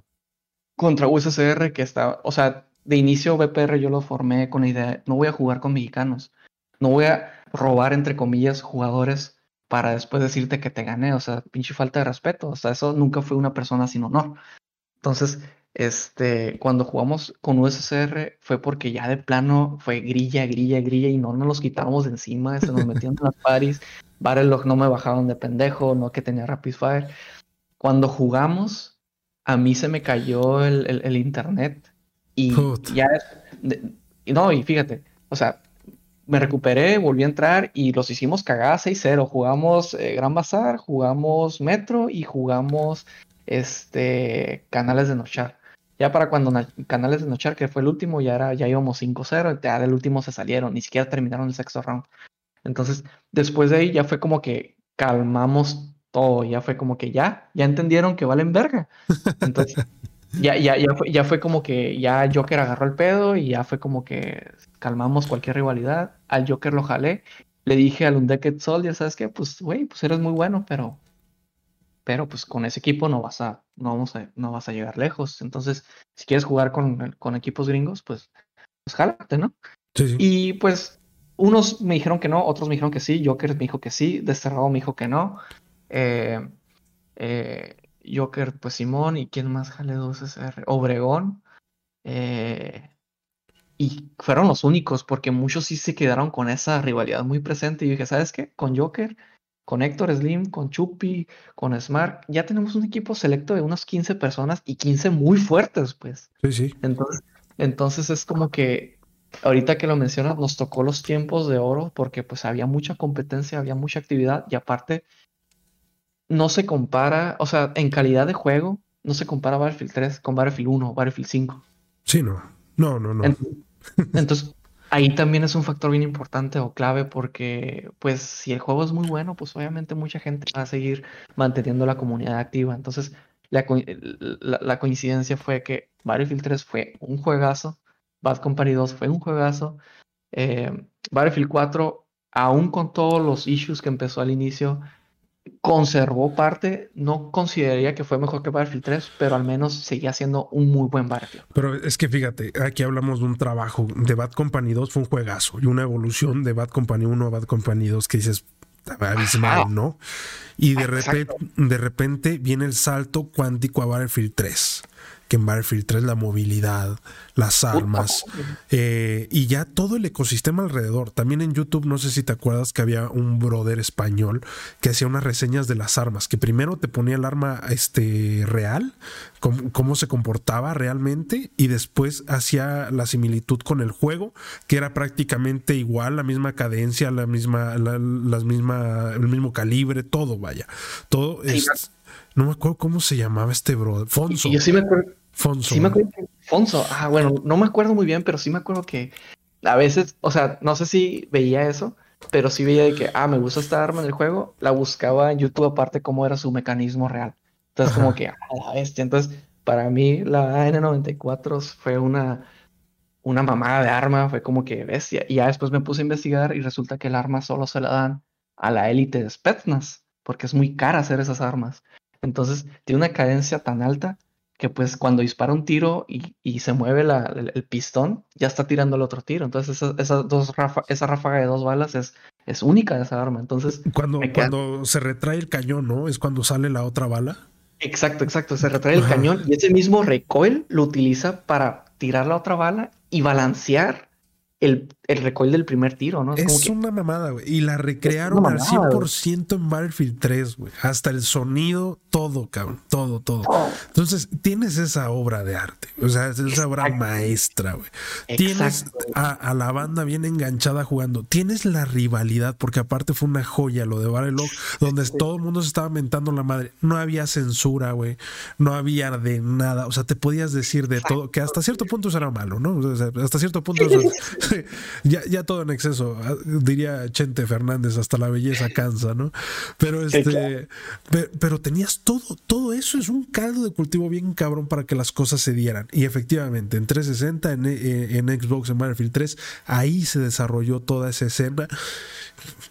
[SPEAKER 2] contra USSR que está, o sea, de inicio BPR yo lo formé con la idea, no voy a jugar con mexicanos, no voy a robar entre comillas jugadores para después decirte que te gané, o sea, pinche falta de respeto, o sea, eso nunca fue una persona sin honor. Entonces, este, cuando jugamos con USSR fue porque ya de plano fue grilla, grilla, grilla y no nos los quitábamos de encima, se nos metían en las paris, Barrelog no me bajaban de pendejo, no que tenía Rapid Fire. Cuando jugamos, a mí se me cayó el, internet y ya no, y fíjate, o sea, me recuperé, volví a entrar y los hicimos cagada 6-0. Jugamos eh, Gran Bazar, jugamos Metro y jugamos este Canales de Nochar. Ya para cuando Canales de Nochar, que fue el último, ya era, ya íbamos 5-0, ya del último se salieron, ni siquiera terminaron el sexto round. Entonces, después de ahí ya fue como que calmamos todo, ya fue como que ya, ya entendieron que valen verga. Entonces, ya, ya, ya, fue, ya fue como que ya Joker agarró el pedo y ya fue como que calmamos cualquier rivalidad. Al Joker lo jalé. Le dije al Undecked Soul, ya sabes qué, pues, güey, pues eres muy bueno, pero, pero pues con ese equipo no vas a, no vamos a, no vas a llegar lejos. Entonces, si quieres jugar con, con equipos gringos, pues, pues jálate, ¿no? Y pues, unos me dijeron que no, otros me dijeron que sí, Joker me dijo que sí, Desterrado me dijo que no. Eh, eh, Joker, pues Simón, y quién más jale 2SR, Obregón. Eh, y fueron los únicos, porque muchos sí se quedaron con esa rivalidad muy presente. Y dije, ¿sabes qué? Con Joker, con Héctor Slim, con Chupi, con Smart, ya tenemos un equipo selecto de unas 15 personas y 15 muy fuertes, pues.
[SPEAKER 1] Sí, sí.
[SPEAKER 2] Entonces, entonces es como que ahorita que lo mencionas, nos tocó los tiempos de oro porque pues había mucha competencia, había mucha actividad y aparte no se compara, o sea, en calidad de juego, no se compara Battlefield 3 con Battlefield 1 o Battlefield 5.
[SPEAKER 1] Sí, no. No, no, no.
[SPEAKER 2] Entonces, ahí también es un factor bien importante o clave porque, pues, si el juego es muy bueno, pues obviamente mucha gente va a seguir manteniendo la comunidad activa. Entonces, la, coincidencia fue que Battlefield 3 fue un juegazo, Bad Company 2 fue un juegazo, eh, Battlefield 4, aún con todos los issues que empezó al inicio, conservó parte, no consideraría que fue mejor que Battlefield 3, pero al menos seguía siendo un muy buen Battlefield.
[SPEAKER 1] Pero es que fíjate, aquí hablamos de un trabajo. De Bad Company 2 fue un juegazo y una evolución de Bad Company 1 a Bad Company 2 que dices, abismal, ¿no? Y de repente, de repente viene el salto cuántico a Battlefield 3 que en Battlefield 3 la movilidad, las armas eh, y ya todo el ecosistema alrededor. También en YouTube, no sé si te acuerdas que había un brother español que hacía unas reseñas de las armas, que primero te ponía el arma este, real, cómo, se comportaba realmente y después hacía la similitud con el juego, que era prácticamente igual, la misma cadencia, la misma, las misma, el mismo calibre, todo, vaya. Todo es... No me acuerdo cómo se llamaba este brother. Fonso.
[SPEAKER 2] yo sí me acuerdo. Fonso. Sí me acuerdo Fonso. Ah, bueno, no me acuerdo muy bien, pero sí me acuerdo que a veces, o sea, no sé si veía eso, pero sí veía de que, ah, me gusta esta arma en el juego, la buscaba en YouTube aparte cómo era su mecanismo real. Entonces, como que, a la bestia. Entonces, para mí, la N94 fue una, una mamada de arma, fue como que bestia. Y ya después me puse a investigar y resulta que el arma solo se la dan a la élite de Spetsnaz, porque es muy cara hacer esas armas. Entonces, tiene una cadencia tan alta que pues cuando dispara un tiro y, se mueve el, pistón, ya está tirando el otro tiro. Entonces esa, dos esa ráfaga de dos balas es, es única de esa arma. Entonces
[SPEAKER 1] cuando, cuando se retrae el cañón, ¿no? Es cuando sale la otra bala.
[SPEAKER 2] Exacto, exacto. Se retrae el cañón y ese mismo recoil lo utiliza para tirar la otra bala y balancear el, el recoil del primer tiro, ¿no?
[SPEAKER 1] Es, una mamada, güey. Y la recrearon al 100% en Battlefield 3, güey. Hasta el sonido, todo, cabrón. Todo, todo. Entonces, tienes esa obra de arte. O sea, esa obra maestra, güey. Tienes a, la banda bien enganchada jugando. Tienes la rivalidad, porque aparte fue una joya lo de Battle donde todo el mundo se estaba mentando la madre. No había censura, güey. No había de nada. O sea, te podías decir de todo, que hasta cierto punto era malo, ¿no? O sea, hasta cierto punto ya, ya todo en exceso, ah, diría Chente Fernández, hasta la belleza cansa, ¿no? Pero este, pero, tenías todo, todo eso es un caldo de cultivo bien cabrón para que las cosas se dieran. Y efectivamente, en 360, en, eh, en Xbox, en Battlefield 3, ahí se desarrolló toda esa escena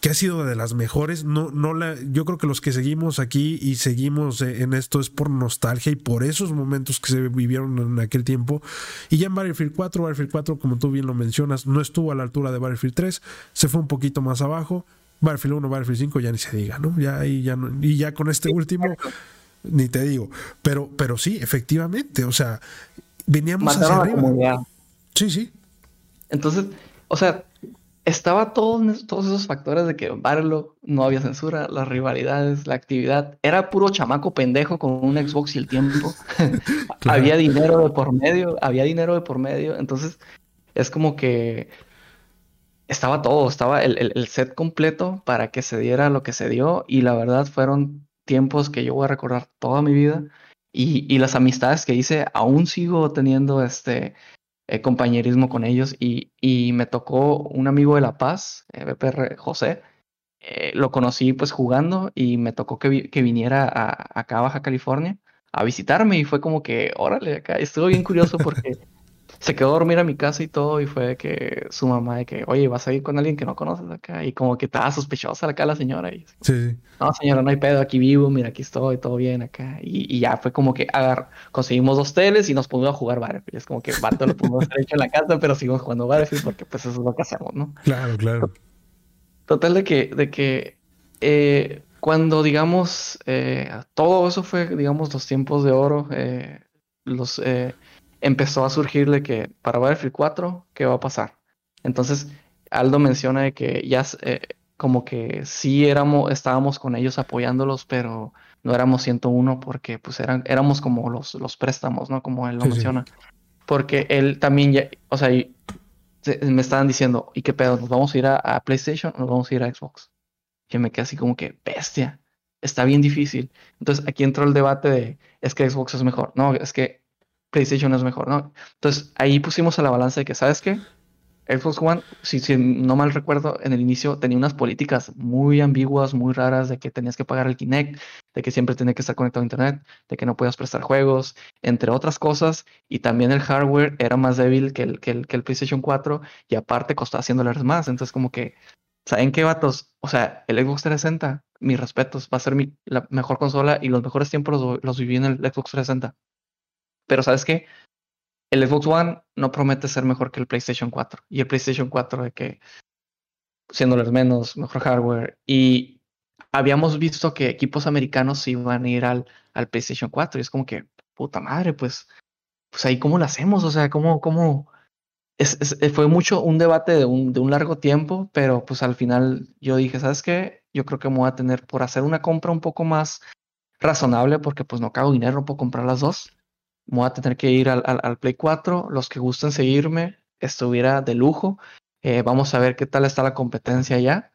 [SPEAKER 1] que ha sido de las mejores. No, no la, yo creo que los que seguimos aquí y seguimos eh, en esto es por nostalgia y por esos momentos que se vivieron en aquel tiempo. Y ya en Battlefield 4, Battlefield 4, como tú bien lo mencionas, no estuvo a la altura de Battlefield 3, se fue un poquito más abajo. Battlefield 1, Battlefield 5 ya ni se diga, ¿no? Ya, y, ya y ya con este último, ni te digo. Pero, pero sí, efectivamente, o sea, veníamos hacia arriba. Sí, sí.
[SPEAKER 2] Entonces, o sea, estaba todos, todos esos factores de que Barlo no había censura, las rivalidades, la actividad. Era puro chamaco pendejo con un Xbox y el tiempo. había dinero de por medio, había dinero de por medio. Entonces, es como que estaba todo, estaba el, set completo para que se diera lo que se dio. Y la verdad fueron tiempos que yo voy a recordar toda mi vida. Y, y las amistades que hice, aún sigo teniendo este, eh, compañerismo con ellos y, y, me tocó un amigo de La Paz, eh, BPR José, eh, lo conocí pues jugando y me tocó que, que viniera a, acá a Baja California a visitarme y fue como que, órale, acá estuvo bien curioso porque se quedó a dormir a mi casa y todo, y fue que su mamá de que, oye, vas a ir con alguien que no conoces acá, y como que estaba sospechosa acá la señora, y sí, no, señora, no hay pedo, aquí vivo, mira, aquí estoy, todo bien acá, y, ya fue como que agar, conseguimos dos teles y nos pusimos a jugar Battlefield, es como que Barto lo pudimos haber hecho en la casa, pero seguimos jugando Battlefield porque pues eso es lo que hacemos, ¿no?
[SPEAKER 1] Claro, claro.
[SPEAKER 2] Total de que, de que eh, cuando digamos, eh, todo eso fue, digamos, los tiempos de oro, eh, los empezó a surgir de que para Battlefield 4, ¿qué va a pasar? Entonces, Aldo menciona de que ya eh, como que sí éramos, estábamos con ellos apoyándolos, pero no éramos 101 porque pues eran, éramos como los, los préstamos, ¿no? Como él lo menciona. Porque él también ya, o sea, me estaban diciendo, ¿y qué pedo? ¿Nos vamos a ir a, PlayStation o nos vamos a ir a Xbox? Yo me quedé así como que, bestia, está bien difícil. Entonces aquí entró el debate de, es que Xbox es mejor. No, es que PlayStation es mejor, ¿no? Entonces ahí pusimos a la balanza de que, ¿sabes qué? Xbox One, si, no mal recuerdo, en el inicio tenía unas políticas muy ambiguas, muy raras, de que tenías que pagar el Kinect, de que siempre tenía que estar conectado a Internet, de que no podías prestar juegos, entre otras cosas, y también el hardware era más débil que el, que el, que el PlayStation 4, y aparte costaba 100 dólares más, entonces como que, ¿saben qué, vatos? O sea, el Xbox 360, mis respetos, va a ser mi, la mejor consola, y los mejores tiempos los, los viví en el Xbox 360 pero ¿sabes qué? El Xbox One no promete ser mejor que el PlayStation 4. Y el PlayStation 4 de que siéndoles menos, mejor hardware. Y habíamos visto que equipos americanos iban a ir al, al PlayStation 4. Y es como que, puta madre, pues, pues ahí cómo lo hacemos. O sea, cómo, cómo. Es, fue mucho un debate de un, de un largo tiempo, pero pues al final yo dije, ¿sabes qué? Yo creo que me voy a tener por hacer una compra un poco más razonable porque pues no cago dinero, puedo comprar las dos voy a tener que ir al, al, Play 4. Los que gusten seguirme, estuviera de lujo. Eh, vamos a ver qué tal está la competencia ya.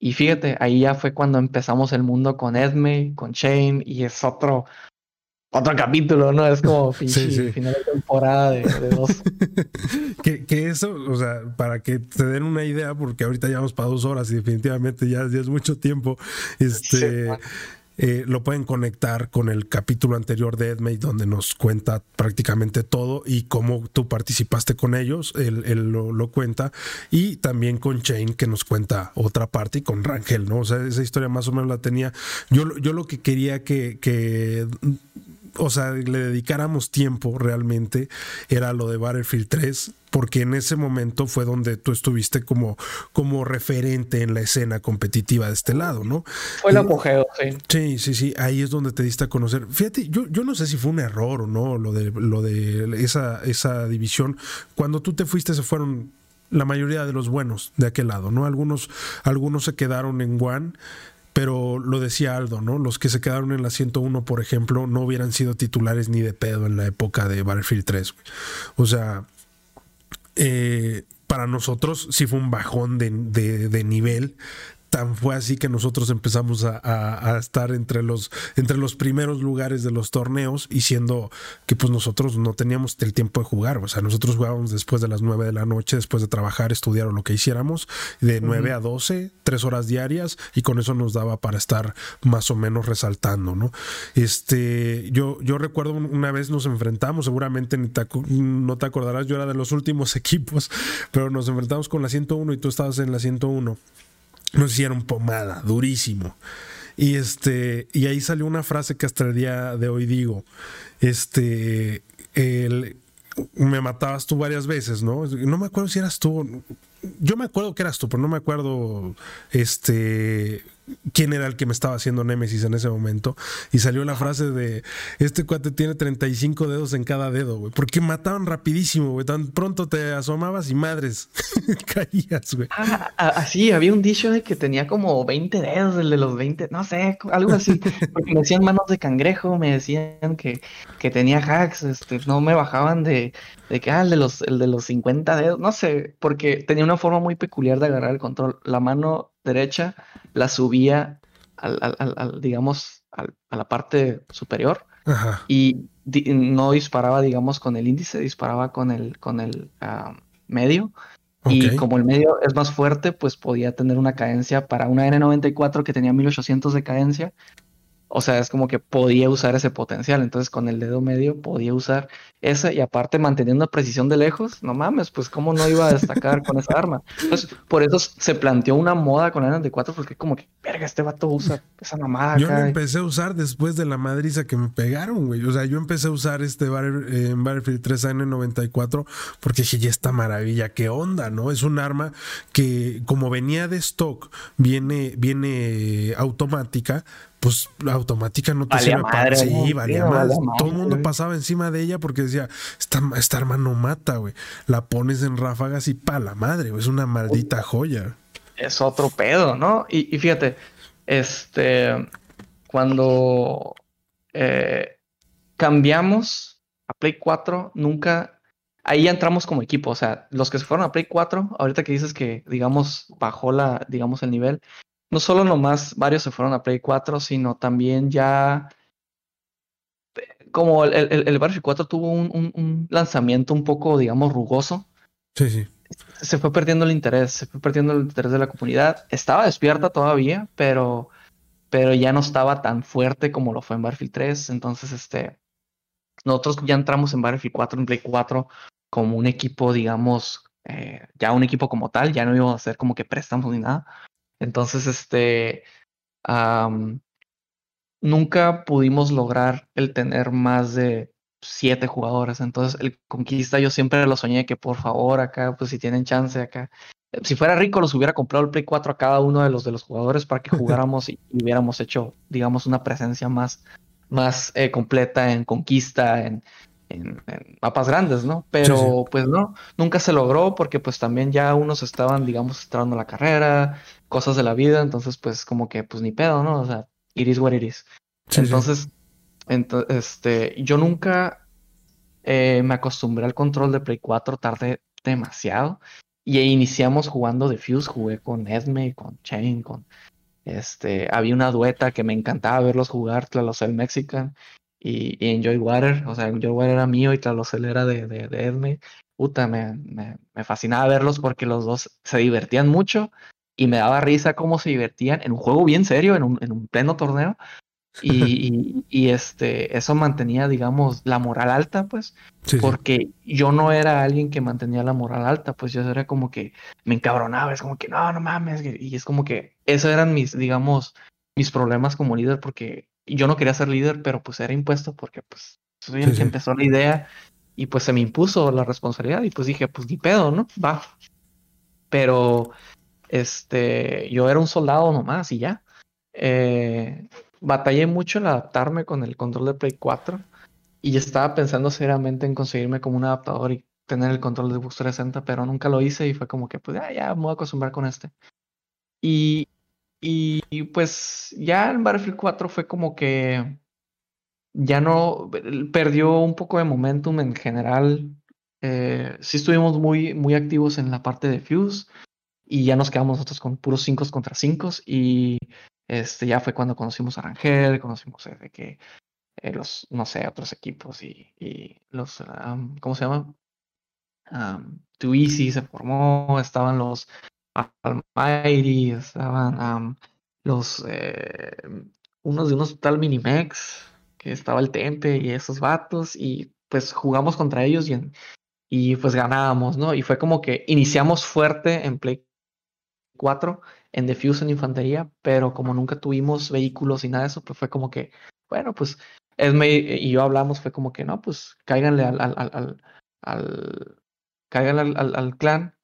[SPEAKER 2] Y fíjate, ahí ya fue cuando empezamos el mundo con Edme, con Shane, y es otro, otro capítulo, ¿no? Es como final de temporada de, dos.
[SPEAKER 1] que, que, eso, o sea, para que te den una idea, porque ahorita ya vamos para dos horas y definitivamente ya, ya es mucho tiempo. Este. Eh, lo pueden conectar con el capítulo anterior de Edmate donde nos cuenta prácticamente todo y cómo tú participaste con ellos, él, lo, cuenta, y también con Shane que nos cuenta otra parte y con Rangel, ¿no? O sea, esa historia más o menos la tenía. Yo, yo lo que quería que, que o sea, le dedicáramos tiempo realmente, era lo de Battlefield 3, porque en ese momento fue donde tú estuviste como, como referente en la escena competitiva de este lado, ¿no?
[SPEAKER 2] Fue el apogeo, sí.
[SPEAKER 1] Sí, sí, sí, ahí es donde te diste a conocer. Fíjate, yo, yo no sé si fue un error o no, lo de, lo de esa, esa división. Cuando tú te fuiste se fueron la mayoría de los buenos de aquel lado, ¿no? Algunos, algunos se quedaron en One, pero lo decía Aldo, ¿no? Los que se quedaron en la 101, por ejemplo, no hubieran sido titulares ni de pedo en la época de Battlefield 3. O sea, eh, para nosotros sí fue un bajón de, de nivel tan fue así que nosotros empezamos a, estar entre los, entre los primeros lugares de los torneos y siendo que pues nosotros no teníamos el tiempo de jugar, o sea, nosotros jugábamos después de las 9 de la noche, después de trabajar, estudiar o lo que hiciéramos, de 9 a 12, tres horas diarias y con eso nos daba para estar más o menos resaltando, ¿no? Este, yo, yo recuerdo una vez nos enfrentamos, seguramente ni no te acordarás, yo era de los últimos equipos, pero nos enfrentamos con la 101 y tú estabas en la 101 nos hicieron pomada, durísimo. Y este, y ahí salió una frase que hasta el día de hoy digo. Este, el, me matabas tú varias veces, ¿no? No me acuerdo si eras tú. Yo me acuerdo que eras tú, pero no me acuerdo este quién era el que me estaba haciendo Némesis en ese momento. Y salió la frase de, este cuate tiene 35 dedos en cada dedo, güey. Porque mataban rapidísimo, güey. Tan pronto te asomabas y madres, caías, güey.
[SPEAKER 2] Ah, así, había un dicho de que tenía como 20 dedos, el de los 20, no sé, algo así. Porque me decían manos de cangrejo, me decían que, que tenía hacks, este, no me bajaban de, de que, ah, el de, los, el de los 50 dedos, no sé, porque tenía una forma muy peculiar de agarrar el control. La mano derecha la subía al, digamos, a la parte superior y no disparaba, digamos, con el índice, disparaba con el, con el ah, medio. Y como el medio es más fuerte, pues podía tener una cadencia. Para una N94 que tenía 1800 de cadencia, o sea, es como que podía usar ese potencial. Entonces, con el dedo medio podía usar ese y aparte manteniendo precisión de lejos, no mames, pues cómo no iba a destacar con esa arma. Entonces, por eso se planteó una moda con la de 4 porque como que, verga, este vato usa esa mamada.
[SPEAKER 1] Yo lo empecé a usar después de la madriza que me pegaron, güey. O sea, yo empecé a usar este eh, en Battlefield 3 N94 porque dije, ya esta maravilla, qué onda, ¿no? Es un arma que como venía de stock, viene, viene automática, pues la automática no te sirve para. Sí, valía más. Todo el mundo pasaba encima de ella porque decía, esta, esta arma no mata, güey. La pones en ráfagas y pa la madre, güey. Es una maldita joya.
[SPEAKER 2] Es otro pedo, ¿no? Y, fíjate, este, cuando eh, cambiamos a Play 4, nunca, ahí ya entramos como equipo, o sea, los que se fueron a Play 4, ahorita que dices que, digamos, bajó la, digamos, el nivel, no solo nomás varios se fueron a Play 4, sino también ya como el, el, el Battlefield 4 tuvo un, lanzamiento un poco, digamos, rugoso.
[SPEAKER 1] Sí, sí.
[SPEAKER 2] Se fue perdiendo el interés, se fue perdiendo el interés de la comunidad. Estaba despierta todavía, pero, pero ya no estaba tan fuerte como lo fue en Battlefield 3. Entonces, este, nosotros ya entramos en Battlefield 4, en Play 4, como un equipo, digamos, eh, ya un equipo como tal, ya no íbamos a hacer como que préstamos ni nada. Entonces, este, nunca pudimos lograr el tener más de siete jugadores. Entonces, el Conquista yo siempre lo soñé que por favor acá, pues si tienen chance acá. Si fuera rico, los hubiera comprado el Play 4 a cada uno de los de los jugadores para que jugáramos y, hubiéramos hecho, digamos, una presencia más, más eh, completa en Conquista, en, en, mapas grandes, ¿no? Pero pues no, nunca se logró porque pues también ya unos estaban, digamos, entrando a la carrera, cosas de la vida, entonces pues como que pues ni pedo, ¿no? O sea, iris what iris. entonces, este, yo nunca eh, me acostumbré al control de Play 4, tardé demasiado. Y iniciamos jugando de Fuse, jugué con Esme, con Chain, con este, había una dueta que me encantaba verlos jugar, el Mexican y, Enjoy Water, o sea, Enjoy Water era mío y Tlaloc era de, de, de Edme. Puta, me, me, me, fascinaba verlos porque los dos se divertían mucho y me daba risa cómo se divertían en un juego bien serio, en un, en un pleno torneo. Y, y, este, eso mantenía, digamos, la moral alta, pues, porque yo no era alguien que mantenía la moral alta, pues yo era como que me encabronaba, es como que no, no mames, y es como que esos eran mis, digamos, mis problemas como líder, porque yo no quería ser líder, pero pues era impuesto porque pues soy el que empezó la idea y pues se me impuso la responsabilidad y pues dije, pues ni pedo, ¿no? Va. Pero este, yo era un soldado nomás y ya. Eh, batallé mucho en adaptarme con el control de Play 4 y estaba pensando seriamente en conseguirme como un adaptador y tener el control de Xbox 360, pero nunca lo hice y fue como que, pues, ya, ya me voy a acostumbrar con este. Y, y, pues ya en Battlefield 4 fue como que ya no perdió un poco de momentum en general. Eh, sí estuvimos muy, muy activos en la parte de Fuse y ya nos quedamos nosotros con puros 5 contra 5 y este ya fue cuando conocimos a Rangel, conocimos de que eh, los, no sé, otros equipos y, y los, ¿cómo se llama? Um, Easy se formó, estaban los Almighty, estaban los, eh, unos de unos tal Minimex, que estaba el Tempe y esos vatos, y pues jugamos contra ellos y, y pues ganábamos, ¿no? Y fue como que iniciamos fuerte en Play 4, en Defuse en Infantería, pero como nunca tuvimos vehículos y nada de eso, pues fue como que, bueno, pues Esme y yo hablamos, fue como que no, pues cáiganle al, al, al, al, al, al clan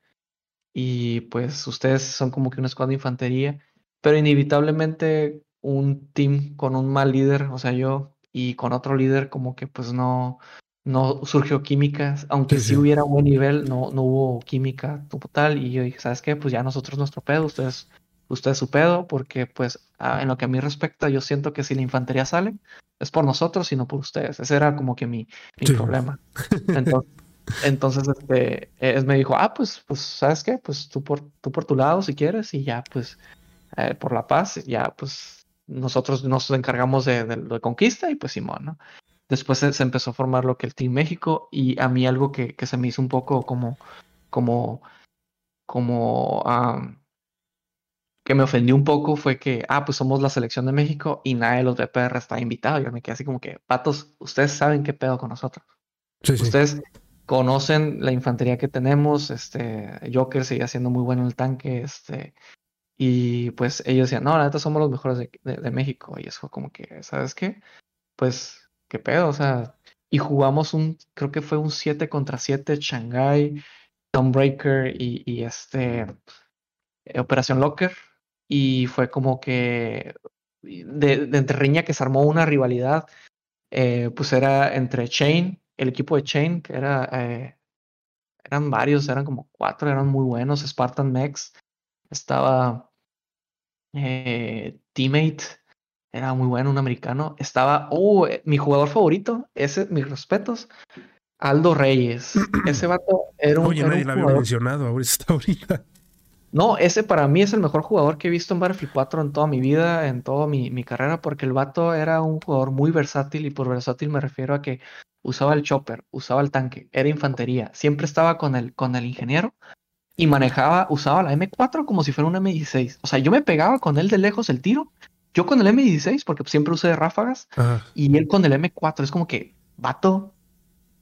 [SPEAKER 2] y pues ustedes son como que una escuadra de infantería, pero inevitablemente un team con un mal líder, o sea, yo, y con otro líder como que pues no, no surgió química, aunque sí, hubiera buen nivel, no, no hubo química total, y yo dije, ¿sabes qué? Pues ya nosotros nuestro pedo, ustedes, ustedes su pedo, porque pues en lo que a mí respecta, yo siento que si la infantería sale, es por nosotros y no por ustedes, ese era como que mi, mi problema. Entonces, entonces, este, es, me dijo, ah, pues, pues, ¿sabes qué? Pues tú por, tú por tu lado, si quieres, y ya, pues, eh, por la paz, ya, pues, nosotros nos encargamos de, de, conquista y pues Simón, ¿no? Después se, empezó a formar lo que el Team México y a mí algo que, que se me hizo un poco como, como, como, que me ofendió un poco fue que, ah, pues somos la selección de México y nadie de los BPR está invitado. Yo me quedé así como que, patos, ustedes saben qué pedo con nosotros. Sí, sí. Ustedes conocen la infantería que tenemos, este, Joker sigue siendo muy bueno en el tanque, este, y pues ellos decían, no, la neta somos los mejores de, México, y eso como que, ¿sabes qué? Pues, ¿qué pedo? O sea, y jugamos un, creo que fue un 7 contra 7, Shanghai, Breaker y, y este, Operación Locker, y fue como que de, entre riña que se armó una rivalidad, eh, pues era entre Chain el equipo de Chain, que era, eh, eran varios, eran como cuatro, eran muy buenos. Spartan Mex, estaba eh, Teammate, era muy bueno, un americano. Estaba, oh, mi jugador favorito, ese, mis respetos, Aldo Reyes. Ese vato era un.
[SPEAKER 1] Oye, nadie lo había mencionado ahorita.
[SPEAKER 2] No, ese para mí es el mejor jugador que he visto en Battlefield 4 en toda mi vida, en toda mi, mi, carrera, porque el vato era un jugador muy versátil y por versátil me refiero a que usaba el chopper, usaba el tanque, era infantería, siempre estaba con el, con el ingeniero y manejaba, usaba la M4 como si fuera una M16. O sea, yo me pegaba con él de lejos el tiro, yo con el M16, porque siempre usé ráfagas, y él con el M4. Es como que, vato,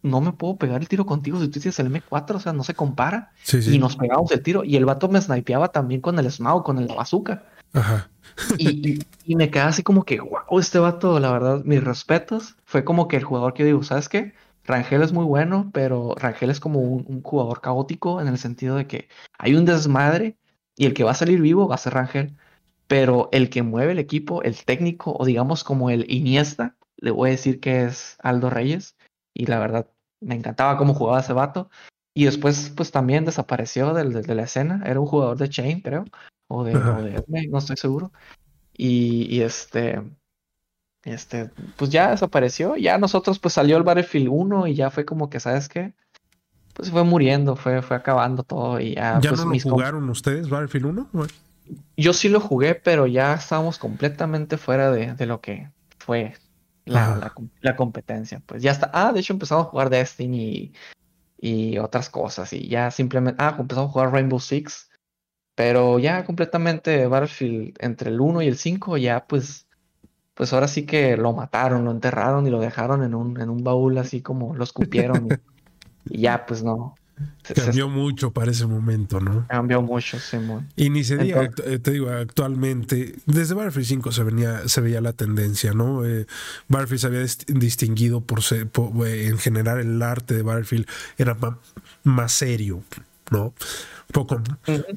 [SPEAKER 2] no me puedo pegar el tiro contigo si tú tienes el M4, o sea, no se compara. Y nos pegamos el tiro, y el vato me snipeaba también con el Smaug, con el bazooka. Ajá. Y, y, me queda así como que, wow, este vato, la verdad, mis respetos. Fue como que el jugador que yo digo, ¿sabes qué? Rangel es muy bueno, pero Rangel es como un, jugador caótico en el sentido de que hay un desmadre y el que va a salir vivo va a ser Rangel. Pero el que mueve el equipo, el técnico, o digamos como el Iniesta, le voy a decir que es Aldo Reyes. Y la verdad, me encantaba cómo jugaba ese vato. Y después, pues también desapareció de la escena. Era un jugador de Chain, creo o de, no estoy seguro. Y, este, este, pues ya desapareció. Ya nosotros, pues salió el Battlefield 1 y ya fue como que, ¿sabes qué? Pues fue muriendo, fue, fue acabando todo y ya.
[SPEAKER 1] ¿Ya
[SPEAKER 2] pues,
[SPEAKER 1] no lo jugaron ustedes Battlefield 1?
[SPEAKER 2] Yo sí lo jugué, pero ya estábamos completamente fuera de, de lo que fue la, la, competencia. Pues ya está. Ah, de hecho empezamos a jugar Destiny y, y otras cosas. Y ya simplemente. Ah, empezamos a jugar Rainbow Six. Pero ya completamente Battlefield entre el 1 y el 5 ya pues pues ahora sí que lo mataron, lo enterraron y lo dejaron en un, en un baúl así como lo escupieron y, ya pues no.
[SPEAKER 1] Cambió mucho para ese momento, ¿no?
[SPEAKER 2] Cambió mucho, sí,
[SPEAKER 1] Y ni se diga, eh, te digo, actualmente, desde Battlefield 5 se, venía, se veía la tendencia, ¿no? Eh, Battlefield se había distinguido por, ser, eh, en general el arte de Battlefield era más serio, ¿no? poco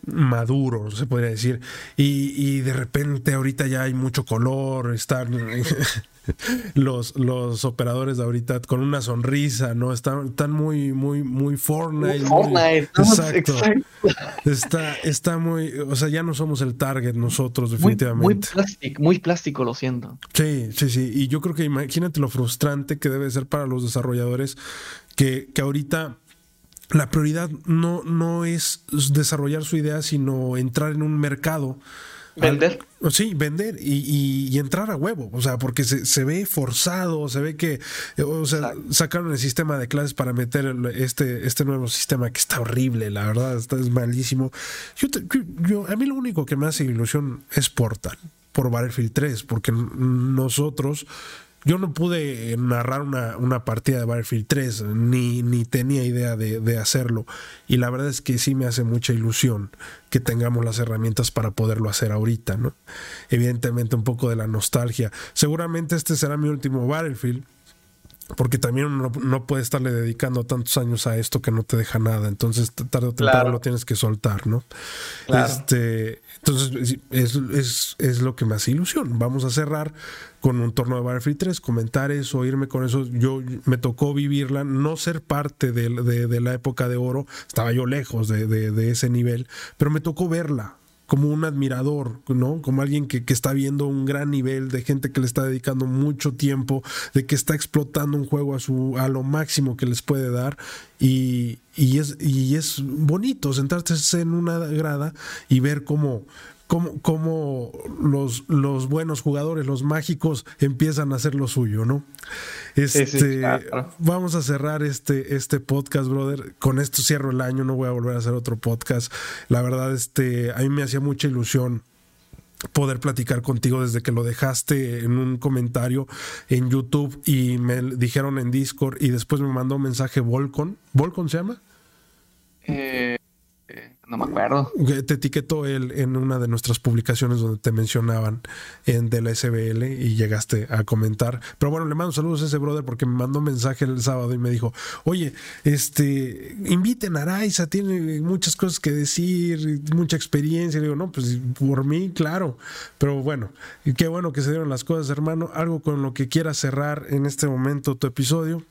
[SPEAKER 1] maduro, se podría decir. Y, y, de repente ahorita ya hay mucho color, están... los, los operadores de ahorita con una sonrisa, ¿no? Están, están muy, muy, muy Fortnite.
[SPEAKER 2] Fortnite,
[SPEAKER 1] exacto. Está, está muy, o sea, ya no somos el target nosotros, definitivamente.
[SPEAKER 2] Muy, plástico, muy plástico, lo siento.
[SPEAKER 1] Sí, sí, sí. Y yo creo que imagínate lo frustrante que debe ser para los desarrolladores que, que ahorita la prioridad no, no es desarrollar su idea, sino entrar en un mercado
[SPEAKER 2] Vender.
[SPEAKER 1] sí, vender y, entrar a huevo, o sea, porque se, ve forzado, se ve que, o sea, sacaron el sistema de clases para meter este, este nuevo sistema que está horrible, la verdad, está, es malísimo. Yo, yo, a mí lo único que me hace ilusión es Portal, por Battlefield 3, porque nosotros yo no pude narrar una, una, partida de Battlefield 3, ni, ni tenía idea de, de, hacerlo. Y la verdad es que sí me hace mucha ilusión que tengamos las herramientas para poderlo hacer ahorita, ¿no? Evidentemente un poco de la nostalgia. Seguramente este será mi último Battlefield, porque también uno no puede estarle dedicando tantos años a esto que no te deja nada. Entonces, tarde o temprano lo tienes que soltar, ¿no? Este, entonces, es, es, es, lo que me hace ilusión. Vamos a cerrar con un torneo de Battlefield 3, comentar eso, irme con eso. Yo me tocó vivirla, no ser parte de, de, la época de oro, estaba yo lejos de, de, ese nivel, pero me tocó verla como un admirador, ¿no? Como alguien que, que, está viendo un gran nivel de gente que le está dedicando mucho tiempo, de que está explotando un juego a su a lo máximo que les puede dar y, y es y es bonito sentarse en una grada y ver cómo cómo, los, los, buenos jugadores, los mágicos, empiezan a hacer lo suyo, ¿no? Este, Vamos a cerrar este, este podcast, brother. Con esto cierro el año, no voy a volver a hacer otro podcast. La verdad, este, a mí me hacía mucha ilusión poder platicar contigo desde que lo dejaste en un comentario en YouTube y me dijeron en Discord y después me mandó un mensaje Volcon. ¿Volcon se llama?
[SPEAKER 2] Eh, no me acuerdo.
[SPEAKER 1] Te etiquetó él en una de nuestras publicaciones donde te mencionaban en de la SBL y llegaste a comentar. Pero bueno, le mando saludos a ese brother porque me mandó un mensaje el sábado y me dijo, oye, este, inviten a Araiza, tiene muchas cosas que decir, mucha experiencia. Y digo, no, pues por mí, claro. Pero bueno, qué bueno que se dieron las cosas, hermano. Algo con lo que quieras cerrar en este momento tu episodio.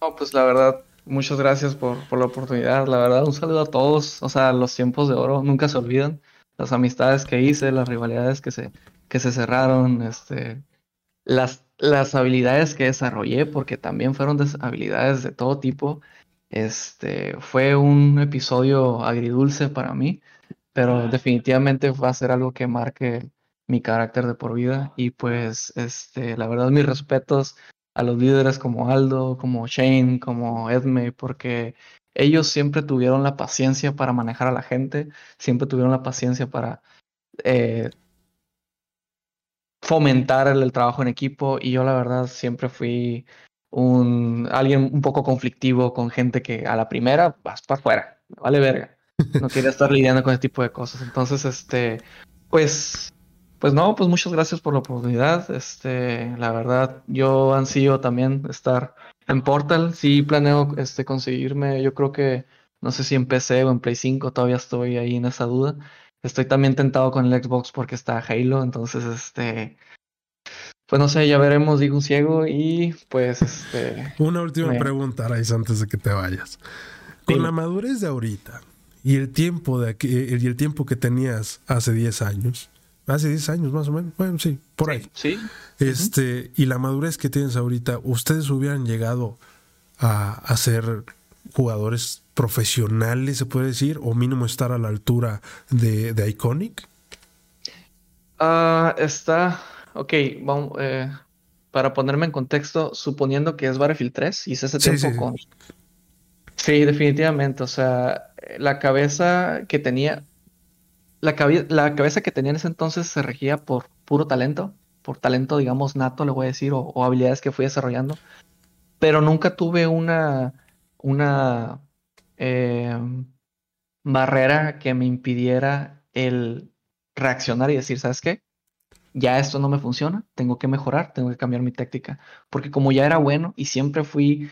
[SPEAKER 2] No, pues la verdad, Muchas gracias por, por, la oportunidad. La verdad, un saludo a todos. O sea, los tiempos de oro nunca se olvidan. Las amistades que hice, las rivalidades que se, que se cerraron, este, las, las habilidades que desarrollé, porque también fueron habilidades de todo tipo. Este, fue un episodio agridulce para mí, pero definitivamente va a ser algo que marque mi carácter de por vida. Y pues, este, la verdad, mis respetos a los líderes como Aldo, como Shane, como Edme, porque ellos siempre tuvieron la paciencia para manejar a la gente, siempre tuvieron la paciencia para eh, fomentar el, trabajo en equipo y yo la verdad siempre fui un alguien un poco conflictivo con gente que a la primera vas para afuera, vale verga. No quiere estar lidiando con ese tipo de cosas. Entonces, este, pues pues no, pues muchas gracias por la oportunidad. Este, la verdad, yo ansío también estar en Portal. Sí planeo este, conseguirme, yo creo que, no sé si en PC o en Play 5, todavía estoy ahí en esa duda. Estoy también tentado con el Xbox porque está Halo, entonces, este, pues no sé, ya veremos, digo un ciego y pues, este...
[SPEAKER 1] Una última pregunta, Araiz, antes de que te vayas. Con la madurez de ahorita y el tiempo de y el tiempo que tenías hace 10 años, hace 10 años más o menos, bueno, sí, por ahí.
[SPEAKER 2] Sí.
[SPEAKER 1] Este, y la madurez que tienes ahorita, ¿ustedes hubieran llegado a, a ser jugadores profesionales, se puede decir, o mínimo estar a la altura de, de Iconic?
[SPEAKER 2] Ah, está, ok, vamos, eh, para ponerme en contexto, suponiendo que es Battlefield 3, hice ese tiempo con... Sí, definitivamente, o sea, la cabeza que tenía, la, cabeza que tenía en ese entonces se regía por puro talento, por talento, digamos, nato, le voy a decir, o, habilidades que fui desarrollando. Pero nunca tuve una, una em, barrera que me impidiera el reaccionar y decir, ¿sabes qué? Ya esto no me funciona, tengo que mejorar, tengo que cambiar mi táctica. Porque como ya era bueno y siempre fui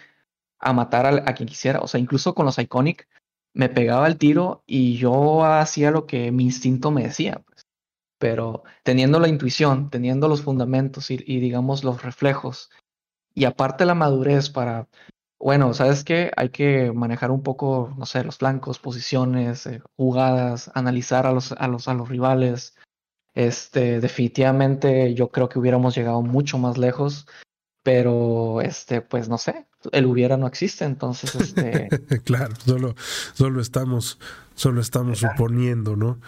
[SPEAKER 2] a matar a, a quien quisiera, o sea, incluso con los Iconic, me pegaba el tiro y yo hacía lo que mi instinto me decía. Pues. pero teniendo la intuición, teniendo los fundamentos y, digamos los reflejos, y aparte la madurez para, bueno, ¿sabes qué? Hay que manejar un poco, no sé, los flancos, posiciones, eh, jugadas, analizar a los, a los, a los rivales. Este, definitivamente yo creo que hubiéramos llegado mucho más lejos, pero este, pues no sé, el hubiera no existe, entonces este.
[SPEAKER 1] claro, solo, solo estamos, solo estamos suponiendo, ¿no?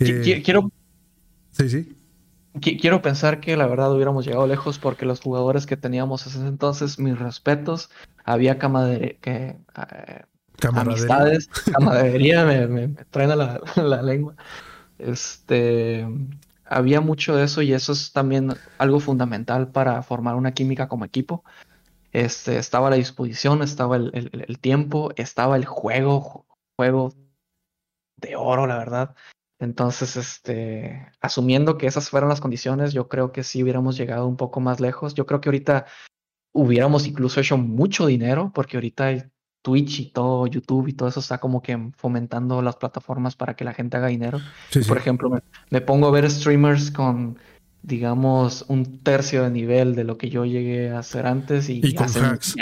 [SPEAKER 2] Eh, quiero.
[SPEAKER 1] Sí, sí.
[SPEAKER 2] Quiero pensar que la verdad hubiéramos llegado lejos porque los jugadores que teníamos ese entonces, mis respetos, había camaradería, que, eh, amistades, camaradería, me, me, traen a la, la, lengua. Este, había mucho de eso y eso es también algo fundamental para formar una química como equipo. Este, estaba a la disposición, estaba el, tiempo, estaba el juego, juego de oro, la verdad. Entonces, este, asumiendo que esas fueran las condiciones, yo creo que sí hubiéramos llegado un poco más lejos. Yo creo que ahorita hubiéramos incluso hecho mucho dinero, porque ahorita Twitch y todo, YouTube y todo eso está como que fomentando las plataformas para que la gente haga dinero. Por ejemplo, me, pongo a ver streamers con digamos, un tercio de nivel de lo que yo llegué a hacer antes. Y,
[SPEAKER 1] con hacks.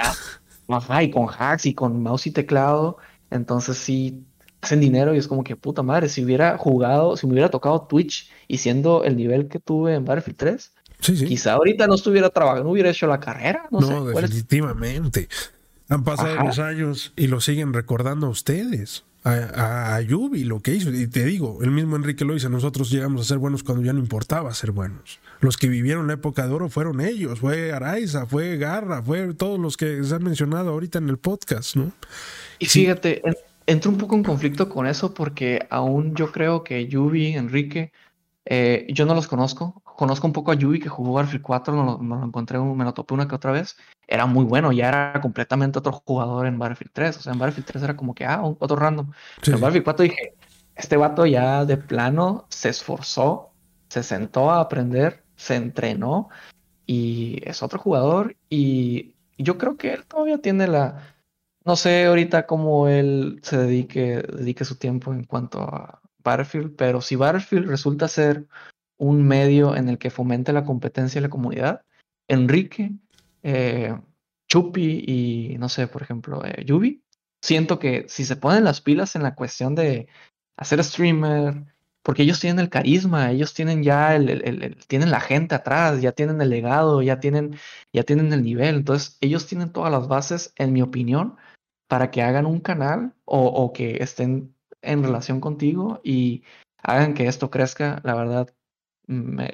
[SPEAKER 2] y con hacks y con mouse y teclado. Entonces sí hacen dinero y es como que puta madre, si hubiera jugado, si me hubiera tocado Twitch y siendo el nivel que tuve en Battlefield 3, quizá ahorita no estuviera trabajando, no hubiera hecho la carrera. No, no
[SPEAKER 1] definitivamente. Han pasado los años y lo siguen recordando a ustedes a, a, Yubi lo que hizo. Y te digo, el mismo Enrique lo dice, nosotros llegamos a ser buenos cuando ya no importaba ser buenos. Los que vivieron la época de oro fueron ellos, fue Araiza, fue Garra, fue todos los que se han mencionado ahorita en el podcast, ¿no?
[SPEAKER 2] Y fíjate, entro un poco en conflicto con eso porque aún yo creo que Yubi, Enrique, eh, yo no los conozco. Conozco un poco a Yubi que jugó Battlefield 4, me lo, encontré, me lo topé una que otra vez. Era muy bueno, ya era completamente otro jugador en Battlefield 3. O sea, en Battlefield 3 era como que, ah, otro random. Pero en Battlefield 4 dije, este vato ya de plano se esforzó, se sentó a aprender, se entrenó y es otro jugador. Y yo creo que él todavía tiene la. No sé ahorita cómo él se dedique, dedique su tiempo en cuanto a Battlefield, pero si Battlefield resulta ser un medio en el que fomente la competencia y la comunidad, Enrique, eh, Chupi y no sé, por ejemplo, eh, Yubi, siento que si se ponen las pilas en la cuestión de hacer streamer, porque ellos tienen el carisma, ellos tienen ya el, tienen la gente atrás, ya tienen el legado, ya tienen, ya tienen el nivel, entonces ellos tienen todas las bases, en mi opinión, para que hagan un canal o que estén en relación contigo y hagan que esto crezca, la verdad,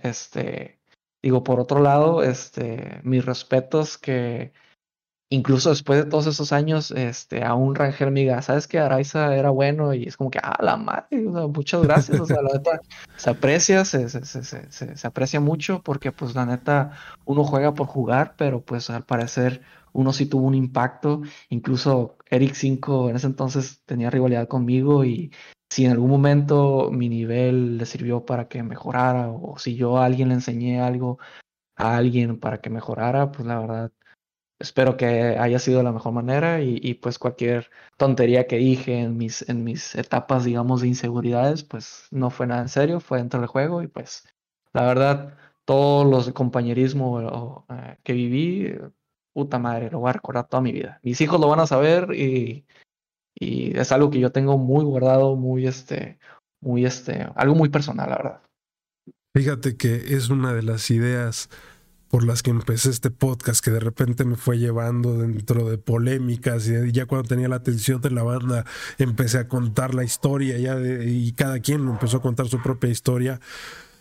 [SPEAKER 2] este, digo, por otro lado, este, mis respetos que incluso después de todos esos años, este, un Rangel me diga, ¿sabes que Araiza era bueno? Y es como que, ah, la madre, muchas gracias, o sea, la neta, se aprecia, se, se, se, se, aprecia mucho porque, pues, la neta, uno juega por jugar, pero, pues, al parecer, uno sí tuvo un impacto, incluso Eric 5 en ese entonces tenía rivalidad conmigo y si en algún momento mi nivel le sirvió para que mejorara o si yo a alguien le enseñé algo a alguien para que mejorara, pues la verdad espero que haya sido la mejor manera y, pues cualquier tontería que dije en mis, en mis etapas, digamos, de inseguridades, pues no fue nada en serio, fue dentro del juego y pues la verdad, todos los compañerismo eh, que viví, puta madre, lo voy a recordar toda mi vida. Mis hijos lo van a saber y, y es algo que yo tengo muy guardado, muy este, muy este, algo muy personal, la verdad.
[SPEAKER 1] Fíjate que es una de las ideas por las que empecé este podcast, que de repente me fue llevando dentro de polémicas y ya cuando tenía la atención de la banda empecé a contar la historia ya y cada quien empezó a contar su propia historia.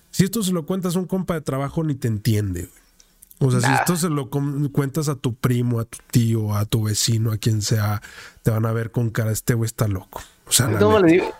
[SPEAKER 1] Si esto se lo cuentas a un compa de trabajo ni te entiende. O sea, si esto se lo cuentas a tu primo, a tu tío, a tu vecino, a quien sea, te van a ver con cara, este güey está loco. O sea,
[SPEAKER 2] no, le digo,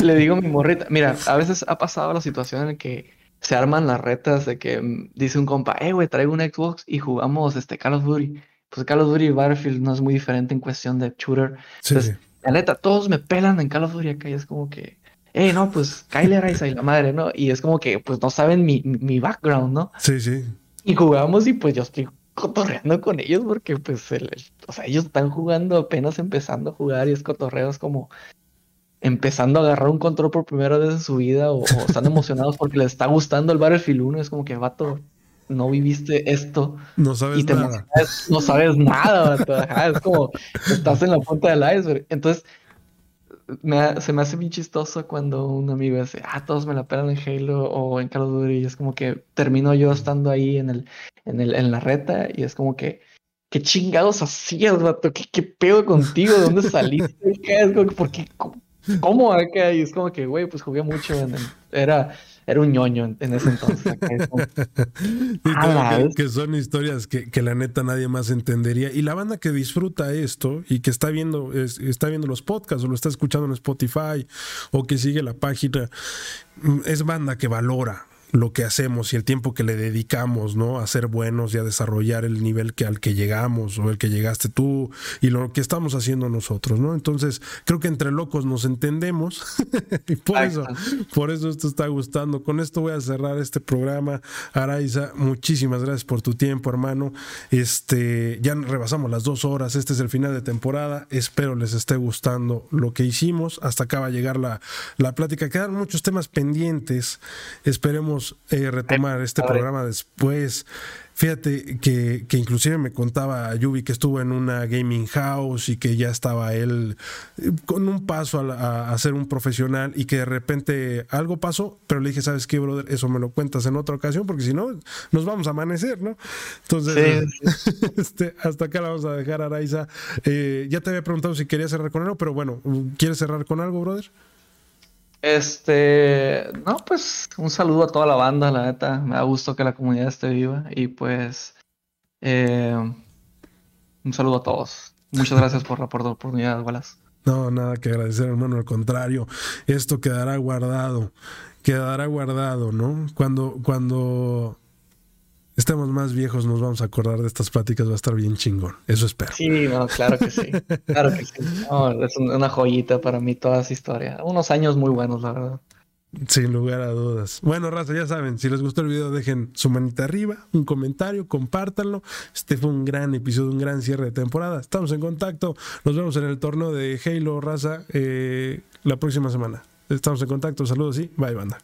[SPEAKER 2] le, digo a mi morrita, mira, a veces ha pasado la situación en que se arman las retas de que mm, dice un compa, eh, güey, traigo un Xbox y jugamos este Call of Duty. Pues Call of Duty y Battlefield no es muy diferente en cuestión de shooter. Entonces, la neta, todos me pelan en Call of Duty acá y es como que, eh, no, pues Kyler Rice y la madre, ¿no? Y es como que, pues no saben mi, mi background, ¿no?
[SPEAKER 1] Sí, sí.
[SPEAKER 2] Y jugamos y pues yo estoy cotorreando con ellos porque pues o sea, ellos están jugando apenas empezando a jugar y es cotorreos como empezando a agarrar un control por primera vez en su vida o, están emocionados porque les está gustando el Battlefield 1. Es como que, vato, no viviste esto.
[SPEAKER 1] No sabes nada.
[SPEAKER 2] No sabes nada, es como, estás en la punta del iceberg. Entonces, se me hace bien chistoso cuando un amigo dice, ah, todos me la pelan en Halo o en Call of Duty. Y es como que termino yo estando ahí en, el, en, el, en la reta y es como que, ¿qué chingados hacías, vato? ¿Qué, qué pedo contigo? ¿De dónde saliste? ¿Qué ¿Por qué? ¿Cómo acá? Y es como que, güey, pues jugué mucho. era, era un ñoño en, ese entonces.
[SPEAKER 1] que, son historias que, que, la neta nadie más entendería. Y la banda que disfruta esto y que está viendo, está viendo los podcasts o lo está escuchando en Spotify o que sigue la página, mm, es banda que valora lo que hacemos y el tiempo que le dedicamos, ¿no? A ser buenos y a desarrollar el nivel que al que llegamos o el que llegaste tú y lo que estamos haciendo nosotros, ¿no? Entonces, creo que entre locos nos entendemos y por eso, por eso esto está gustando. Con esto voy a cerrar este programa. Araiza, muchísimas gracias por tu tiempo, hermano. Este, ya rebasamos las dos horas. Este es el final de temporada. Espero les esté gustando lo que hicimos. Hasta acá va a llegar la, la plática. Quedan muchos temas pendientes. Esperemos eh, retomar este programa después. Fíjate que, que, inclusive me contaba Yubi que estuvo en una gaming house y que ya estaba él eh, con un paso a, a, ser un profesional y que de repente algo pasó, pero le dije, ¿sabes qué, brother? Eso me lo cuentas en otra ocasión porque si no, nos vamos a amanecer, ¿no? Entonces, este, hasta acá la vamos a dejar, Araiza. Eh, ya te había preguntado si quería cerrar con algo, pero bueno, ¿quieres cerrar con algo, brother?
[SPEAKER 2] Este, no, pues un saludo a toda la banda, la neta. Me da gusto que la comunidad esté viva y pues eh, un saludo a todos. Muchas gracias por la, por la oportunidad, Wallace.
[SPEAKER 1] No, nada que agradecer, hermano. Al contrario, esto quedará guardado, quedará guardado, ¿no? Cuando, cuando estemos más viejos nos vamos a acordar de estas pláticas, va a estar bien chingón. Eso espero.
[SPEAKER 2] Sí, claro que sí. Claro que sí. es una joyita para mí toda esa historia. Unos años muy buenos, la verdad.
[SPEAKER 1] Sin lugar a dudas. Bueno, raza, ya saben, si les gustó el video, dejen su manita arriba, un comentario, compártanlo. Este fue un gran episodio, un gran cierre de temporada. Estamos en contacto. Nos vemos en el torneo de Halo, raza, eh, la próxima semana. Estamos en contacto. Saludos y bye, banda.